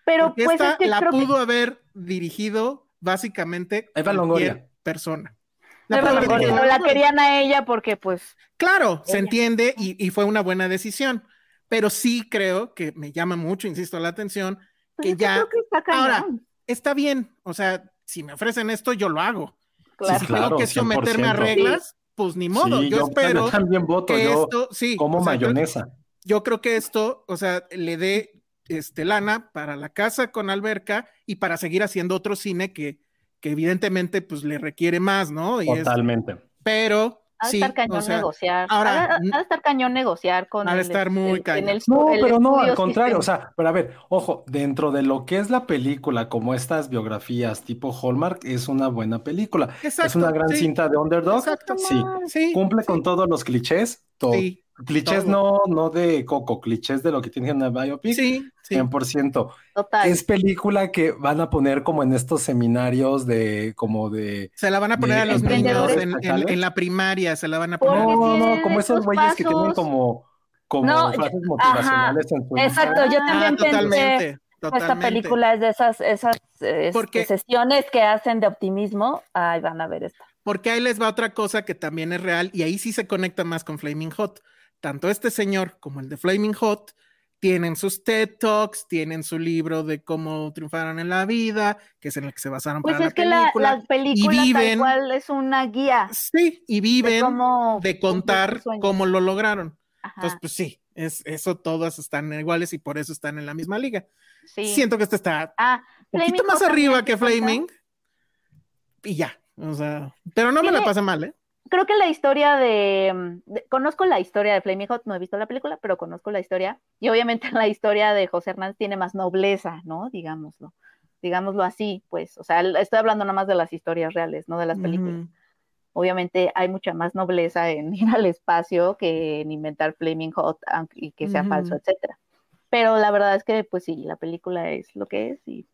Pero Porque pues esta es que la que pudo haber dirigido básicamente Eva cualquier Longoria. persona. La pero la querían a ella porque pues Claro, se entiende y, y fue una buena decisión, pero sí creo que me llama mucho, insisto, la atención, pues que ya creo que está. Ahora, está bien, o sea, si me ofrecen esto, yo lo hago. Claro. Si claro, tengo que someterme a 100%. reglas, pues ni modo. Sí, yo, espero también voto, que yo esto, sí, como o sea, yo- mayonesa. Yo, creo que esto, o sea, le dé este, lana para la casa con alberca y para seguir haciendo otro cine que, que evidentemente pues le requiere más, ¿no? Y es- Totalmente. pero Ha de sí, estar cañón o sea, negociar. ahora, ha, de- ha de estar cañón negociar con Ha de el- estar muy el- en cañón. el- No, el pero no, al contrario, o sea, pero a ver, ojo, dentro de lo que es la película, como estas biografías tipo Hallmark, es una buena película. es una gran sí. cinta de underdog, Exacto. sí. sí, Cumple sí, con todos los clichés, todo. Clichés no, no de Coco, clichés de lo que tiene una biopic, sí, sí. 100%. Total. Es película que van a poner como en estos seminarios de, como de... Se la van a poner de a los niños en, en- estatales. en la primaria, se la van a Porque poner. No, no, tienen como esos güeyes que tienen como, como No, frases yo- motivacionales en su Exacto, yo Ah, también pensé totalmente, esta película es de esas, esas eh, Porque- este, sesiones que hacen de optimismo. Ay, van a ver esta. Porque ahí les va otra cosa que también es real y ahí sí se conecta más con Flaming Hot. Tanto este señor como el de Flaming Hot tienen sus TED Talks, tienen su libro de cómo triunfaron en la vida, que es en el que se basaron Pues para es que la la, película. la película viven- tal cual es una guía Sí, y de viven cómo de contar cómo lo lograron. Ajá, Entonces, pues sí, es, eso todas están iguales y por eso están en la misma liga. sí. Siento que este está Ah, un poquito Flaming más arriba que. Flaming y ya. O sea, pero no me la pasé mal, ¿eh? Creo que la historia de, de- Conozco la historia de Flaming Hot, no he visto la película, pero conozco la historia. Y obviamente la historia de José Hernández tiene más nobleza, ¿no? Digámoslo. Digámoslo así, pues. O sea, estoy hablando nada más de las historias reales, no de las películas. Obviamente hay mucha más nobleza en ir al espacio que en inventar Flaming Hot y que sea falso, etcétera. Pero la verdad es que, pues sí, la película es lo que es y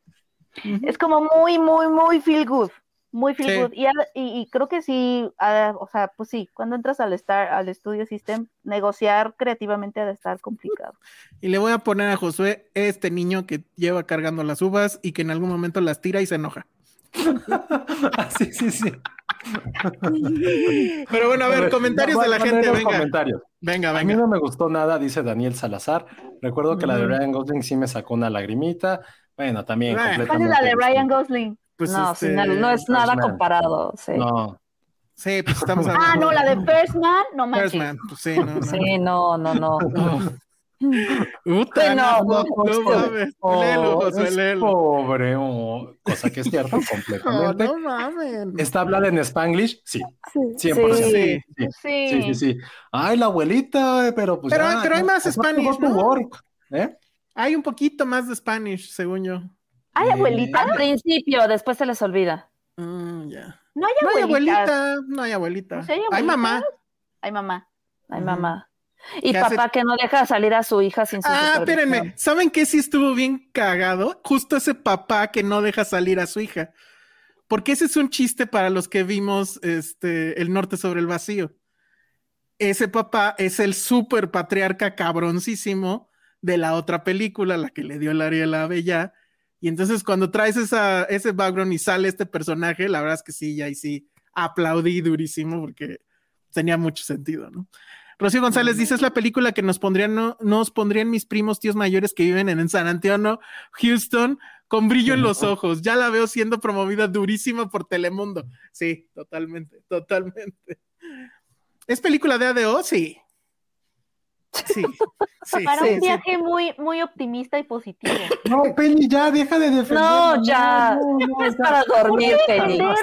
es como muy, muy, muy feel good. Muy feel Sí. good. Y, al- y- y creo que sí, o sea, pues sí, cuando entras al estar, al estudio system, negociar creativamente ha de estar complicado. Y le voy a poner a Josué este niño que lleva cargando las uvas y que en algún momento las tira y se enoja. Ah, sí, sí, sí. Pero bueno, a ver, comentarios de la gente, venga. comentarios. Venga, A mí no me gustó nada, dice Daniel Salazar. Recuerdo que la de. Ryan Gosling sí me sacó una lagrimita. Bueno, también. ¿Cuál es completamente. la de Ryan. Gosling? Pues, no, este, no, no es nada Man. comparado. Sí, No, Sí, pues estamos Ah, hablando. no, la de First Man, no manches. First Man, pues sí, no, no. Sí, no, no, no. No, no, no, no, no pobre. mames. Oh, pobre, oh, cosa que es cierto, No, completamente. no mames. ¿Está hablada en Spanglish? Sí, 100%. Sí. Sí, Sí. sí, sí, sí. Ay, la abuelita, pero pues Pero- ya, pero hay más Spanish, ¿eh? Hay un poquito más de Spanish, según yo. ¿Hay abuelita? Al principio, después se les olvida. Mm. No hay No hay abuelita, no hay abuelita. ¿No sé, hay Hay abuelitas? mamá. Hay mamá. Ay, Ujú. mamá. Y papá que no deja salir a su hija sin su Ah, espérenme. ¿Saben qué sí estuvo bien cagado? Justo ese papá que no deja salir a su hija. Porque ese es un chiste para los que vimos este, El Norte sobre el Vacío. Ese papá es el super patriarca cabroncísimo de la otra película, la que le dio el Ariel a Bella. Y entonces cuando traes esa, ese background y sale este personaje, la verdad es que sí, ya ahí sí aplaudí durísimo porque tenía mucho sentido, ¿no? Rocío González dice, es la película que nos pondrían, no, nos pondrían mis primos tíos mayores que viven en, San Antonio, Houston, con brillo en los ojos. Ya la veo siendo promovida durísima por Telemundo. Sí, totalmente, totalmente. ¿Es película de ADO? Sí. Sí, sí, Para sí, un sí. viaje muy, muy optimista y positivo. No, Penny, ya, deja de defender. No, ya. no, no, es ya. para dormir, Penny. No es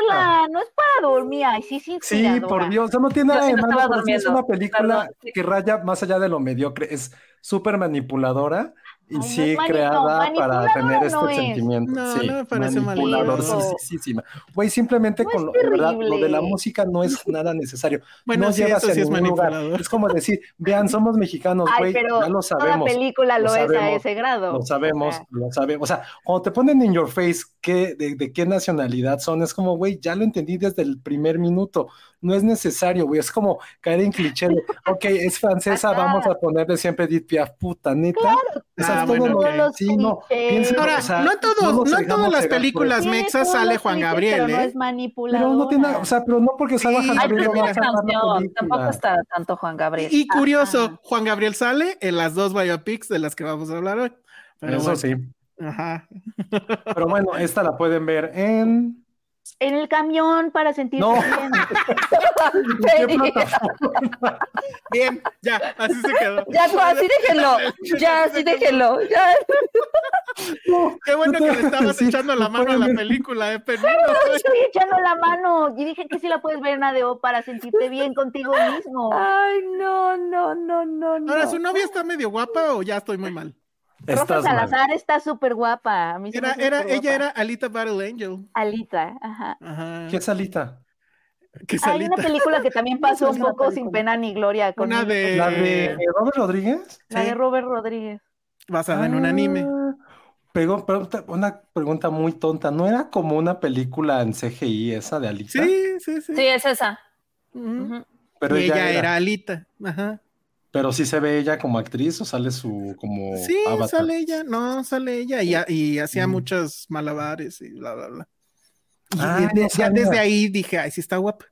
para dormir. Ay, sí, sí, Sí, por Dios, eso no tiene nada de malo, es una película perdón, que raya más allá de lo mediocre, es súper manipuladora Ay, no sí mani- creada no, para tener este no es. sentimiento. No, sí, no me parece manipulador, sí, sí, sí, sí. Güey, simplemente No con lo, de verdad, lo de la música no es nada necesario. Bueno, no eso hacia sí es ningún lugar. Es como decir, vean, somos mexicanos, güey, ya lo toda sabemos. película lo, lo es a sabemos, ese grado. Lo sabemos, O sea, lo sabemos. O sea, cuando te ponen en your face qué, de, de qué nacionalidad son, es como, güey, ya lo entendí desde el primer minuto. No es necesario, güey. Es como caer en cliché de, ok, es francesa, Ajá. vamos a ponerle siempre Edith Piaf, puta, neta. O sea, Ah, todo bueno, lo- ok. todos los sí, no, piensen, Ahora, o sea, no en todos, no en dejamos todas las películas mexas sale Juan Gabriel, pero no ¿eh? es manipuladora. Pero no tiene, o sea, pero no porque salga Sí. Juan Ay, Gabriel pero no es canción. Tampoco está tanto Juan Gabriel. Y curioso, Ajá. Juan Gabriel sale en las dos biopics de las que vamos a hablar hoy. Pero Eso bueno, sí. Ajá. Pero bueno, esta la pueden ver en En el camión para sentirte No. bien. Bien, ya, así se quedó. Ya, no, así déjenlo. Ya, así déjenlo. Ya. Qué bueno que le estabas Sí, echando la mano a la película, eh, Penny. No, estoy echando la mano. Y dije que sí la puedes ver en ADO para sentirte bien contigo mismo. Ay, no, no, no, no, no. Ahora, ¿su novia está medio guapa o ya estoy muy mal? Rosa mal. Salazar está súper guapa. A mí Era, era, ella era Alita Battle Angel. Alita, ajá. Ajá. ¿Qué es Hay una Alita? película que también pasó un poco sin pena ni gloria con Una de, ¿La de Robert Rodríguez? la de. Robert Rodríguez. basada en un anime. Ah, Pegó, pero una pregunta muy tonta. ¿No era como una película en CGI esa de Alita? Sí, sí, sí. Sí, es esa. Pero y ella, ella era Alita. Ajá. Pero sí se ve ella como actriz o sale su como Sí, avatar? sale ella. No, sale ella. Y, y hacía Mm. muchos malabares y bla, bla, bla. Y Ah, de- no ya desde ahí dije, ay, sí está guapa.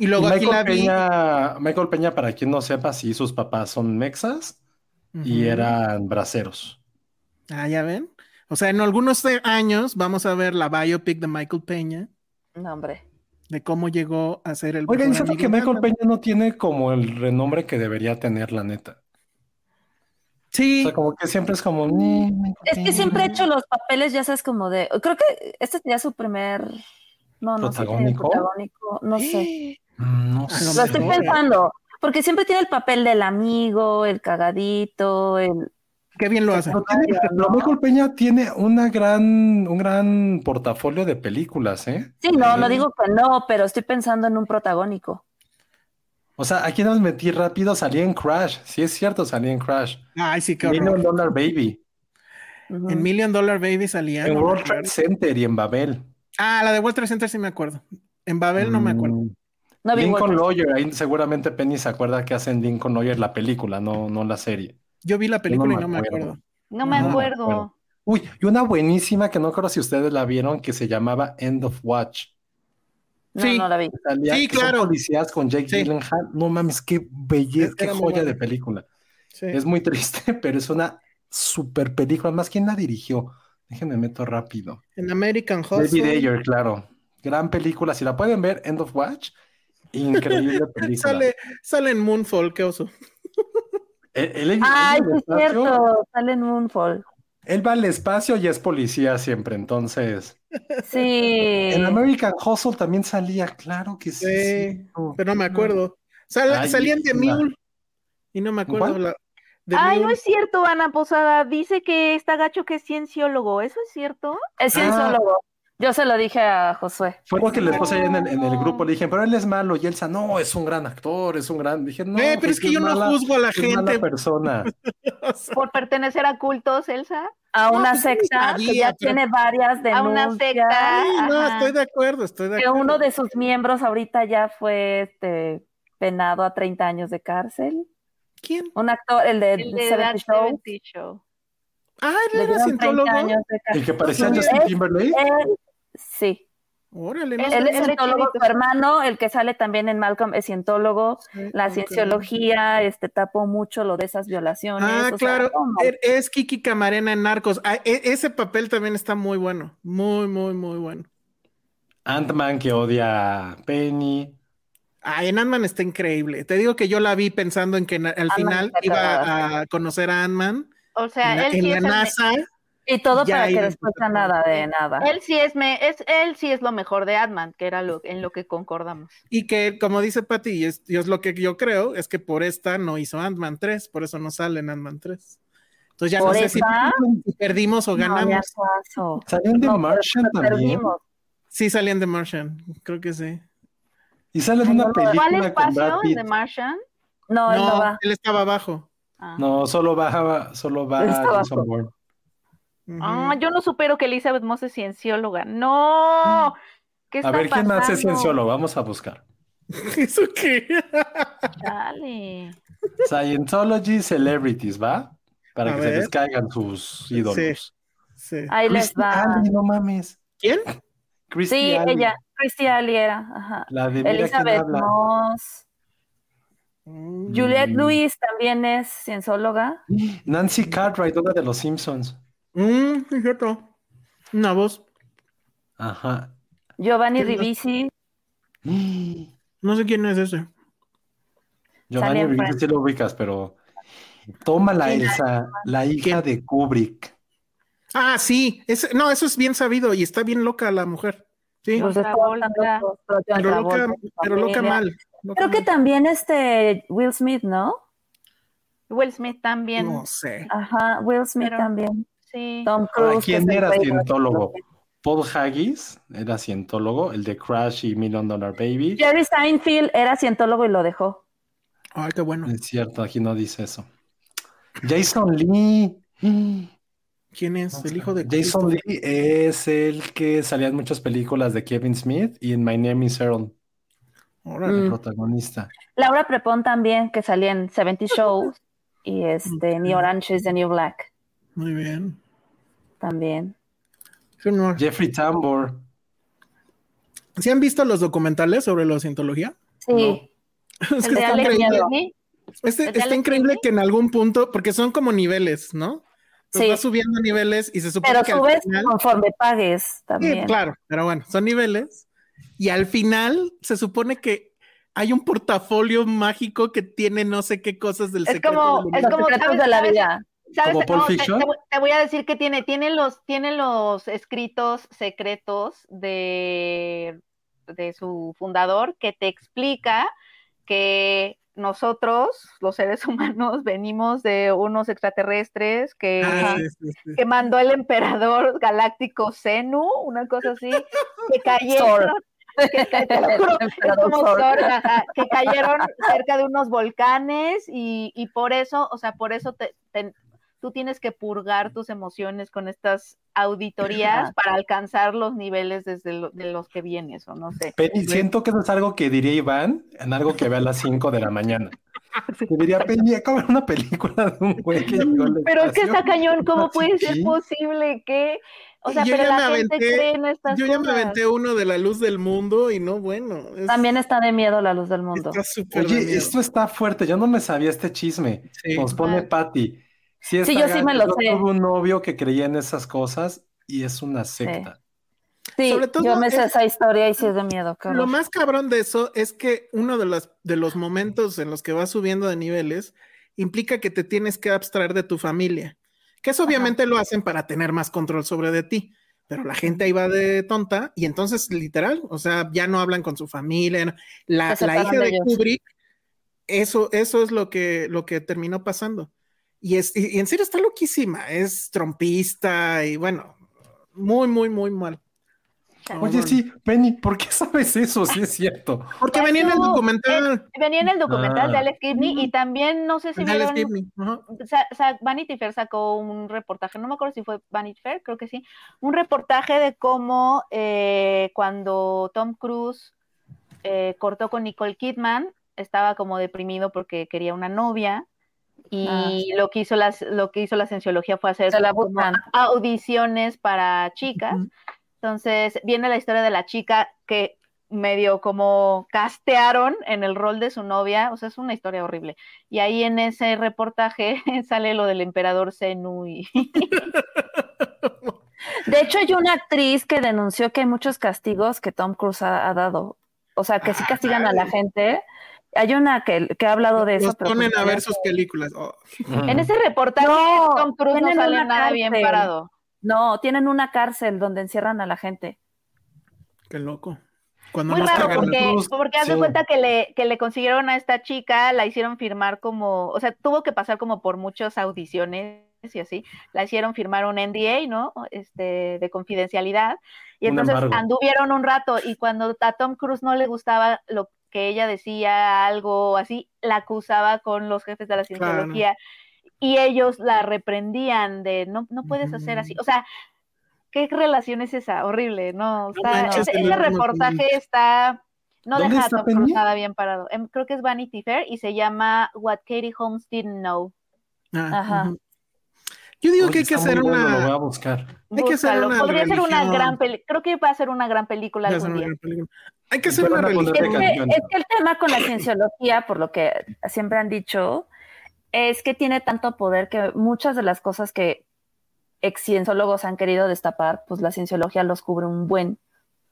Y luego Y aquí Michael la vi. Peña, Michael Peña, para quien no sepa, sí, sus papás son mexas y eran braceros. Ah, ya ven. O sea, en algunos años vamos a ver la biopic de Michael Peña, No, hombre. De cómo llegó a ser el siento amigo que Michael. Peña no tiene como el renombre que debería tener, la neta. O Sí, sea, como que siempre es como... "Ni, Michael Es que Peña". siempre ha hecho los papeles, ya sabes, como de. Creo que este sería su primer. No, no sé. si tiene ¿Protagónico? protagónico, No sé. Mm, No A lo sé. Lo estoy pensando. Porque siempre tiene el papel del amigo, el cagadito, el. Qué bien lo hace. Tiene- Peña tiene una gran, un gran portafolio de películas, ¿eh? Sí, no, no digo que no, pero estoy pensando en un protagónico. O sea, aquí nos metí rápido, salí en Crash. Sí, es cierto, salí en Crash. Ay, sí, qué Million. Dollar Baby. En Million Dollar Baby salía. en no World. Trade Center y en Babel. Ah, la de World Trade Center sí me acuerdo. En Babel no me acuerdo. Mm, No Lincoln. Lawyer, ahí seguramente Penny se acuerda que hacen Lincoln Lawyer la película, no, no la serie. Yo vi la película y no me acuerdo. acuerdo. No me No me acuerdo. acuerdo. Uy, y una buenísima que no creo si ustedes la vieron, que se llamaba End of Watch. No, Sí. no la vi. Salía- Sí, claro. policías con Jake Sí. Gyllenhaal. No mames, qué belleza, qué joya de película. Sí. Es muy triste, pero es una super película. Más, ¿quién la dirigió? Déjenme meto rápido. En American David Hustle. Ayer, claro. Gran película. Si la pueden ver, End of Watch. Increíble película. Sale, sale en Moonfall, qué oso. Él, él- él- Ay, él es espacio- cierto. Sale en Moonfall. Él va al espacio y es policía siempre, entonces. Sí. En American Hustle también salía, claro que sí. Pero no me acuerdo. Sal- Ay, salían de Mule y no me acuerdo. La, de Ay, no es cierto, Ana Posada. Dice que está gacho que es cienciólogo. ¿Eso es cierto? Es cienciólogo. Yo se lo dije a Josué. Fue porque les puse ahí en el, en el grupo, le dije, pero él es malo. Y Elsa, no, es un gran actor, es un gran. Dije, no, Eh, pero pues es que yo no juzgo a la es mala gente. persona. Por pertenecer a cultos, Elsa. A No, una pues, secta que sabía, ya pero- tiene varias A denuncias. una secta. no, Ajá. estoy de acuerdo, estoy de Que acuerdo. uno de sus miembros ahorita ya fue este, penado a 30 años de cárcel. ¿Quién? Un actor, el de, El de 70 That Show, 70 Show. Ah, le él era dieron 30 cientólogo. El que parecía Justin él- Timberlake. Sí, Órale, no Él- es cientólogo, su hermano, el que sale también en Malcolm, es cientólogo. La cienciología este, tapó mucho lo de esas violaciones. Ah, o claro. Er- Es Kiki Camarena en Narcos. Ah, e- ese papel también está muy bueno. Muy, muy, muy bueno. Ant-Man que odia a Penny. Ah, en Ant-Man está increíble. Te digo que yo la vi pensando en que al final iba a conocer a Ant-Man O sea, en él en sí la es el me- NASA. Y todo Ya para que después todo. nada de nada. Él sí es, me, es, él sí es lo mejor de Ant-Man, que era lo, en lo que concordamos. Y que, como dice Patty, y es, y es lo que yo creo, es que por esta no hizo Ant-Man 3, por eso no sale en Ant-Man 3. Entonces ya no ¿Por sé si perdimos o ganamos. en The No, Martian también. perdimos. Sí salían de Martian, creo que sí. Y sale en Ay, una no, película ¿Cuál espacio? Brad ¿El Pitt. de Martian? No, él no va. él estaba abajo. Ah. No, solo va, solo va Ah, yo no supero que Elizabeth Moss es ciencióloga. ¡No! ¿Qué A ver, ¿quién más es pasando? cienciólogo? Vamos a buscar. ¿Eso qué? Chale. Scientology Celebrities, ¿va? Para A que se les caigan sus ídolos. Sí. Ahí les va. No mames. ¿Quién? Christy Sí, ella, Christy Ali era. Ajá. La de Elizabeth. Moss. Mm. Juliette Mm. Lewis también es ciencióloga. Nancy Cartwright, una de los Simpsons. Mm, es cierto. Una voz. Ajá. Giovanni. Ribisi, No sé quién es ese. Giovanni Ribisi sí lo ubicas, pero tómala. Elsa, la hija de Kubrick. Ah, sí. no, eso es bien sabido y está bien loca la mujer. Sí, pues pero loca, Travolta, pero loca familia. mal. loca Creo que mal. también este Will Smith, ¿no? Will Smith también. No sé. Ajá, Will Smith Pero- también. Sí. Tom Ahora, Cruise. ¿quién era cientólogo? Paul Haggis era cientólogo, el de Crash y Million Dollar Baby. Jerry Seinfeld era cientólogo y lo dejó. Ay, qué bueno. Es cierto, aquí no dice eso. Jason Lee. ¿Quién es? El hijo de Jason. Lee es el que salía en muchas películas de Kevin Smith y en My Name is Earl, Órale. el Mm. protagonista. Laura Prepon también, que salía en 70 Shows. Y este, New Orange is the New Black Muy bien. también. No. Jeffrey Tambor. ¿Sí han visto los documentales sobre la cientología? Sí. Es que está increíble. Este- ¿El de está increíble que en algún punto, porque son como niveles, ¿no? Pues Sí. va subiendo niveles y se supone Pero que al subes final- conforme pagues Sí, también. claro, pero bueno, son niveles. Y al final se supone que hay un portafolio mágico que tiene no sé qué cosas del Es secreto como- es como- secretos ¿sabes- de la vida. ¿Sabes? ¿Como Pulp No, te- Fiction? te, voy- te voy a decir que tiene, tiene los, tiene los escritos secretos de, de su fundador que te explica que nosotros, los seres humanos, venimos de unos extraterrestres que, Ah, sí, sí, sí. que mandó el emperador galáctico Zenu, una cosa así, que cayeron, que, juro, que cayeron cerca de unos volcanes y, y por eso, o sea, por eso te, te- tú tienes que purgar tus emociones con estas auditorías Ajá. para alcanzar los niveles desde lo- de los que vienes, o no sé. Penny, siento que eso es algo que diría Iván en algo que ve a las 5 de la mañana. Que diría, Penny, acabo de ver una película de un güey que llegó al Pero es que espacio". está cañón, ¿cómo Así puede ser posible que, o sea, yo pero ya la me gente aventé- cree en estas Yo ya me aventé uno de la luz del mundo y no, bueno. es- También está de miedo la luz del mundo. Está súper de Oye, miedo. esto está fuerte. Yo no me sabía este chisme. Sí. Nos pone Ah. Patty. Sí, Sí, yo sí me lo sé. Tuve un novio que creía en esas cosas y es una secta. Sí, Sobre todo yo me sé es- esa historia y sí es de miedo. qué Lo más cabrón de eso es que uno de los, de los momentos en los que vas subiendo de niveles implica que te tienes que abstraer de tu familia. Que eso obviamente lo hacen para tener más control sobre de ti. Pero la gente ahí va de tonta y entonces literal, o sea, ya no hablan con su familia. no- La, la hija de de. Kubrick, eso, eso es lo que, lo que terminó pasando. Y, es, y, y en serio está loquísima, es trompista y bueno, muy, muy, muy mal. Oye, sí, Penny, ¿por qué sabes eso? Sí es cierto. Porque Pues venía en el documental. Venía en el documental de Ah. Alex Gibney y también, no sé si Alex vieron. Sa- sa- Vanity Fair sacó un reportaje, no me acuerdo si fue Vanity Fair, creo que sí, un reportaje de cómo eh, cuando Tom Cruise eh, cortó con Nicole Kidman, estaba como deprimido porque quería una novia y lo que hizo las, lo que hizo la cienciología fue hacer la audiciones para chicas. Entonces viene la historia de la chica que medio como castearon en el rol de su novia, o sea, es una historia horrible. Y ahí en ese reportaje sale lo del emperador Zenu y De hecho, hay una actriz que denunció que hay muchos castigos que Tom Cruise ha, ha dado. O sea, que sí castigan a la gente. Hay una que, que ha hablado de eso. Los pero ponen pues a ver sus películas. Oh, en ese reportaje No, Tom Cruise no sale nada bien parado. No, tienen una cárcel donde encierran a la gente. qué loco. Cuando Muy raro porque, porque haz de sí. cuenta que le, que le consiguieron a esta chica, la hicieron firmar como, o sea, tuvo que pasar como por muchas audiciones y así, la hicieron firmar un NDA, ¿no? Este, de confidencialidad. Y Un entonces embargo. anduvieron un rato y cuando a Tom Cruise no le gustaba lo que ella decía, algo así, la acusaba con los jefes de la cienciología y ellos la reprendían de, no, no puedes hacer así, o sea, ¿qué relación es esa? Horrible, ¿no? Está- manches, ese, reportaje está, no ¿Dónde deja a Tom Cruise nada bien parado. Em, creo que es Vanity Fair y se llama What Katie Holmes Didn't Know. Ah, Ajá. Yo digo Oye, que hay que hacer bueno, una. Lo voy a buscar. Hay que hacer una Podría ser una religión. gran película, creo que va a ser una gran película Hay que hacer algún una día. gran película. Hay que hacer Pero una van a poner religión. Es es que el tema con la cienciología, por lo que siempre han dicho, es que tiene tanto poder que muchas de las cosas que ex cienciólogos han querido destapar, pues la cienciología los cubre un buen.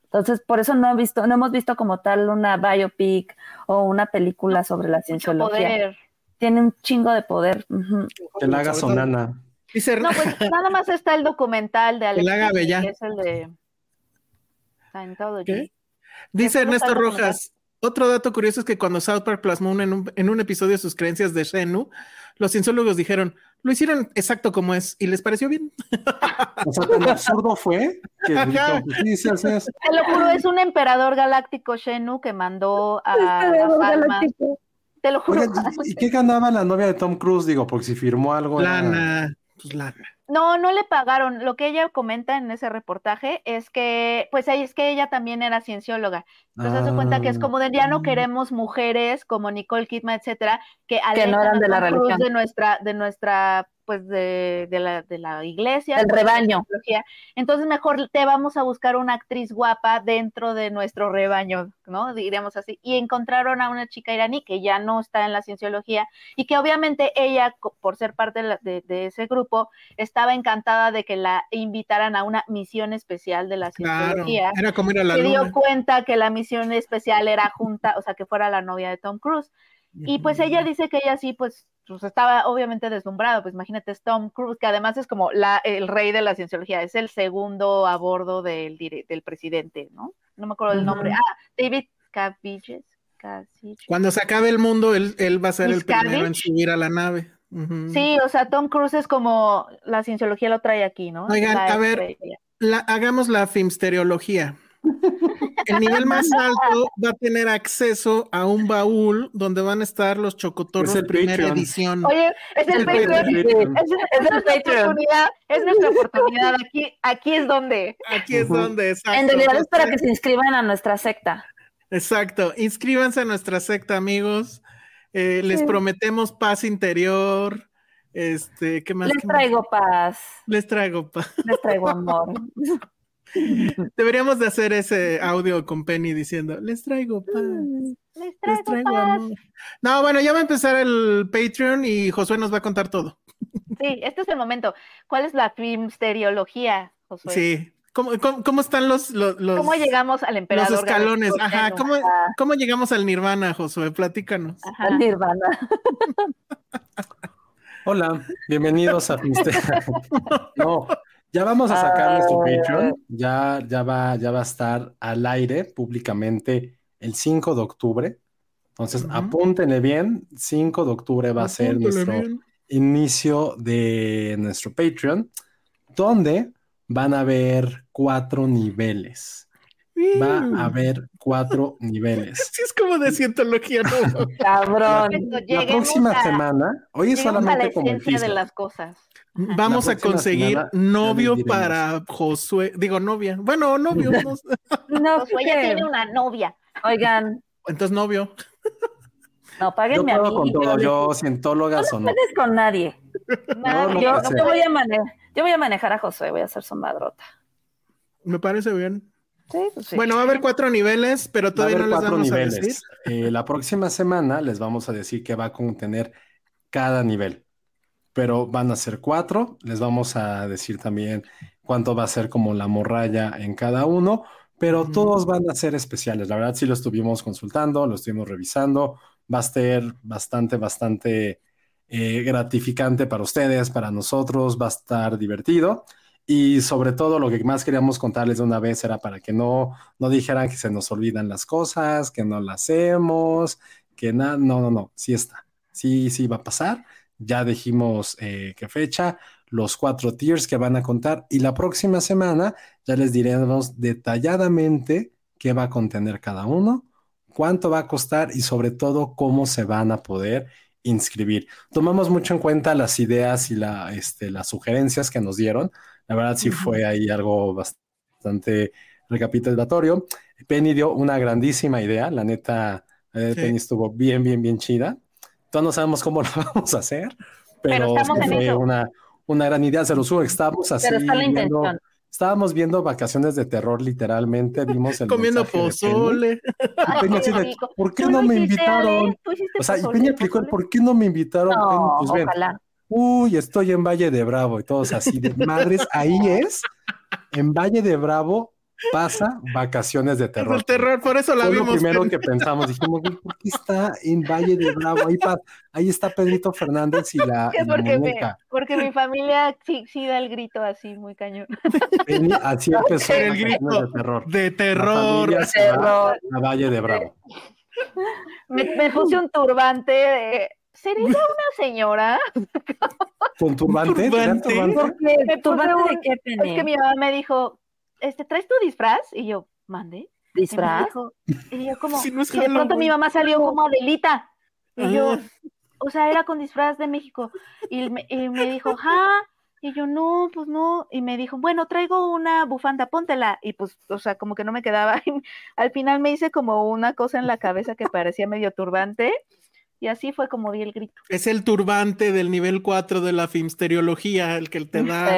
Entonces, por eso no, he visto, no hemos visto como tal una biopic o una película sobre la cienciología. poder. Tiene un chingo de poder. ujú. Que la haga Sonana. Dice, No, pues nada más está el documental de Alex que es el de Scientology. ¿Qué? dice ¿Cómo Ernesto? Rojas. Otro dato curioso es que cuando South Park plasmó un- en, un, en un episodio de sus creencias de Shenu, los cienciólogos dijeron, lo hicieron exacto como es y les pareció bien. O sea, tan absurdo fue que. Te lo juro, es un emperador galáctico Shenu que mandó a las almas. galáctico. Te lo juro. ¿y- ¿y qué ganaba la novia de Tom Cruise? Digo, porque si firmó algo. era- Lana, pues lana. No, no le pagaron. Lo que ella comenta en ese reportaje es que, pues ahí es que ella también era ciencióloga. Entonces se cuenta que es Ah. como de ya no queremos mujeres como Nicole Kidman, etcétera, que alejan no eran a de la Tom Cruise religión. de nuestra, de nuestra, pues de, de la, de la iglesia, Del rebaño. Entonces mejor te vamos a buscar una actriz guapa dentro de nuestro rebaño, ¿no? Diríamos así. Y encontraron a una chica iraní que ya no está en la cienciología y que obviamente ella, por ser parte de, la- de- de ese grupo, estaba encantada de que la invitaran a una misión especial de la Claro, cienciología. era como ir a la se dio cuenta que la misión especial era junta, o sea, que fuera la novia de Tom Cruise. Y pues ella dice que ella sí, pues, pues estaba obviamente deslumbrada, pues imagínate, es Tom Cruise, que además es como la, el rey de la cienciología, es el segundo a bordo del, presidente, ¿no? No me acuerdo el nombre. Ah, David. Caviges. Cuando se acabe el mundo, él, él va a ser el primero en subir a la nave. Sí, o sea, Tom Cruise es como la cienciología lo trae aquí, ¿no? Oigan, La a ver. La- hagamos la filmsteriología. El nivel más alto va a tener acceso a un baúl donde van a estar los chocotorros Es primera Patreon. edición. Oye, es el El Patreon. Patreon. Es, es el nuestra Patreon. oportunidad, es nuestra oportunidad. Aquí, aquí es donde. Aquí es donde, exacto. En realidad es para que se inscriban a nuestra secta. Exacto. Inscríbanse a nuestra secta, amigos. Eh, les Sí. prometemos paz interior. Este, ¿qué más? Les ¿Qué más? traigo paz, Les traigo paz. les traigo amor. Deberíamos de hacer ese audio con Penny diciendo, les traigo paz. Les Les traigo paz. amor. No, bueno, ya va a empezar el Patreon y Josué nos va a contar todo. Sí, este es el momento. ¿Cuál es la filmsteriología, Josué? Sí. ¿Cómo, cómo, cómo están los, los, los- ¿Cómo llegamos al los emperador? escalones? galáctico Ajá? ¿cómo, Ajá. ¿cómo llegamos al Nirvana, Josué? Platícanos. Ajá. Al Nirvana. Hola, bienvenidos a Filmsteria. No, ya vamos a sacar nuestro Ah. Patreon. Ya, ya va, ya va a estar al aire públicamente el 5 de octubre. Entonces, Ujú. apúntenle bien. 5 de octubre va a ser nuestro bien. inicio de nuestro Patreon, donde van a haber cuatro niveles. Va a haber cuatro niveles. Sí, es como de cientología, ¿no? Cabrón. La próxima a- semana, hoy es lleguemos a la solamente como el de teaser. las cosas. Vamos a conseguir novio para Josué. Digo, novia. Bueno, novio. no. No, Josué ya tiene una novia. Oigan, Entonces, novio. no, Yo páguenme a puedo mí. con todo, yo- yo cientólogas o no no. puedes con nadie. Nadie. no Yo, yo voy a manejar, yo voy a manejar a Josué, voy a hacer su madrota. Me parece bien. Sí, pues sí. Bueno, va a haber cuatro niveles, pero Va a todavía no les cuatro vamos a niveles. decir. Eh, la próxima semana les vamos a decir que va a contener cada nivel, pero van a ser cuatro. Les vamos a decir también cuánto va a ser como la morralla en cada uno, pero todos van a ser especiales. La verdad, sí lo estuvimos consultando, lo estuvimos revisando. Va a ser bastante, bastante eh, gratificante para ustedes, para nosotros, va a estar divertido. Y sobre todo lo que más queríamos contarles de una vez era para que no, no dijeran que se nos olvidan las cosas, que no las hacemos, que nada, no, no, no, sí está, sí, sí va a pasar. Ya dijimos eh, qué fecha, los cuatro tiers que van a contar y la próxima semana ya les diremos detalladamente qué va a contener cada uno, cuánto va a costar y sobre todo cómo se van a poder inscribir. Tomamos mucho en cuenta las ideas y la, este, las sugerencias que nos dieron. La verdad sí fue ahí algo bastante recapitulatorio. Penny dio una grandísima idea, la neta, eh, Sí. Penny estuvo bien, bien, bien chida. Todavía no sabemos cómo lo vamos a hacer, pero, Pero estamos en eso. una, una gran idea. Se lo subo, estábamos así Pero está la viendo- estábamos viendo vacaciones de terror, literalmente, vimos el Comiendo pozole. Y Penny así de, rico. ¿por qué no me invitaron? O sea, y Penny aplicó el. ¿por qué no me invitaron? No, pues ven, ojalá. uy, estoy en Valle de Bravo y todos así de madres, ahí es, en Valle de Bravo, pasa vacaciones de Es terror. el terror, por eso la Fue lo vimos. primero que pensamos. Dijimos, ¿por qué está en Valle de Bravo? Ahí, pa- ahí está Pedrito Fernández y la, y la porque, me- muñeca. porque mi familia sí, sí da el grito así muy cañón. Así empezó El grito. de terror. De La terror. se va Terror. a Valle de Bravo. Me, me puse un turbante de... ¿Seré yo una señora? ¿Con turbante? ¿Tenías Turbante. turbante? ¿Por qué? Me ¿Turbante puse de qué, Es que mi mamá me dijo, este, ¿traes tu disfraz? Y yo, mande. Y ¿Disfraz? dijo- Y yo como, Si no es y de pronto mi mamá salió como Adelita. Y yo, Ah. o sea, era con disfraz de México. Y me, y me dijo, ja. Y yo, no, pues no. Y me dijo, bueno, traigo una bufanda, póntela. Y pues, o sea, como que no me quedaba. Y al final me hice como una cosa en la cabeza que parecía medio turbante. Y así fue como di el grito. Es el turbante del nivel 4 de la filmsteriología, el que te da Sí.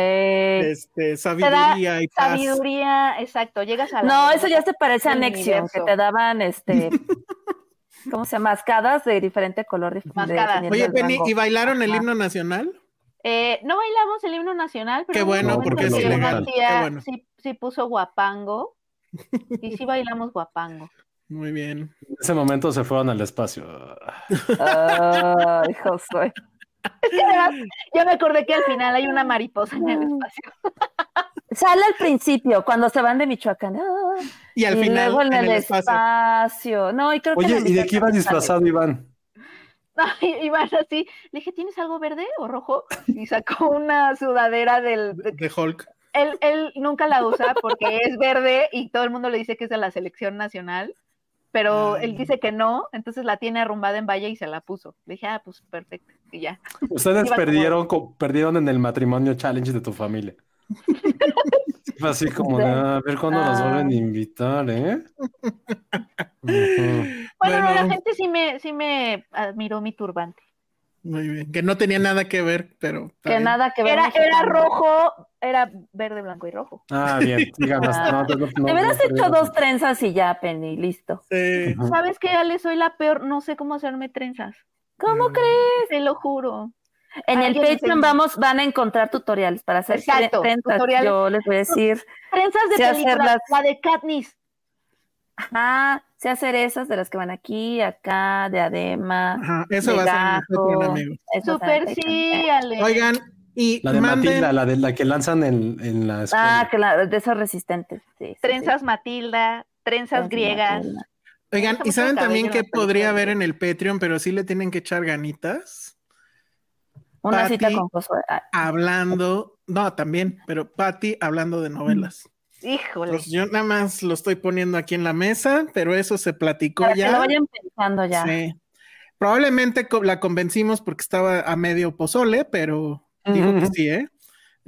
Este, sabiduría y paz. Sabiduría, exacto. Llegas a la No, eso ya se parece a Nexium, que te daban este. ¿Cómo se llama? Mascadas de diferente color. Mascadas. Oye, Penny. ¿y bailaron el himno nacional? Eh, no bailamos el himno nacional, pero Qué bueno, porque es ilegal. una tía Qué bueno. sí, sí puso guapango. Y sí bailamos guapango. Muy bien. En ese momento se fueron al espacio. Ay, Josué. Es que además, yo me acordé que al final hay una mariposa en el espacio. Sale al principio, cuando se van de Michoacán. ah, Y al y final, luego en, en el, el espacio. espacio. No, y creo Oye, ¿y de qué iba Michoacán sale. disfrazado Iván? Y van así. Le dije, ¿tienes algo verde o rojo? Y sacó una sudadera del. De de Hulk. Él, él nunca la usa porque es verde y todo el mundo le dice que es de la selección nacional. Pero Ay. él dice que no, entonces la tiene arrumbada en valle y se la puso. Le dije, ah, pues perfecto. Y ya. Ustedes Iba perdieron, perdieron en el matrimonio challenge de tu familia. Así como de, a ver cuándo nos Ah. vuelven a invitar, ¿eh? Bueno, no, la Bueno. gente sí me, sí me admiró mi turbante. Muy bien. Que no tenía nada que ver, pero. Que bien. nada que ver. Era, era rojo, era verde, blanco y rojo. Ah, bien, díganos. Ah. No, no, no, Te hubieras hecho dos trenzas y ya, Penny, listo. Sí. ¿Sabes qué, Ale? Soy la peor, no sé cómo hacerme trenzas. ¿Cómo Mm. crees? Te lo juro. En el Patreon vamos, van a encontrar tutoriales para hacer Exacto, tutoriales. Yo les voy a decir, Trenzas de Sé película, hacerlas. la de Katniss. ajá, sé hacer esas de las que van aquí, acá, de adema. Ajá, eso de va a ser en el sí. Ale. Oigan, y La de manden- Matilda, la de la que lanzan en, en la escuela. Ah, claro, de esos resistentes. Sí, sí, sí. Trenzas Matilda, trenzas Trenzas griegas. Matilda. Oigan, ¿y saben también qué podría haber en el Patreon, pero sí le tienen que echar ganitas? Una Patty. cita con Josué. Ah, Hablando, no, también, pero Patty hablando de novelas. Híjole. Pues yo nada más lo estoy poniendo aquí en la mesa, pero eso se platicó para que ya. lo vayan pensando ya. Sí. Probablemente la convencimos porque estaba a medio pozole, pero dijo que sí, ¿eh?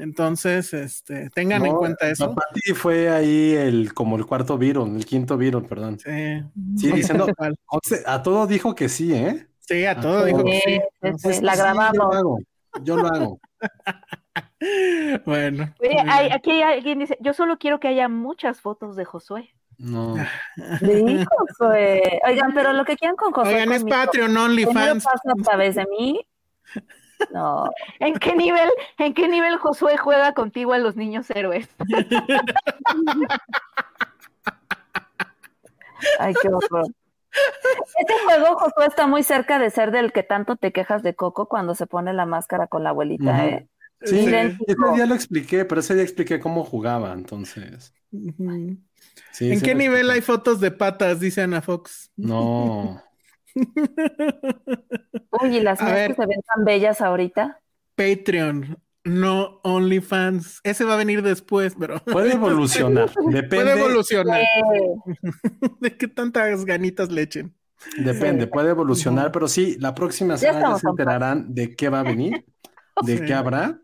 Entonces, este, tengan en No, cuenta eso. Patty fue ahí el, como el cuarto Viron, el quinto Viron, perdón. Sí. Sí, diciendo, a todo dijo que sí, ¿eh? Sí, a todo dijo que Sí, Entonces, la Sí, Yo lo grabamos. hago. Yo lo hago. Bueno. Oye, muy hay- aquí alguien dice, yo solo quiero que haya muchas fotos de Josué. No. Sí, Josué. Oigan, pero lo que quieran con Josué. Oigan, es Patreon, OnlyFans. pasa a través de mí. No, ¿En qué nivel, en qué nivel Josué juega contigo a los niños héroes? ay, qué horror. Este juego, Josué, está muy cerca de ser del que tanto te quejas de Coco cuando se pone la máscara con la abuelita. ¿eh? Sí, Idéntico. ese día lo expliqué, pero ese día expliqué cómo jugaba, entonces. Sí, ¿En sí qué nivel hay fotos de patas? Dice Ana Fox. No. Uy, y las A mías ver. que se ven tan bellas ahorita. Patreon, no OnlyFans. Ese va a venir después, pero Puede evolucionar. Depende. puede evolucionar. ¿De qué tantas ganitas le echen? Depende, puede evolucionar, pero sí, la próxima semana ya se enterarán de qué va a venir, de Sí. qué habrá.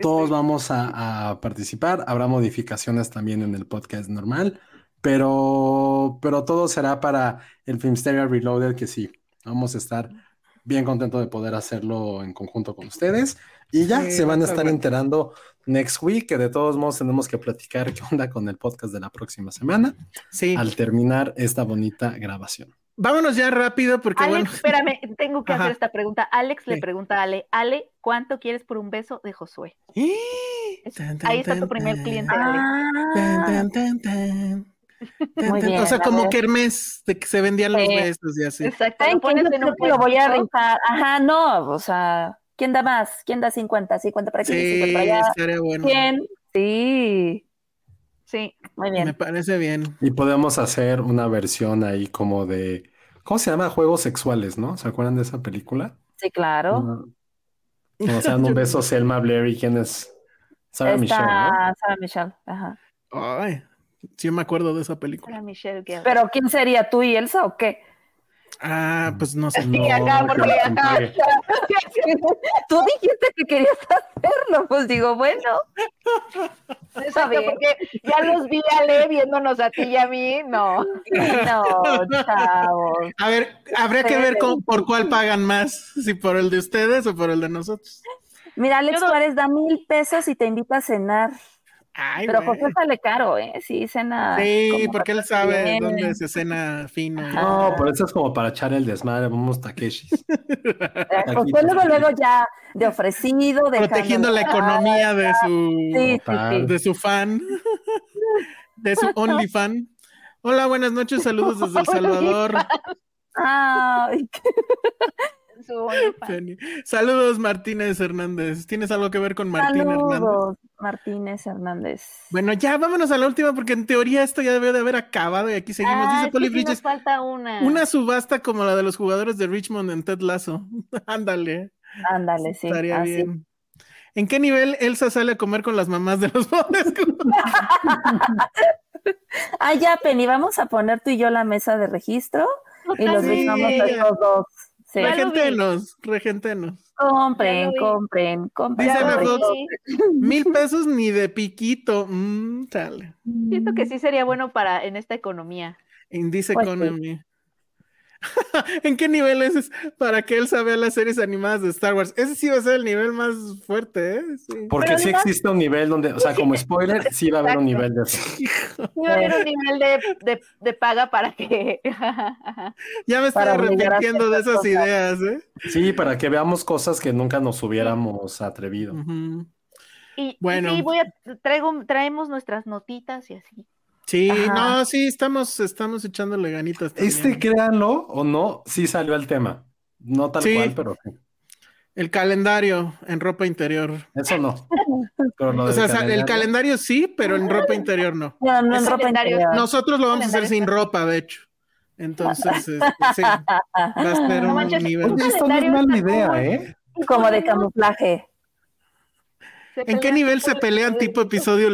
Todos vamos a, a participar. Habrá modificaciones también en el podcast normal, pero, pero todo será para el Filmsteria Reloaded, que sí, vamos a estar bien contentos de poder hacerlo en conjunto con ustedes. Y ya Sí, se van a estar enterando next week, que de todos modos tenemos que platicar qué onda con el podcast de la próxima semana Sí, al terminar esta bonita grabación. Vámonos ya rápido porque Alex, bueno. espérame, tengo que Ajá. hacer esta pregunta. Alex le pregunta a Ale, Ale, ¿cuánto quieres por un beso de Josué? Tan, tan, Ahí está tu primer cliente, Ale. Ah, Muy bien, o sea, como kermés, de que se vendían los Sí. besos y así. Exacto, en un lo voy a rifar. Ajá, no, o sea, ¿quién da más? ¿Quién da 50? 50 para aquí, Sí, 50 para allá. estaría bueno. 100. Sí, Sí, muy Me bien. parece bien. Y podemos hacer una versión ahí como de, ¿cómo se llama? Juegos sexuales, ¿no? ¿Se acuerdan de esa película? Sí, claro. Como se dan un beso Selma Blair y quién es Sarah Está Michelle, ¿no? Sarah Michelle. Ajá. Ay, sí me acuerdo de esa película. Pero ¿quién sería tú y Elsa o qué? Ah, pues no sé. No, acá, porque acá. Tú dijiste que querías hacerlo, pues digo, bueno, está Exacto, bien. porque ya los vi a Ale viéndonos a ti y a mí, no. No, chavos. A ver, habría que ver con- por cuál pagan más, si por el de ustedes o por el de nosotros. Mira, Alex Yo no- Juárez da mil pesos y te invita a cenar. Ay, Pero. José sale caro, ¿eh? Sí, cena. Sí, porque él sabe bien. dónde se cena fino. No, pero eso es como para echar el desmadre, vamos Takeshis. Eh, José luego, luego ya de ofrecido, de Protegiendo la economía de su, Sí, sí, de su fan, de su only fan. Hola, buenas noches, saludos desde El Salvador. Ay, Su. Saludos, Martínez Hernández. ¿Tienes algo que ver con Martín Hernández? saludos, Martínez Hernández. Bueno, ya vámonos a la última, porque en teoría esto ya debe de haber acabado y aquí seguimos. Ah, Dice Poli sí nos falta una. una subasta como la de los jugadores de Richmond en Ted Lasso. Ándale, Ándale, sí. estaría así. bien. ¿En qué nivel Elsa sale a comer con las mamás de los pobres? Ah, ya, Penny, vamos a poner tú y yo la mesa de registro y los Sí. dejamos a estos dos. Sí. Regentenos, regentenos. Compren, compren, compren. Dice. Mil pesos ni de piquito. Mm, chale. Siento que sí sería bueno para en esta economía. Indice Pues sí. Economy. ¿En qué nivel es para que él vea las series animadas de Star Wars? Ese sí va a ser el nivel más fuerte, ¿eh? Sí. Porque Pero sí además- existe un nivel donde, o sea, como spoiler, sí va a haber un nivel de. Sí va a haber un nivel de, de, de paga para que... Ya me estoy arrepintiendo de esas cosas. ideas, ¿eh? Sí, para que veamos cosas que nunca nos hubiéramos atrevido. Y, y Bueno. sí, voy a, traigo, traemos nuestras notitas y así. Sí, Ajá. no, sí, estamos, estamos echándole ganitas. también. Este, créanlo o no, sí salió el tema. No tal Sí. cual, pero sí. El calendario en ropa interior. eso no. O sea, el calendario- sí, pero en ropa interior no. No, no en ropa interior. Nosotros lo vamos a hacer sin ropa, de hecho. Entonces, este, sí, va a ser No un manches, nivel. Oye, esto no es mala idea. ¿eh? Como de camuflaje. ¿En qué nivel se pelean tipo episodio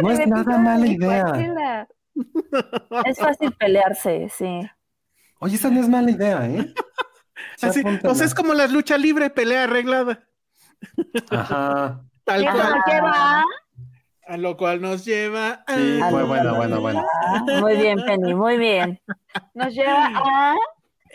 No es nada mala idea. Cualquiera. Es fácil pelearse, sí. Oye, esa no es mala idea, ¿eh? Sí, Así, o sea, es como la lucha libre, pelea arreglada. Ajá. Tal ¿Y eso cual. lleva? A lo cual nos lleva a... Sí, fue buena, buena, buena. Ah, Muy bien, Penny, muy bien. Nos lleva a...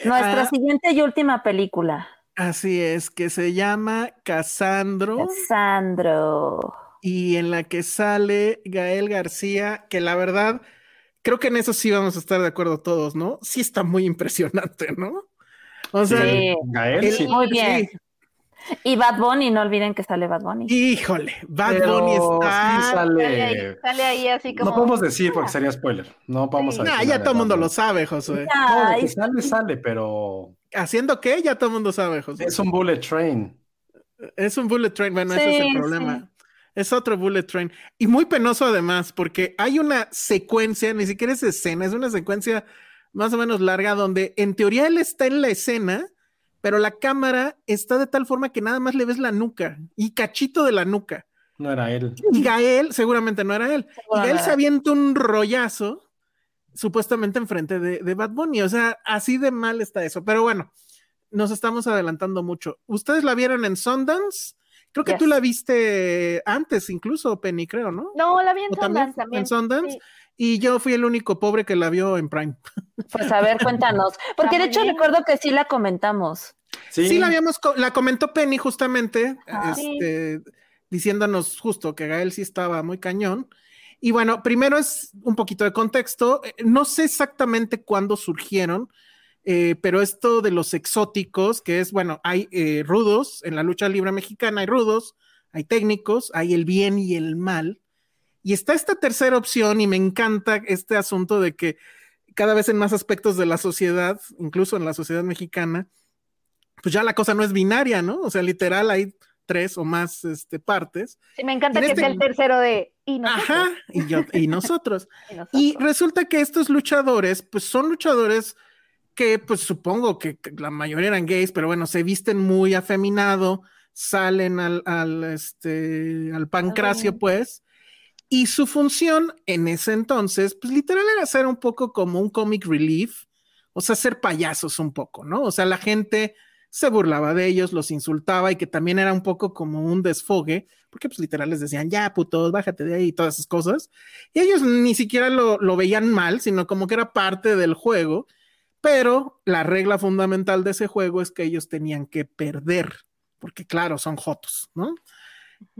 Nuestra siguiente y última película. Así es, que se llama Casandro Sandro. Y en la que sale Gael García, que la verdad, creo que en eso sí vamos a estar de acuerdo todos, ¿no? Sí está muy impresionante, ¿no? O sea, Sí. Gael, el- sí. Muy bien. sí. Y Bad Bunny, no olviden que sale Bad Bunny. híjole, Bad Pero Bunny sí está... Sale ahí, sale. sale ahí así como... No podemos decir porque sería spoiler. No vamos Sí. a Nah, decir ya nada todo el mundo lo sabe, Josué. No, que sale, sale, pero ¿Haciendo qué? Ya todo el mundo sabe, Josué. es un bullet train. Es un bullet train, bueno, ese es Sí, el problema. Es otro bullet train. Y muy penoso además, porque hay una secuencia, ni siquiera es escena, es una secuencia más o menos larga donde en teoría él está en la escena, pero la cámara está de tal forma que nada más le ves la nuca y cachito de la nuca. No era él. Y Gael, seguramente no era él. Y Gael se avienta un rollazo supuestamente enfrente de, de Bad Bunny. O sea, así de mal está eso. Pero bueno, nos estamos adelantando mucho. ¿Ustedes la vieron en Sundance? Creo que Yes. tú la viste antes, incluso, Penny, creo, ¿no? No, la vi en. Sundance también. ¿En Sundance? Sí. Y yo fui el único pobre que la vio en Prime. Pues a ver, cuéntanos. Porque Está de hecho bien. recuerdo que sí la comentamos. Sí, Sí, la habíamos, co- la comentó Penny justamente, Ah. este, diciéndonos justo que Gael sí estaba muy cañón. Y bueno, primero es un poquito de contexto. Eh, no sé exactamente cuándo surgieron, eh, pero esto de los exóticos, que es, bueno, hay eh, rudos en la lucha libre mexicana, hay rudos, hay técnicos, hay el bien y el mal. Y está esta tercera opción y me encanta este asunto de que cada vez en más aspectos de la sociedad, incluso en la sociedad mexicana, pues ya la cosa no es binaria, ¿no? O sea, literal hay tres o más este, partes. Sí, me encanta que este... sea el tercero de y nosotros. Ajá, y, yo, y, nosotros. y nosotros. Y resulta que estos luchadores, pues son luchadores que, pues supongo que la mayoría eran gays, pero bueno, se visten muy afeminado, salen al, al, este, al pancracio, pues. Y su función en ese entonces, pues literal era ser un poco como un comic relief, o sea, ser payasos un poco, ¿no? O sea, la gente se burlaba de ellos, los insultaba y que también era un poco como un desfogue, porque pues literal les decían, ya putos, bájate de ahí y todas esas cosas. Y ellos ni siquiera lo, lo veían mal, sino como que era parte del juego, pero la regla fundamental de ese juego es que ellos tenían que perder, porque claro, son jotos, ¿no?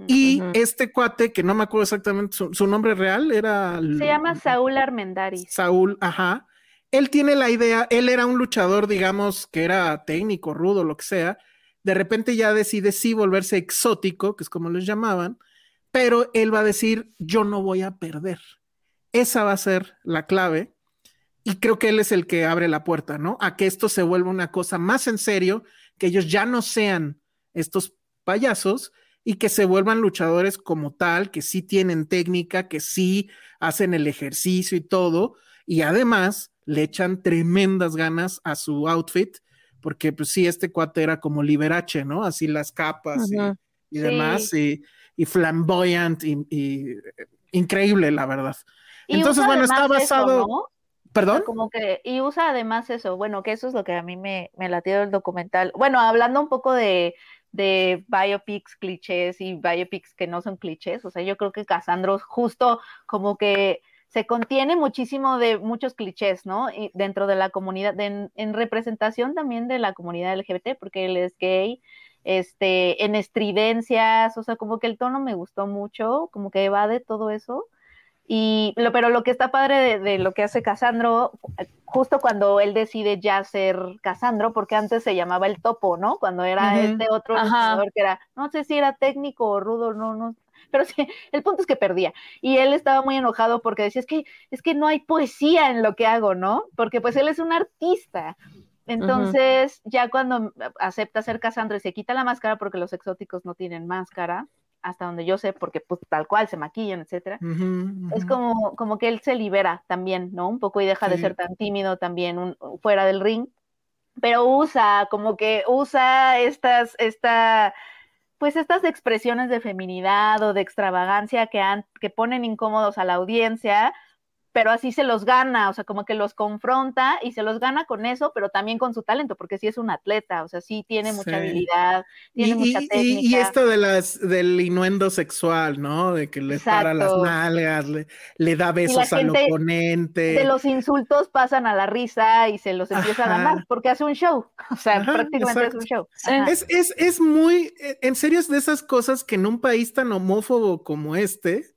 Y uh -huh. este cuate, que no me acuerdo exactamente su, su nombre real, era... Se llama Saúl Armendaris. Saúl, ajá él tiene la idea, él era un luchador, digamos, que era técnico, rudo, lo que sea, de repente ya decide sí volverse exótico, que es como les llamaban, pero él va a decir, yo no voy a perder. Esa va a ser la clave. Y creo que él es el que abre la puerta, ¿no? A que esto se vuelva una cosa más en serio, que ellos ya no sean estos payasos y que se vuelvan luchadores como tal, que sí tienen técnica, que sí hacen el ejercicio y todo. Y además, le echan tremendas ganas a su outfit, porque pues sí, este cuate era como Liberace, ¿no? Así las capas y, y, demás, sí. y, y, flamboyant y, y, increíble, la verdad. Entonces, bueno, está basado... Eso, ¿no? ¿Perdón? Como que, y usa además eso, bueno, que eso es lo que a mí me, me latió del documental. Bueno, hablando un poco de, de biopics clichés y biopics que no son clichés, o sea, yo creo que Casandro justo como que se contiene muchísimo de muchos clichés, ¿no? Y dentro de la comunidad, de, en, en, representación también de la comunidad LGBT, porque él es gay, este, en estridencias, o sea, como que el tono me gustó mucho, como que evade todo eso. Y, lo, pero lo que está padre de, de, lo que hace Casandro, justo cuando él decide ya ser Casandro, porque antes se llamaba el topo, ¿no? Cuando era uh -huh. este otro jugador que era, no sé si era técnico o rudo, no, no, pero sí, el punto es que perdía. Y él estaba muy enojado porque decía, es que, es que no hay poesía en lo que hago, ¿no? Porque pues él es un artista. Entonces, uh -huh. ya cuando acepta ser Casandro y se quita la máscara, porque los exóticos no tienen máscara, hasta donde yo sé, porque pues tal cual se maquillan, etcétera, uh -huh, uh -huh. es como, como que él se libera también, ¿no? Un poco y deja sí. de ser tan tímido también un, fuera del ring, pero usa, como que usa estas, esta pues estas expresiones de feminidad o de extravagancia que, han, que ponen incómodos a la audiencia, pero así se los gana, o sea, como que los confronta y se los gana con eso, pero también con su talento, porque sí es un atleta, o sea, sí tiene mucha sí. habilidad, tiene y, mucha y, técnica. Y, esto de las, del inuendo sexual, ¿no? De que le Exacto. para las nalgas, le, le da besos al oponente. De los insultos pasan a la risa y se los empieza Ajá. a ganar, porque hace un show, o sea, Ajá, prácticamente exacto. es un show. Es, es, es muy, en serio, es de esas cosas que en un país tan homófobo como este,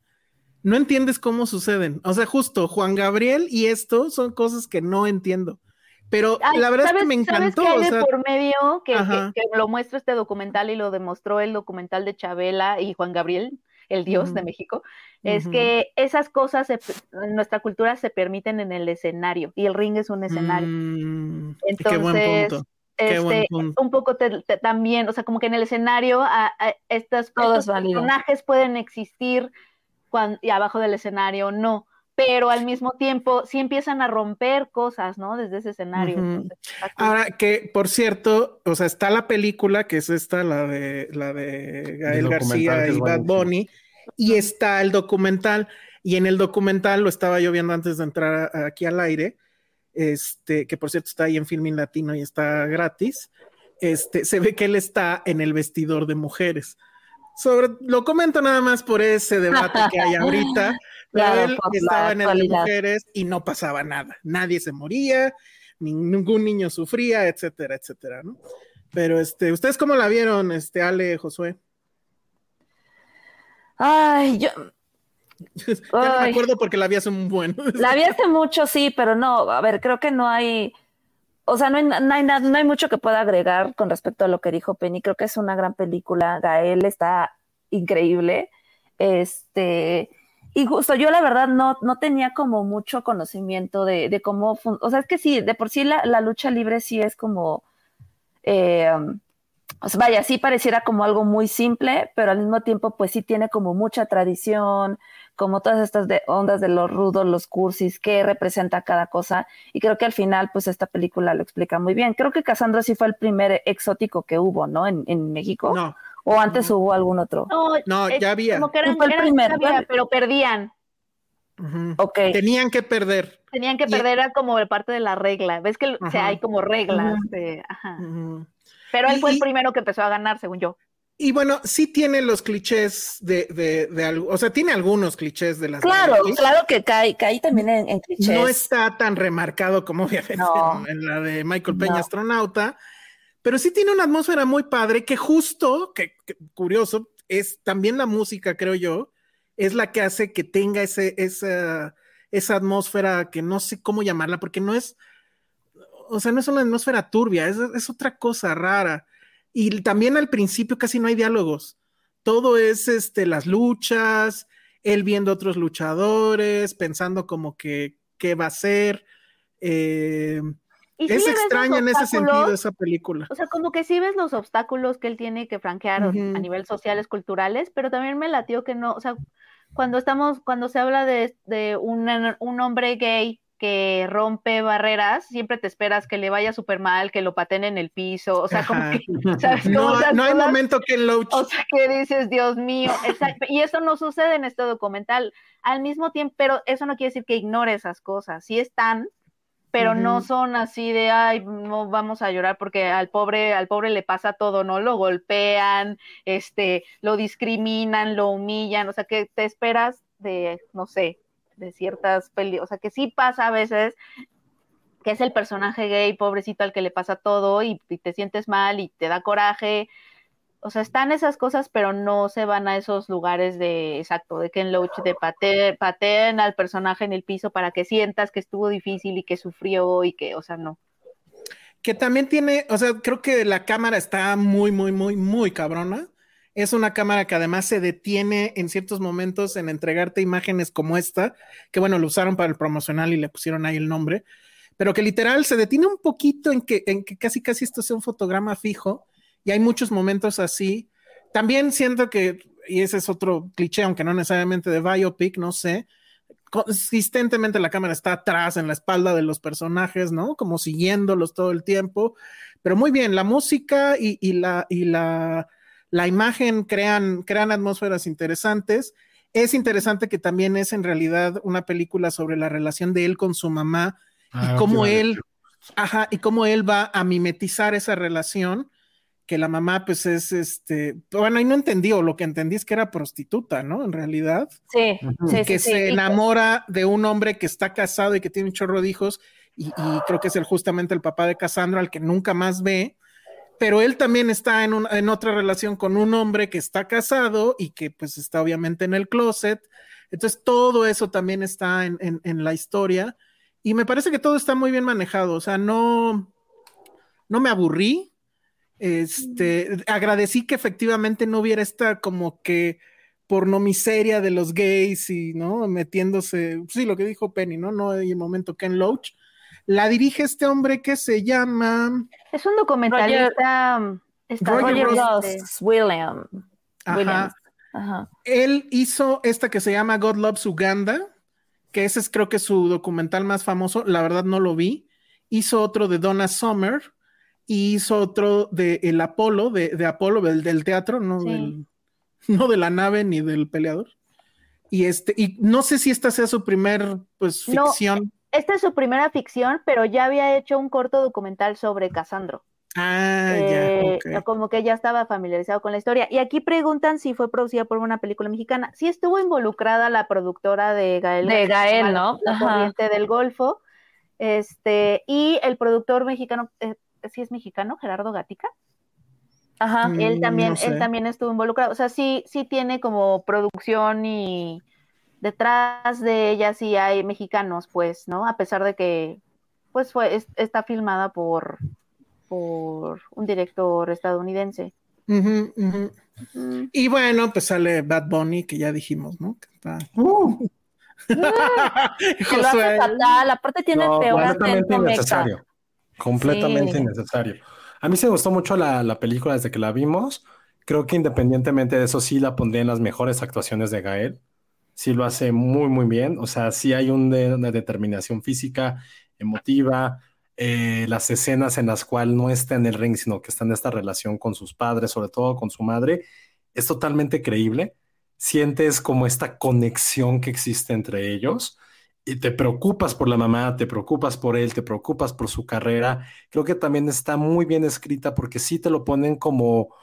no entiendes cómo suceden. O sea, justo Juan Gabriel y esto son cosas que no entiendo. Pero Ay, la verdad ¿sabes, es que me encantó. ¿sabes qué hay o sea, por medio que, que, que, lo muestra este documental y lo demostró el documental de Chabela y Juan Gabriel, el dios uh -huh. de México, es uh -huh. que esas cosas se, en nuestra cultura se permiten en el escenario y el ring es un escenario. Mm, Entonces, qué buen punto. Este, un poco te, te, también, o sea, como que en el escenario a, a estos, estos personajes pueden existir cuando, y abajo del escenario no, pero al mismo tiempo sí empiezan a romper cosas, ¿no? Desde ese escenario. Uh -huh. Entonces, Ahora que, por cierto, o sea, está la película, que es esta, la de, la de Gael García y Bad Bunny, y está el documental, y en el documental, lo estaba yo viendo antes de entrar a, aquí al aire, este, que por cierto está ahí en Filming Latino y está gratis, este, se ve que él está en el vestidor de mujeres sobre, lo comento nada más por ese debate que hay ahorita. claro, él estaba en el de mujeres y no pasaba nada. Nadie se moría, ningún niño sufría, etcétera, etcétera, ¿no? Pero este, ¿ustedes cómo la vieron, este, Ale, Josué? Ay, yo, no me acuerdo porque la vi hace un buen. La vi hace mucho, sí, pero no, a ver, creo que no hay, o sea, no hay, no hay, no hay mucho que pueda agregar con respecto a lo que dijo Penny. Creo que es una gran película. Gael está increíble. Este, y justo yo la verdad no, no tenía como mucho conocimiento de, de cómo, o sea, es que sí, de por sí la, la lucha libre sí es como, eh, sea, vaya, sí pareciera como algo muy simple, pero al mismo tiempo pues sí tiene como mucha tradición, como todas estas de ondas de los rudos, los cursis, qué representa cada cosa. Y creo que al final, pues esta película lo explica muy bien. Creo que Cassandra sí fue el primer exótico que hubo, ¿no? En, en México. No, O antes hubo algún otro. No, no, ya había. Como que eran, Fue el eran- primero, había, pero perdían. Tenían que perder. Tenían que Y- perder, era como parte de la regla. ¿Ves que o sea, Ajá. hay como reglas? Ujú. de- ajá. Ujú. Pero él fue el primero que empezó a ganar, según yo. Y bueno, sí tiene los clichés de, de, de algo, o sea, tiene algunos clichés de las Claro, claro que cae, cae también en, en clichés. No está tan remarcado como obviamente No. en, en la de Michael Peña No. Astronauta, pero sí tiene una atmósfera muy padre que justo, que, que curioso, es también la música, creo yo, es la que hace que tenga ese, esa, esa atmósfera que no sé cómo llamarla, porque no es, o sea, no es una atmósfera turbia, es, es otra cosa rara. Y también al principio casi no hay diálogos. Todo es este, las luchas, él viendo otros luchadores, pensando como que qué va a ser. Eh, sí es los extraña en ese sentido esa película. O sea, como que sí ves los obstáculos que él tiene que franquear a nivel sociales, culturales, pero también me latió que no, o sea, cuando estamos, cuando se habla de, de un, un hombre gay que rompe barreras, siempre te esperas que le vaya súper mal, que lo paten en el piso, o sea, como que, ¿sabes? Como No, hay momento que Loach. O sea, que dices, Dios mío, exacto. Y eso no sucede en este documental. Al mismo tiempo, pero eso no quiere decir que ignore esas cosas. Sí están, pero no son así de, ay, no vamos a llorar porque al pobre, al pobre le pasa todo, ¿no? Lo golpean, este, lo discriminan, lo humillan, o sea, que te esperas de, no sé, de ciertas peli, o sea, que sí pasa a veces que es el personaje gay, pobrecito al que le pasa todo y, te sientes mal y te da coraje. O sea, están esas cosas, pero no se van a esos lugares de, exacto, de Ken Loach, de pate, pateen al personaje en el piso para que sientas que estuvo difícil y que sufrió y que, o sea, no. que también tiene, o sea, creo que la cámara está muy, muy, muy, muy cabrona. Es una cámara que además se detiene en ciertos momentos en entregarte imágenes como esta, que bueno, lo usaron para el promocional y le pusieron ahí el nombre, pero que literal se detiene un poquito en que, en que casi, casi esto sea un fotograma fijo y hay muchos momentos así. También siento que, y ese es otro cliché, aunque no necesariamente de biopic, no sé, consistentemente la cámara está atrás en la espalda de los personajes, ¿no? Como siguiéndolos todo el tiempo. Pero muy bien, la música y, y la, y la, la imagen crean, crean atmósferas interesantes. Es interesante que también es en realidad una película sobre la relación de él con su mamá Ah, y cómo qué él, ajá, y cómo él va a mimetizar esa relación, que la mamá pues es este, bueno, y no entendió, lo que entendí es que era prostituta, ¿no? En realidad. Sí, sí, que sí, se enamora de un hombre que está casado y que tiene un chorro de hijos, y, y creo que es el, justamente el papá de Cassandra, al que nunca más ve, pero él también está en, un- en otra relación con un hombre que está casado y que pues está obviamente en el closet. Entonces todo eso también está en, en- en la historia y me parece que todo está muy bien manejado, o sea, no, no me aburrí. Este, agradecí que efectivamente no hubiera esta como que pornomiseria de los gays y, ¿no? Metiéndose, sí, lo que dijo Penny, ¿no? No hay momento Ken Loach. La dirige este hombre que se llama, Es un documentalista. um, Roger Roger. Ross William. ajá, Williams. Ajá. él hizo esta que se llama God Loves Uganda, que ese es creo que su documental más famoso, la verdad no lo vi. Hizo otro de Donna Summer y hizo otro de El Apolo, de, de Apolo, del, del teatro, no, Sí. del, no de la nave ni del peleador. Y este, y no sé si esta sea su primer pues No. Esta es su primera ficción, pero ya había hecho un corto documental sobre Casandro. Ah, Eh, ya, ok. Como que ya estaba familiarizado con la historia. Y aquí preguntan si fue producida por una película mexicana. Sí estuvo involucrada la productora de Gael. De Gael, ¿no? La Ajá. corriente del Golfo. Este, y el productor mexicano, eh, ¿sí es mexicano? Gerardo Gatica. Ajá. Él Mm, también, no sé. él también estuvo involucrado. O sea, sí, sí tiene como producción y, detrás de ella sí hay mexicanos, pues, ¿no? A pesar de que, pues, fue, es- está filmada por, por un director estadounidense. Mm. Y bueno, pues sale Bad Bunny, que ya dijimos, ¿no? Que está- Que lo hace Josué. fatal, aparte tiene No, peor completamente innecesario. Completamente Sí. innecesario. A mí se gustó mucho la, la película desde que la vimos. Creo que independientemente de eso, sí la pondría en las mejores actuaciones de Gael. Sí lo hace muy, muy bien. O sea, sí hay una determinación física, emotiva. eh, las escenas en las cuales no está en el ring, sino que está en esta relación con sus padres, sobre todo con su madre, es totalmente creíble. Sientes como esta conexión que existe entre ellos y te preocupas por la mamá, te preocupas por él, te preocupas por su carrera. Creo que también está muy bien escrita porque sí te lo ponen como,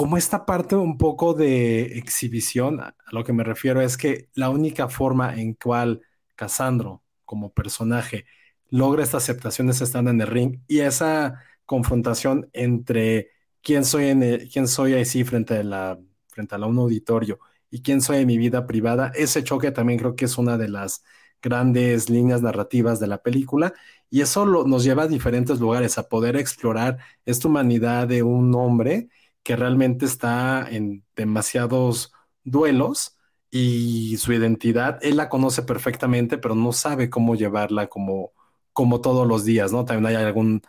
como esta parte un poco de exhibición. A lo que me refiero es que la única forma en cual Casandro, como personaje, logra esta aceptación es estando en el ring y esa confrontación entre quién soy, en el- quién soy así frente a la, frente a un auditorio y quién soy en mi vida privada, ese choque también creo que es una de las grandes líneas narrativas de la película y eso lo- nos lleva a diferentes lugares, a poder explorar esta humanidad de un hombre que realmente está en demasiados duelos y su identidad, él la conoce perfectamente, pero no sabe cómo llevarla como, como todos los días, ¿no? También hay algún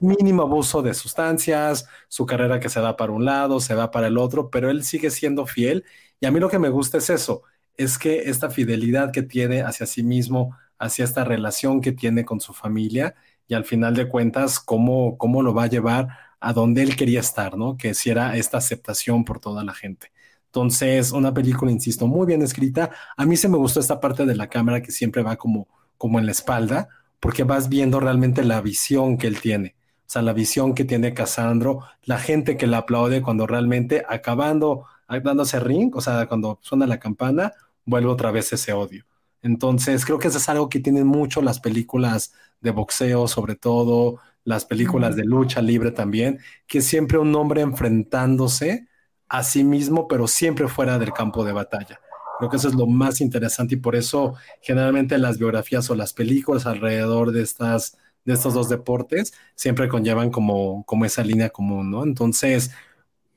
mínimo abuso de sustancias, su carrera que se va para un lado, se va para el otro, pero él sigue siendo fiel y a mí lo que me gusta es eso, es que esta fidelidad que tiene hacia sí mismo, hacia esta relación que tiene con su familia y al final de cuentas, cómo, cómo lo va a llevar a donde él quería estar, ¿no? Que si era esta aceptación por toda la gente. Entonces, una película, insisto, muy bien escrita. A mí se me gustó esta parte de la cámara que siempre va como, como en la espalda, porque vas viendo realmente la visión que él tiene. O sea, la visión que tiene Casandro, la gente que le aplaude cuando realmente acabando, dándose ring, o sea, cuando suena la campana, vuelve otra vez ese odio. Entonces, creo que eso es algo que tienen mucho las películas de boxeo, sobre todo, las películas de lucha libre también, que siempre un hombre enfrentándose a sí mismo, pero siempre fuera del campo de batalla. Creo que eso es lo más interesante y por eso generalmente las biografías o las películas alrededor de estas de estos dos deportes siempre conllevan como, como esa línea común, ¿no? Entonces,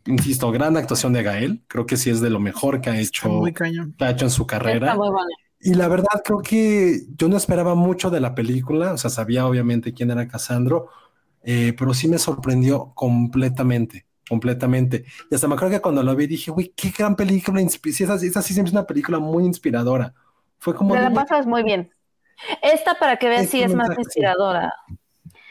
insisto, gran actuación de Gael, creo que sí es de lo mejor que ha hecho, que ha hecho en su carrera. Está muy buena. Y la verdad, creo que yo no esperaba mucho de la película, o sea, sabía obviamente quién era Casandro, eh, pero sí me sorprendió completamente, completamente. Y hasta me acuerdo que cuando lo vi dije, uy, qué gran película, sí, esa, esa sí siempre es una película muy inspiradora. Fue como, Te la pasas muy bien. Esta, para que veas, sí es más inspiradora.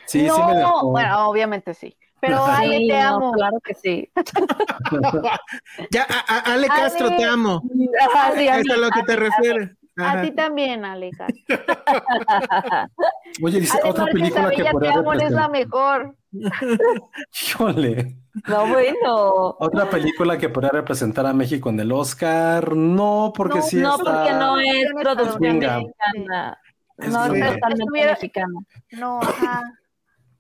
sí, no, sí me dejó. bueno, obviamente sí. Pero Ale, Sí, te no, amo. claro que sí. Ya, a- a- Ale Castro, te amo. Ajá, sí, a Eso mí- es a lo que a te mí- refieres. A ti también, Ale. Castro. Oye, dice, otra película que te amo, eres la mejor. Híjole. No, bueno. Otra película que podría representar a México en el Oscar, no, porque No, sí no, está... porque no es Producción mexicana. Es No es totalmente Estuviera- mexicana. No, ajá.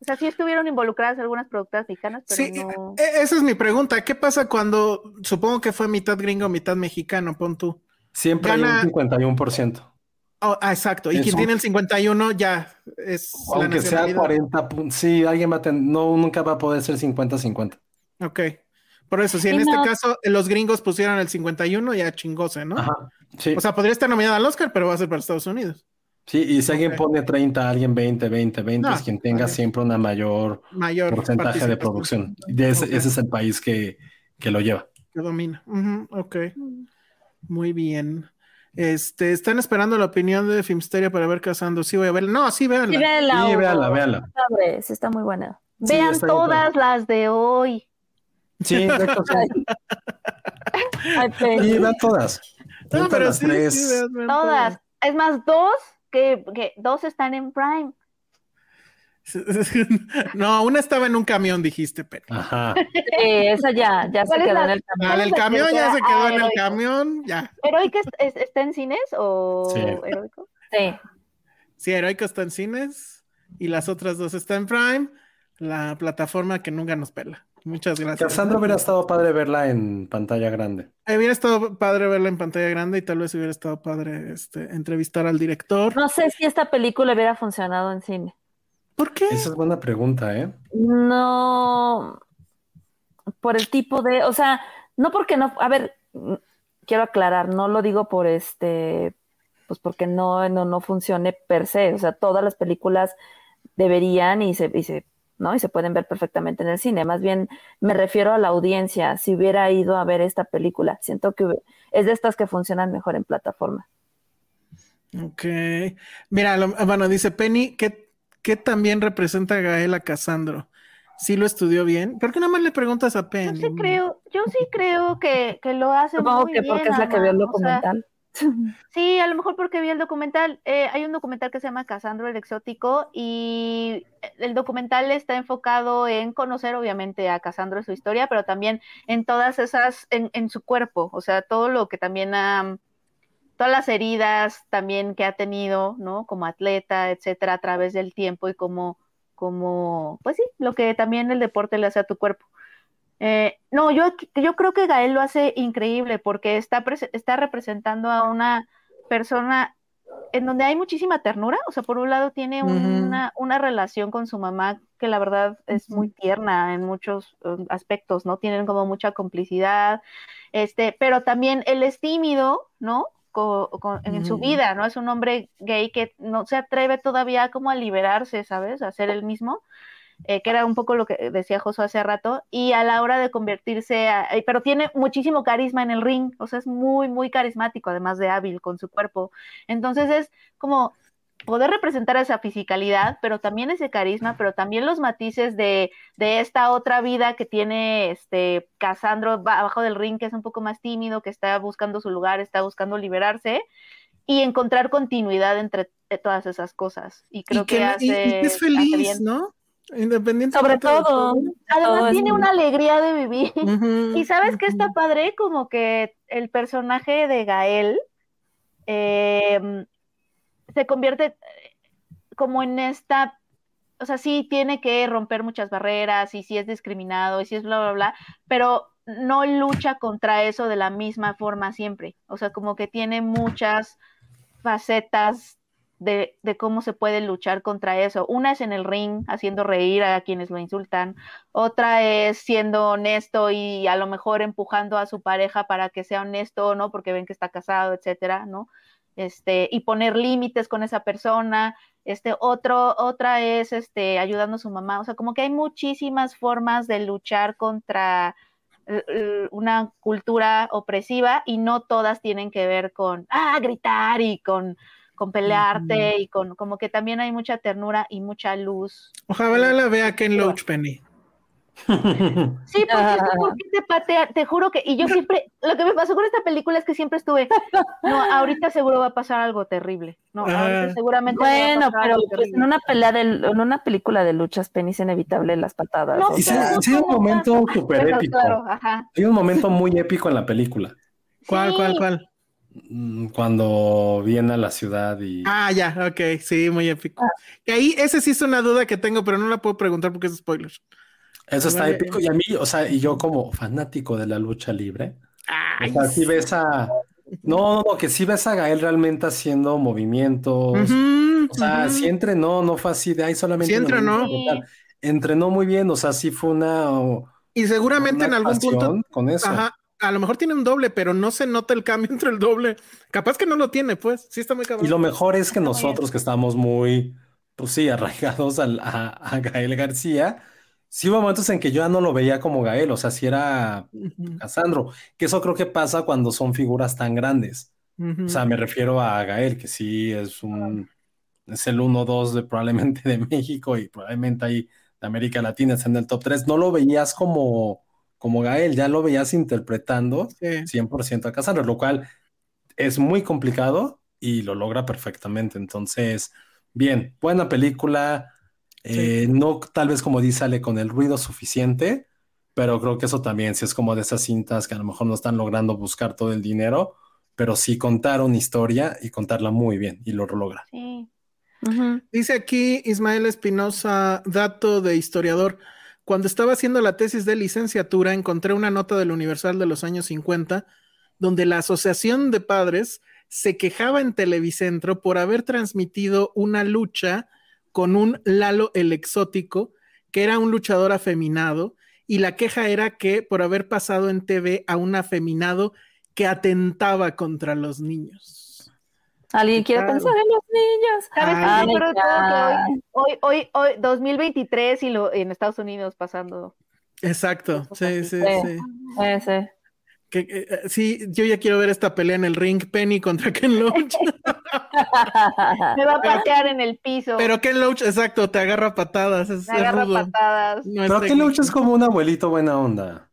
O sea, sí estuvieron involucradas algunas productoras mexicanas, pero Sí, no. e- esa es mi pregunta. ¿Qué pasa cuando, supongo que fue mitad gringo, mitad mexicano, pon tú? Siempre hay Gana- un 51%. Oh, ah, exacto. Y quien tiene el 51 ya es la Aunque sea nacionalidad. 40, pun- sí, alguien va a tener, no, nunca va a poder ser 50-50. Ok. Por eso, si en Sí, este no. caso eh, los gringos pusieron el 51, ya chingose, ¿no? Ajá, sí, O sea, podría estar nominada al Oscar, pero va a ser para Estados Unidos. sí, y si alguien ok. pone 30, alguien 20, 20, 20, No, es quien tenga ok. siempre una mayor Mayor porcentaje de producción. De ese, Ok. ese es el país que, que lo lleva. Que domina. Ujú, ok. Muy bien. Este, están esperando la opinión de Filmsteria para ver Casando. Sí, voy a ver. No, sí, véanla. Sí, véanla, Sí, véala. Sabes, sí está muy buena. Sí, Vean todas las de hoy. Sí, de hecho, sí. Vean todas. No, Vean pero sí, sí, vean, vean Todas. Es más, dos, que, que dos están en Prime. No, una estaba en un camión, dijiste, pero. Ajá. Sí, esa ya, ya se ¿Cuál es quedó la- en el del la camión ya se quedó Ah, en el camión, ya. ¿Heroica es- es- está en cines o Sí. heroico? Sí. Sí, Heroico está en cines y las otras dos están en Prime, la plataforma que nunca nos pela. Muchas gracias. Cassandra hubiera estado padre verla en pantalla grande. Hubiera estado padre verla en pantalla grande y tal vez hubiera estado padre este, entrevistar al director. No sé si esta película hubiera funcionado en cine. ¿Por qué? Esa es buena pregunta, ¿eh? No, por el tipo de, o sea, no porque no, a ver, quiero aclarar, no lo digo por este, pues porque no, no, no funcione per se, o sea, todas las películas deberían y se, y se, ¿no? Y se pueden ver perfectamente en el cine. Más bien me refiero a la audiencia, si hubiera ido a ver esta película, siento que es de estas que funcionan mejor en plataforma. Ok. Mira, lo- bueno, dice Penny que, que también representa a Gael a Casandro. Sí lo estudió bien. ¿Por qué nada más le preguntas a Yo Penny? sí creo, yo sí creo que, que lo hace Supongo muy que bien. porque es la que vio el Ana, o sea, documental. Sí, a lo mejor porque vi el documental. Eh, hay un documental que se llama Casandro el Exótico y el documental está enfocado en conocer obviamente a Casandro y su historia, pero también en todas esas, en, en su cuerpo, o sea, todo lo que también ha, todas las heridas también que ha tenido, ¿no? Como atleta, etcétera, a través del tiempo y como, como, pues sí, lo que también el deporte le hace a tu cuerpo. Eh, no, yo, yo creo que Gael lo hace increíble porque está, está representando a una persona en donde hay muchísima ternura. O sea, por un lado tiene una, una relación con su mamá que la verdad es muy tierna en muchos eh, aspectos, ¿no? Tienen como mucha complicidad, este, pero también él es tímido, ¿no? En su vida, ¿no? Es un hombre gay que no se atreve todavía como a liberarse, ¿sabes? A ser él mismo eh, que era un poco lo que decía Josué hace rato, y a la hora de convertirse, a- eh, pero tiene muchísimo carisma en el ring, o sea, es muy, muy carismático, además de hábil con su cuerpo. Entonces es como poder representar esa fisicalidad, pero también ese carisma, pero también los matices de, de esta otra vida que tiene este Casandro ba- abajo del ring, que es un poco más tímido, que está buscando su lugar, está buscando liberarse, y encontrar continuidad entre eh, todas esas cosas. Y creo y que, que, y- hace, y que es hace feliz, bien. ¿no? Independientemente Sobre de todo, Además todo tiene una alegría de vivir. Y sabes que está padre, como que el personaje de Gael eh, se convierte eh, como en esta, o sea, sí tiene que romper muchas barreras y sí es discriminado y sí es bla, bla, bla, pero no lucha contra eso de la misma forma siempre. O sea, como que tiene muchas facetas de, de cómo se puede luchar contra eso. Una es en el ring, haciendo reír a quienes lo insultan. Otra es siendo honesto y a lo mejor empujando a su pareja para que sea honesto, ¿no? Porque ven que está casado, etcétera, ¿no? Este, y poner límites con esa persona. Este, otro, otra es este, ayudando a su mamá. O sea, como que hay muchísimas formas de luchar contra eh, eh, una cultura opresiva y no todas tienen que ver con ah, gritar y con, con pelearte y con como que también hay mucha ternura y mucha luz. Ojalá la vea Ken Loach Penny. Sí, porque Ah. es que porque te patea, te juro que, y yo siempre, lo que me pasó con esta película es que siempre estuve, no, ahorita seguro va a pasar algo terrible, no, Ah. ahorita seguramente va a Bueno, pasar pero algo pues, en una pelea de, en una película de luchas, Penny es inevitable las patadas. No, o sí, sea, sí hay un momento súper épico. claro, ajá. Hay un momento muy épico en la película. ¿Cuál, Sí. cuál, cuál? Mm, Cuando viene a la ciudad y... Ah, ya, ok, sí, muy épico. Que ahí, ese sí es una duda que tengo, pero no la puedo preguntar porque es spoiler. Eso está épico. Y a mí, o sea, y yo como fanático de la lucha libre, Ay, o sea, sí ves a... No, no, no, que sí ves a Gael realmente haciendo movimientos. O sea, ujú. sí entrenó, no fue así de ahí solamente. Sí entrenó. Entrenó muy bien, o sea, sí fue una, Y seguramente en algún punto, con eso. ajá, a lo mejor tiene un doble, pero no se nota el cambio entre el doble. Capaz que no lo tiene, pues. Sí está muy cabrón. Y lo mejor es que nosotros que estamos muy, pues sí, arraigados al- a, a Gael García, sí hubo momentos en que yo ya no lo veía como Gael, o sea, sí era Casandro, que eso creo que pasa cuando son figuras tan grandes. O sea, me refiero a Gael, que sí es un, es el 1-2 de probablemente de México y probablemente ahí de América Latina, está en el top 3. No lo veías como, como Gael, ya lo veías interpretando Sí. 100% a Casandro, lo cual es muy complicado y lo logra perfectamente. Entonces, bien, buena película. Eh, no tal vez como dice Ale con el ruido suficiente, pero creo que eso también, si es como de esas cintas que a lo mejor no están logrando buscar todo el dinero, pero sí contar una historia y contarla muy bien y lo logra. Sí. Dice aquí Ismael Espinosa, dato de historiador. cuando estaba haciendo la tesis de licenciatura, encontré una nota del Universal de los años 50, donde la Asociación de Padres se quejaba en Televicentro por haber transmitido una lucha con un Lalo el Exótico, que era un luchador afeminado, y la queja era que por haber pasado en TV a un afeminado que atentaba contra los niños. ¿Alguien quiere Claro. pensar en los niños? ¿Sabes? Ay, Pero todo ya. que hoy, hoy, hoy, hoy, 2023 y lo, en Estados Unidos pasando. Exacto, sí, sí, Sí. sí. Ese. Que, eh, eh, sí, yo ya quiero ver esta pelea en el ring, Penny contra Ken Loach. Me va a patear en el piso. Pero Ken Loach, exacto, te agarra patadas. Es, es agarra patadas. No Pero Ken. Loach es como un abuelito buena onda.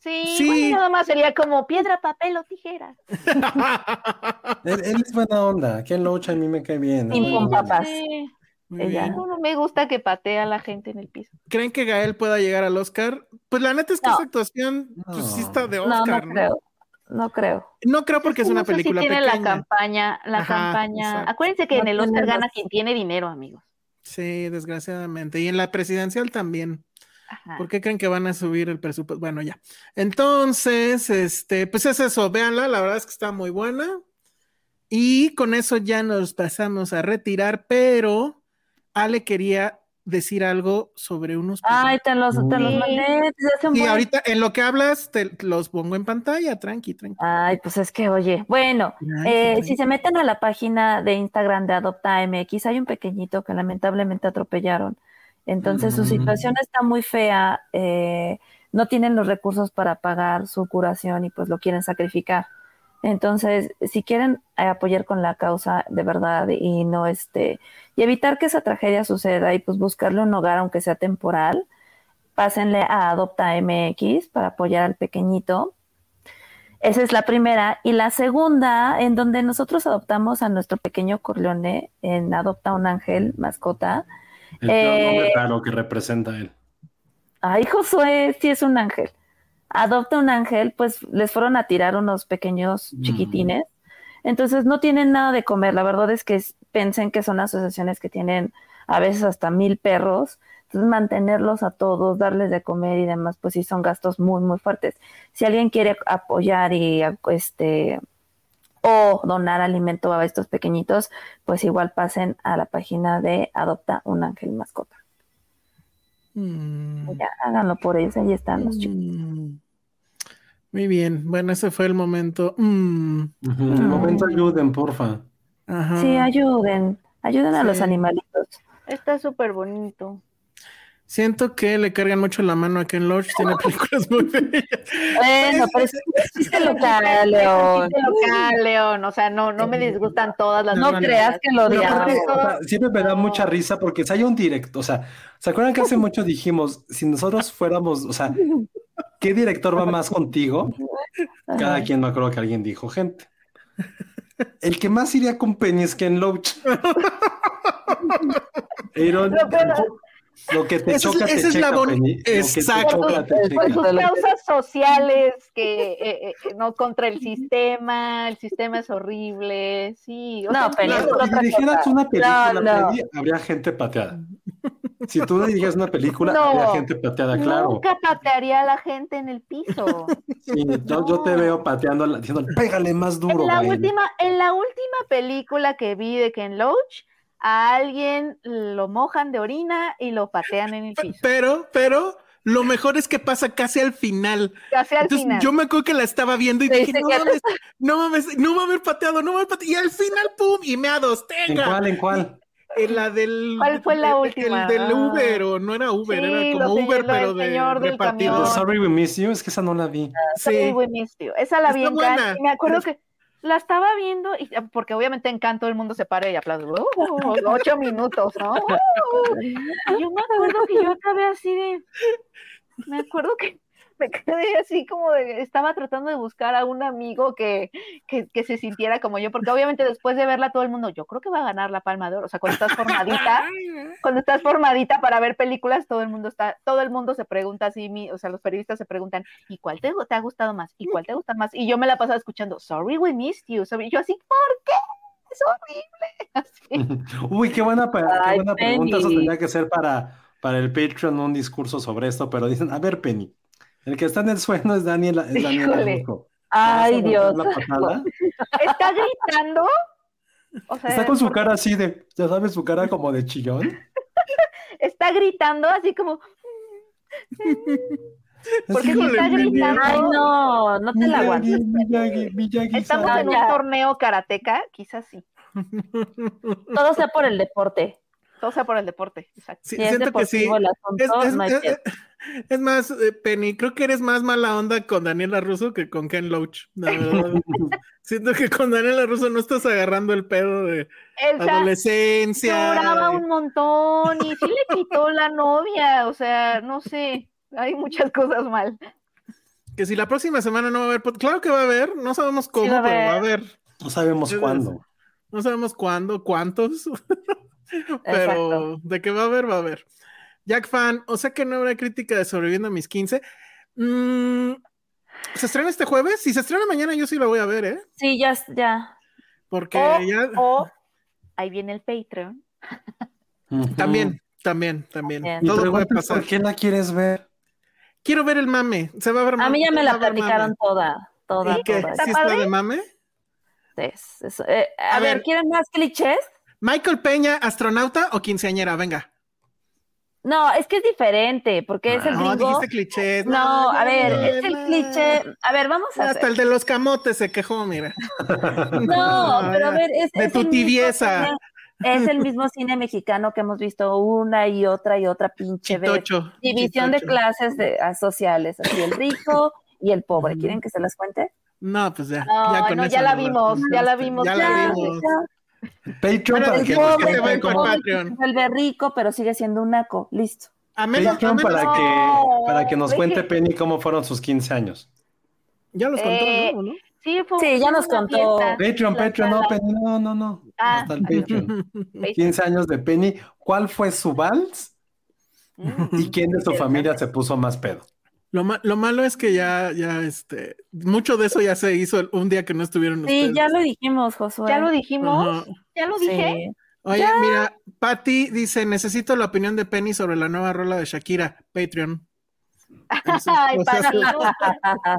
Sí, Sí. bueno, nada más sería como piedra, papel o tijera. Él, él es buena onda. Ken Loach a mí me cae bien. pum, onda. papá. Sí. Muy Ella. bien. No, no me gusta que patee a la gente en el piso. ¿Creen que Gael pueda llegar al Oscar? Pues la neta es que No. esa actuación pues, sí está de No, no Oscar, ¿no? creo. No creo. No creo porque es una No sé si película tiene la campaña, la Ajá, campaña. exacto. Acuérdense que No en el Oscar gana quien tiene dinero, amigos. Sí, desgraciadamente. Y en la presidencial también. Ajá. ¿Por qué creen que van a subir el presupuesto? Bueno, ya. Entonces, este, pues es eso, véanla, la verdad es que está muy buena. Y con eso ya nos pasamos a retirar, pero Ale quería decir algo sobre unos. Ay, te los, te los mandé desde hace un y buen- ahorita en lo que hablas, te los pongo en pantalla, tranqui, tranqui. Ay, pues es que, oye, bueno, Ay, eh, si se meten a la página de Instagram de Adopta MX, hay un pequeñito que lamentablemente atropellaron. Entonces su Mm. situación está muy fea, eh, no tienen los recursos para pagar su curación y pues lo quieren sacrificar. Entonces, si quieren eh, apoyar con la causa de verdad y no este, y evitar que esa tragedia suceda y pues buscarle un hogar aunque sea temporal, pásenle a Adopta MX para apoyar al pequeñito. Esa es la primera. Y la segunda, en donde nosotros adoptamos a nuestro pequeño Corleone en Adopta un Ángel, mascota. El peor nombre Eh, raro que representa él. Ay, Josué, sí es un ángel. Adopta un ángel, pues les fueron a tirar unos pequeños Mm. chiquitines. Entonces no tienen nada de comer. La verdad es que pensen que son asociaciones que tienen a veces hasta mil perros. Entonces mantenerlos a todos, darles de comer y demás, pues sí son gastos muy, muy fuertes. Si alguien quiere apoyar y este o donar alimento a estos pequeñitos, pues igual pasen a la página de Adopta un Ángel Mascota. Mm. Ya, háganlo por ellos, ahí están los chicos. Mm. Muy bien, bueno, ese fue el momento. Mm. El momento ayuden, porfa. Ajá. Sí, ayuden, ayuden a los animalitos. Está súper bonito. Siento que le cargan mucho la mano a Ken Loach, tiene películas muy bellas. Bueno, pero es que existe local, León. Chiste local, León. O sea, no, no me disgustan todas las No no, creas que lo Pero aparte, odiamos. o sea, siempre me da No. mucha risa porque si hay un directo, o sea, ¿se acuerdan que hace mucho dijimos, si nosotros fuéramos, o sea, ¿qué director va más contigo? Cada quien me acuerdo que alguien dijo, gente. El que más iría con Penny es Ken Loach. Aaron, Lo peor- lo que te Esa es- choca, te esa es la checa, bon- Penny. Lo que te Exacto. choca, te Por sus Te causas sociales que eh, eh, no contra el sistema, el sistema es horrible, sí. o No, sea, pero-. Si dirigieras una película, No, no. Penny, habría gente pateada. Si tú dirigieras una película, No. habría gente pateada, claro. Nunca patearía a la gente en el piso. Sí, yo, yo te veo pateando, diciendo, pégale más duro, En la güey". última, en la última película que vi de Ken Loach, a alguien lo mojan de orina y lo patean en el piso. Pero, pero, lo mejor es que pasa casi al final. Casi al Entonces, final. yo me acuerdo que la estaba viendo y Sí, dije, no mames, no mames, no va a haber pateado, no va a haber pateado. Y al final, pum, y meados, ¿En tenga. cuál? ¿En cuál? En la del. ¿Cuál fue la última? El del Ah. Uber, o no era Uber, Sí, era como Uber, pero de señor del repartido. Sorry We Miss You, es que esa no la vi. Sorry, Sí. we missed you. Esa la vi en buena. Y me acuerdo que la estaba viendo y porque obviamente en Cannes todo el mundo se para y aplaude. ¡Uh! ocho minutos, ¿no? ¡Uh! Yo me acuerdo que yo acabé así de. Me acuerdo que me quedé así como de. Estaba tratando de buscar a un amigo que, que, que se sintiera como yo, porque obviamente después de verla todo el mundo, yo creo que va a ganar la palma de oro. O sea, cuando estás formadita, cuando estás formadita para ver películas, todo el mundo está, todo el mundo se pregunta así, mi- o sea, los periodistas se preguntan, ¿y cuál te, te ha gustado más? ¿Y cuál te gusta más? Y yo me la pasaba escuchando, sorry we missed you. Sorry. Y yo así, ¿por qué? Es horrible. Así. Uy, qué buena, pe- qué Ay, buena pregunta. Eso tendría que ser para, para el Patreon un discurso sobre esto, pero dicen, a ver, Penny, el que está en el suelo es Daniel, es. Ay, ¿Vas a Dios. Está gritando. O sea, Está con su cara así de, ya sabes, su cara como de chillón. está gritando así como. Porque si está gritando. Ay, no, no te la aguantes. Miyagi, Miyagi, Estamos en un torneo karateca, quizás sí. Todo sea por el deporte. Todo sea por el deporte, exacto. Sí, Si es siento que sí. el Es, asunto, es- no hay es-. Es más, eh, Penny, creo que eres más mala onda con Daniela Russo que con Ken Loach. La verdad. siento que con Daniela Russo no estás agarrando el pedo de Elsa adolescencia. lloraba de- un montón y sí le quitó la novia, o sea, no sé, hay muchas cosas mal. Que si la próxima semana no va a haber, claro que va a haber, no sabemos cómo, va pero va a haber. No sabemos cuándo. No sabemos cuándo, cuántos, pero Exacto. de que va a haber, va a haber. Jack Fan, o sea que no habrá crítica de sobreviviendo a mis 15. Mm, ¿Se estrena este jueves? Si se estrena mañana, yo sí la voy a ver, ¿eh? Sí, ya, ya. Porque O, ya. o ahí viene el Patreon. También, también, también. También. Todo puede pasar. ¿por qué la quieres ver? Quiero ver el mame. Se va a ver A mí ya me la platicaron mame. toda, toda, ¿Y qué? toda. ¿Está ¿Sí está padre? de mame? Es- es- eh, a, A ver, ver. ¿quieren más clichés? ¿Michael Peña, astronauta o quinceañera? Venga. No, es que es diferente, porque es el no, gringo. dijiste clichés. No, a ver, no, es el no. cliché. A ver, vamos a Hasta hacer. el de los camotes se quejó, mira. No, pero a ver, es, De es tu mismo tibieza. cine- Es el mismo cine mexicano que hemos visto una y otra y otra pinche vez. Chitocho. División de clases de, ah, sociales, así el rico y el pobre. ¿Quieren que se las cuente? No, pues ya. No, ya con no, eso ya la vimos, ya la vimos. Ya Ya, la vimos. ya. Patreon para el que se Patreon. Vuelve rico, pero sigue siendo un naco. Listo. A menos, a Patreon menos- para que, para que nos cuente Penny cómo fueron sus 15 años. Ya los contó, Eh, ¿no? Sí, fue Sí, ya nos contó. fiesta. Patreon, La Patreon, no. Penny, no, no, no. Ah. Hasta el Patreon. 15 años de Penny. ¿Cuál fue su vals? Mm. ¿Y quién de su familia se puso más pedo? Lo, ma- lo malo es que ya, ya, este, mucho de eso ya se hizo un día que no estuvieron Sí, ustedes. ya lo dijimos, Josué. Ya lo dijimos, ya lo Sí. dije. Oye, mira, Patty dice, necesito la opinión de Penny sobre la nueva rola de Shakira, Patreon. Eso, Ay, Patty, No,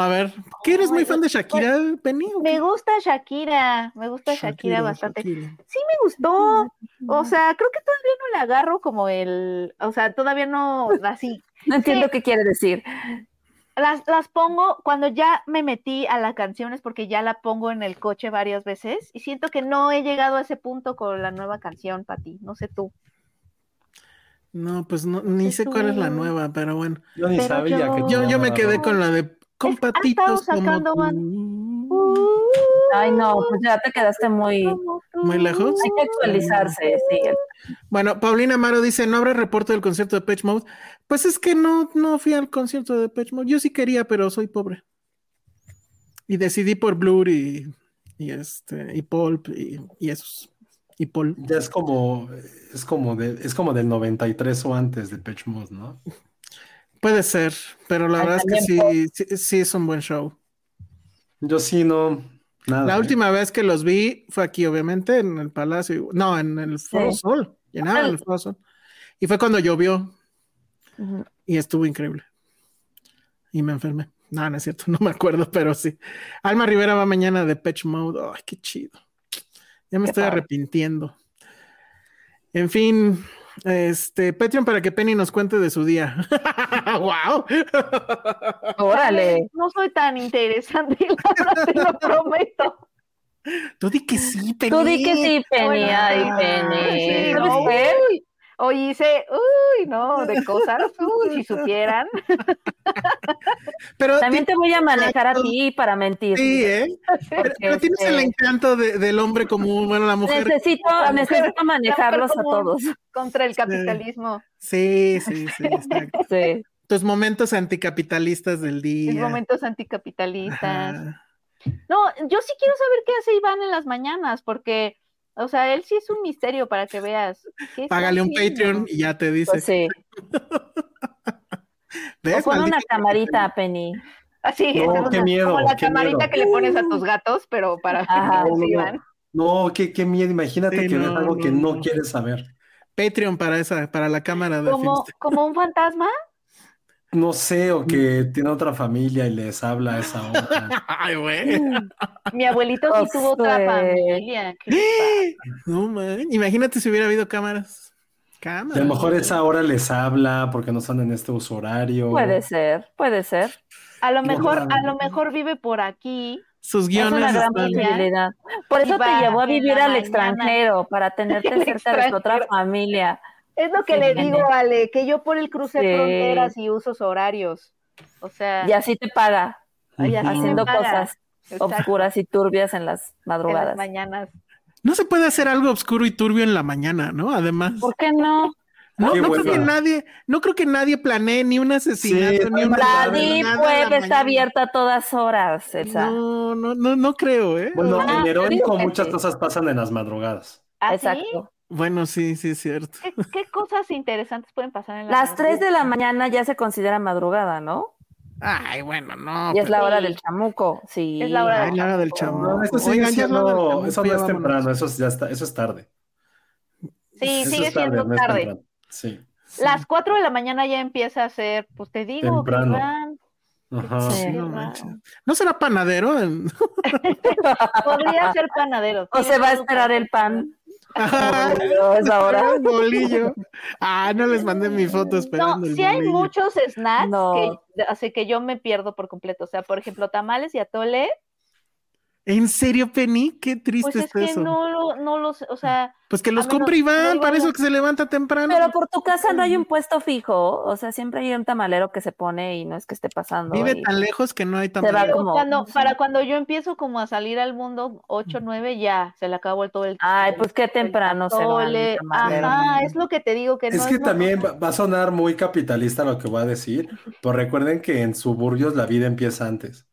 a ver, ¿qué eres muy fan de Shakira, Penny? me gusta Shakira, me gusta Shakira, bastante. Shakira. Sí me gustó, o sea, creo que todavía no le agarro como el, o sea, todavía no, así, No entiendo qué quiere decir. las, las pongo cuando ya me metí a la canción es porque ya la pongo en el coche varias veces y siento que no he llegado a ese punto con la nueva canción, Pati, no sé tú. No, pues no, ni sé cuál es la nueva, pero bueno. Yo ni Pero sabía yo- que Yo, yo me quedé con la de con Es- patitos como tú. Uh, Ay, no, pues ya te quedaste muy. Muy lejos. Hay que actualizarse, sí. Bueno, Paulina Amaro dice, ¿no habrá reporte del concierto de Pitch Mode? Pues es que no, no fui al concierto de Pitch Mode. Yo sí quería, pero soy pobre. Y decidí por Blur y, y este, y Pulp y, y esos. Y Paul. Ya es como, es como de, es como del 93 o antes de Pitch Mode, ¿no? Puede ser, pero la Ay, verdad es que sí, sí, sí es un buen show. Yo sí no, nada. La ¿eh? última vez que los vi fue aquí, obviamente, en el Palacio. No, en el Foro Sí. Sol. Llenaban el Foro Sol. Y fue cuando llovió y estuvo increíble. Y me enfermé. No, no es cierto, no me acuerdo, pero sí. Alma Rivera va mañana de Patch Mode. Ay, qué chido. Ya me Qué estoy padre. arrepintiendo. En fin, este Patreon para que Penny nos cuente de su día. ¡Wow! Órale. No soy tan interesante, la verdad, te lo prometo. Tú di que sí, Penny. Tú di que sí, Penny. Bueno, Ay, ah, Penny. Sí, ¿Sabes no, qué? Hoy hice, uy, no, de cosas, uy, si supieran. Pero También te voy a manejar a ti para mentir. Sí, ¿eh? Pero, tienes el este, encanto de- del hombre común, bueno, la mujer. Necesito, La mujer- necesito manejarlos a todos. Contra el capitalismo. Sí, sí, sí, exacto. Sí. Tus momentos anticapitalistas del día. Mis momentos anticapitalistas. Ajá. No, yo sí quiero saber qué hace Iván en las mañanas, porque, o sea, él sí es un misterio para que veas. ¿Qué está Págale un? Patreon y ya te dice. Pues sí. ¿Ves? O pon una camarita, Penny. Así, No, hacemos qué una- miedo, como la qué camarita miedo. que le pones a tus gatos, pero para Ajá. que No, no, no. No, qué, qué miedo. Imagínate Sí, que no, ves algo que no, no no. quieres saber. Patreon para esa, para la cámara de como, como un fantasma. No sé, o que tiene otra familia y les habla a esa hora. Ay, güey. Mi abuelito sí tuvo otra familia. ¿Qué le No, man. Imagínate si hubiera habido cámaras. Y Cámaras. a lo mejor esa hora les habla porque no están en este uso horario. Puede ser, puede ser. A lo mejor, a lo mejor vive por aquí. Sus Es guiones. una gran posibilidad. Por eso te llevó a vivir al extranjero, para tenerte cerca de tu otra familia. Es lo que Sí, le digo, Ale, que yo por el cruce Sí. fronteras y usos horarios. O sea, Y así te paga, y así me haciendo paga. cosas Exacto, oscuras y turbias en las en las madrugadas. mañanas. No se puede hacer algo oscuro y turbio en la mañana, ¿no? Además. ¿Por qué no? No, no creo que nadie, no creo que nadie planee ni un asesinato, Sí, ni una La Web está abierta a todas horas, Elsa. No, no, no, no creo, ¿eh? Bueno, Ah, en que muchas cosas pasan en las madrugadas. ¿Ah, sí? Exacto. Bueno, sí, sí, es cierto. ¿Qué, qué cosas interesantes pueden pasar en la Las 3 de la mañana ya se considera madrugada, ¿no? Ay, bueno, no. y es la hora del chamuco, sí. Es la hora Ay, la hora del chamuco. No, eso sigue Oigan, ya siendo, eso no ya es temprano, eso es, ya está, eso es tarde. Sí, Eso sigue es tarde, siendo no tarde. Sí. Las 4 de la mañana ya empieza a ser, pues te digo, Temprano. Iván, Ajá. Sí. No. ¿No será panadero? Podría ser panadero. O se va a esperar el pan. Es ahora. Bolillo. Ah, no les mandé mi foto No, esperando el sí hay bolillo. muchos snacks No. que así que yo me pierdo por completo. O sea, por ejemplo, tamales y atole, ¿En serio, Penny? Qué triste pues es está que eso. no, lo, no los, o sea, Pues que los compre Iván, no para eso que se levanta temprano. Pero por tu casa no hay un puesto fijo, o sea, siempre hay un tamalero que se pone y no es que esté pasando. Vive y- tan lejos que no hay tan Se va pero como- cuando, para cuando yo empiezo como a salir al mundo, 8, 9, ya, se le acabó el todo el Ay, el- pues qué el temprano se va tamalero. Ajá, es lo que te digo que Es no que es también normal. va va a sonar muy capitalista lo que voy a decir, pero recuerden que en suburbios la vida empieza antes.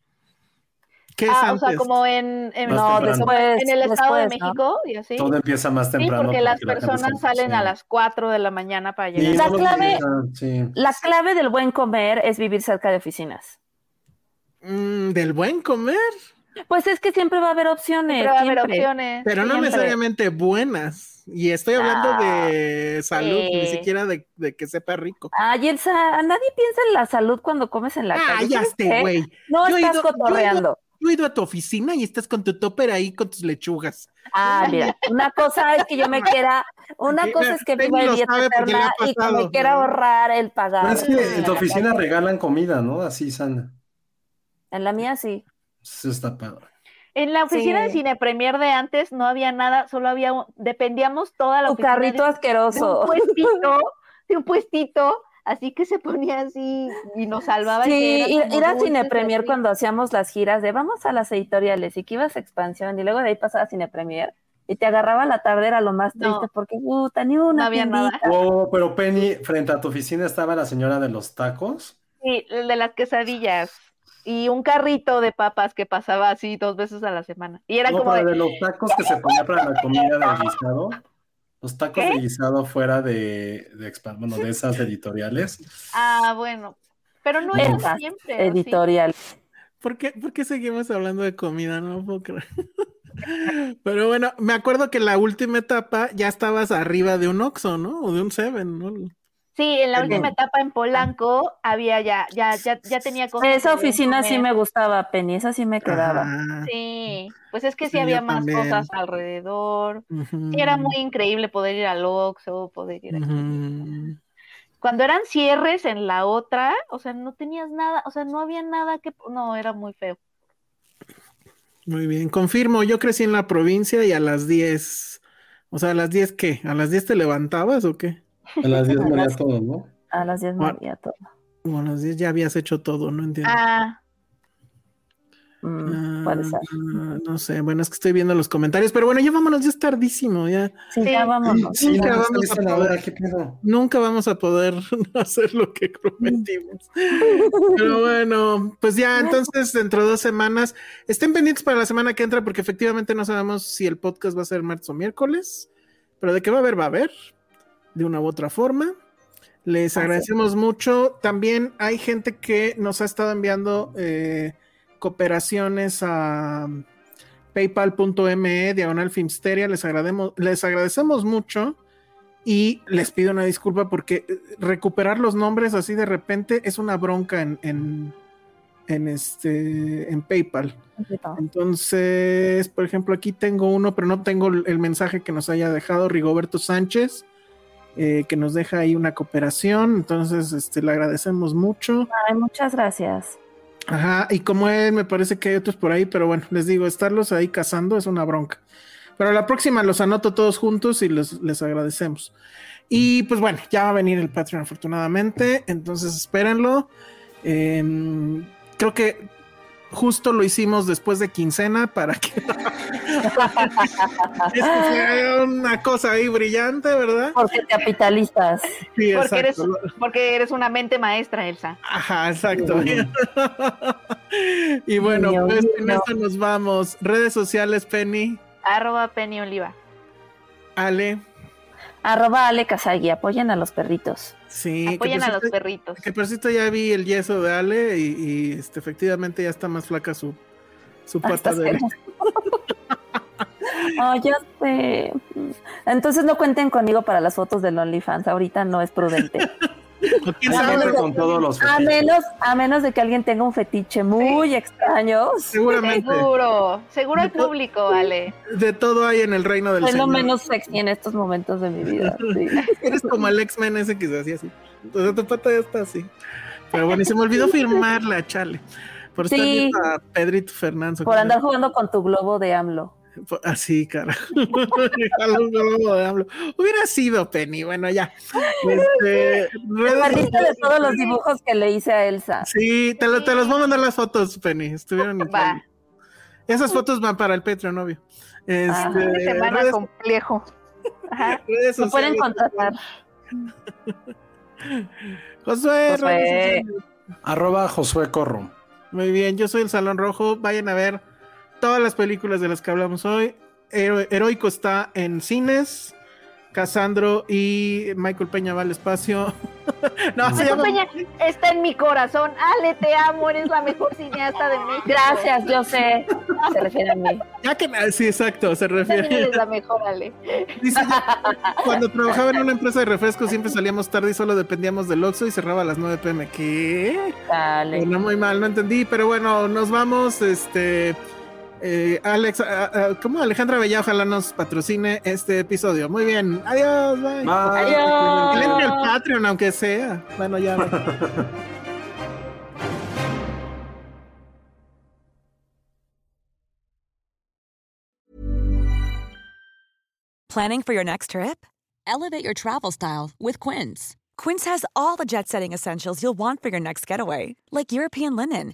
¿Qué es Ah, o sea, como en, en, Más No, temprano. después. en el Estado de. México y así. Todo empieza más Sí, temprano. porque las la personas se- salen a sí. las 4 de la mañana para Sí, llegar. La solo clave- sí. La clave del buen comer es vivir cerca de oficinas. Mm, ¿Del buen comer? Pues es que siempre va a haber opciones. Siempre va a haber siempre. opciones. Pero no Siempre. necesariamente buenas. Y estoy hablando Ah, de salud, ni sí. siquiera de, de que sepa rico. Ay, Elsa, nadie piensa en la salud cuando comes en la Ah, calle. güey. No Yo estás ido- yo he ido- cotorreando. Yo he ido a tu oficina y estás con tu topper ahí con tus lechugas. Ah, mira, una cosa es que yo me quiera, una cosa es que viva en dieta eterna y que me quiera ahorrar el pagar. Es que en tu oficina regalan comida, ¿no? Así sana. En la mía sí. Eso está padre. En la oficina de. Cine Premier de antes no había nada, solo había, un- dependíamos toda la Tu oficina de- carrito de, asqueroso. un puestito, de un puestito, así que se ponía así y nos salvaba. y Sí, era Cine Premier cuando hacíamos las giras de vamos a las editoriales y que ibas a expansión y luego de ahí pasaba a Cine Premier y te agarraba la tarde era lo más No. triste porque puta, ni una No había nada. Oh, pero Penny, frente a tu oficina estaba la señora de los tacos. Sí, el de las quesadillas. Y un carrito de papas que pasaba así dos veces a la semana. Y era No, como pero de, de los tacos que se ponía para la comida del guisado. Los tacos ¿Qué? de guisado fuera de, de, bueno, de esas editoriales. ah, bueno. Pero no era siempre. Editorial. ¿Por qué, por qué seguimos hablando de comida? No lo puedo creer. Pero bueno, me acuerdo que la última etapa ya estabas arriba de un Oxxo, ¿no? O de un Seven, ¿no? Sí, en la última etapa en Polanco había ya, ya, ya, ya tenía cosas. Esa oficina sí me gustaba, Penny, esa sí me quedaba. Ajá. Sí, pues es que sí, había más también. cosas alrededor. Sí, era muy increíble poder ir al Oxxo, poder ir aquí. Ujú. Cuando eran cierres en la otra, o sea, no tenías nada, o sea, no había nada que, no, era muy feo. Muy bien, confirmo, yo crecí en la provincia y a las 10, o sea, a las 10 qué, ¿a las 10 te levantabas o qué? A las 10 A moría todo, ¿no? A las 10 Bueno. moría todo. Como a las 10 ya habías hecho todo, no entiendo. Ah, Mm, puede ser. Ah, no sé, bueno, es que estoy viendo los comentarios, pero bueno, ya vámonos, ya es tardísimo, ya. Sí, Sí. ya vámonos. Sí, ya vamos a la poder. hora, ¿qué pedo? Nunca vamos a poder hacer lo que prometimos. Pero bueno, pues ya entonces dentro de dos semanas, estén pendientes para la semana que entra porque efectivamente no sabemos si el podcast va a ser martes o miércoles, pero de qué va a haber, va a haber, de una u otra forma. Les agradecemos mucho. También hay gente que nos ha estado enviando eh, cooperaciones a paypal.me, diagonal Filmsteria. Les agradecemos, les agradecemos mucho. Y les pido una disculpa porque eh, recuperar los nombres así de repente es una bronca en, en, en este en PayPal. Entonces, por ejemplo, aquí tengo uno, pero no tengo el mensaje que nos haya dejado Rigoberto Sánchez, eh, que nos deja ahí una cooperación. Entonces, este, le agradecemos mucho. Ay, muchas gracias. Ajá, y como él, me parece que hay otros por ahí, pero bueno, les digo, estarlos ahí cazando es una bronca. Pero la próxima los anoto todos juntos y les, les agradecemos. Y pues bueno, ya va a venir el Patreon afortunadamente, entonces espérenlo. Em, creo que justo lo hicimos después de quincena para que esto sea una cosa ahí brillante, ¿verdad? Porque capitalistas. Sí, Porque eres, porque eres una mente maestra, Elsa. Ajá, exacto. y bueno, Dios pues en mío. esto nos vamos. Redes sociales, Penny, Arroba Penny Oliva. Ale. Arroba Ale Kazagi, apoyen a los perritos. Sí, Apoyen a los perritos. Que por cierto ya vi el yeso de Ale y, y, este, efectivamente ya está más flaca su, su pata Hasta de... Oh, ya sé. Entonces no cuenten conmigo para las fotos del OnlyFans. Ahorita no es prudente. ¿O quién A sabe? menos de- con todos los A menos, a menos de que alguien tenga un fetiche muy extraño. Seguramente. Seguro, seguro el público, Ale. De todo hay en el reino del Soy lo menos sexy en estos momentos de mi vida. sí. Eres como el X-Men ese que se hacía así. Entonces tu pata ya está así. Pero bueno, y se me olvidó firmarla, chale. Por estar Sí. a Pedrito Fernández. Por andar jugando con tu globo de AMLO. Así, carajo. Hubiera sido Penny, bueno, ya. Este, perdiste de todos los dibujos que le hice a Elsa. Sí, te, lo- te los voy a mandar las fotos, Penny. Estuvieron Va. Esas fotos van para el Patreon, obvio. Este, Ah. De semana redes, complejo. Ajá. redes Me pueden contratar. Josué, Josué. Arroba Josué Corro. Muy bien, yo soy el Salón Rojo. Vayan a ver todas las películas de las que hablamos hoy. Hero- Heroico está en cines. Casandro y Michael Peña va al espacio. no, Michael llama- Peña está en mi corazón. Ale, te amo, eres la mejor cineasta de México. Gracias, yo sé. Se refiere a mí. Ya que sí, exacto, se refiere. eres la mejor, Ale. Dice, cuando trabajaba en una empresa de refrescos siempre salíamos tarde y solo dependíamos del Oxxo y cerraba a las 9 pm. ¿Qué? Dale. Bueno, muy mal, no entendí, pero bueno, nos vamos. Este, eh, Alex, ah, ah, ¿cómo Alejandra Bella ojalá nos patrocine este episodio? Muy bien, adiós, bye. Bye. Adiós. Que le entre al Patreon, aunque sea. Bueno, ya. Planning for your next trip? Elevate your travel style with Quince. Quince has all the jet setting essentials you'll want for your next getaway, like European linen,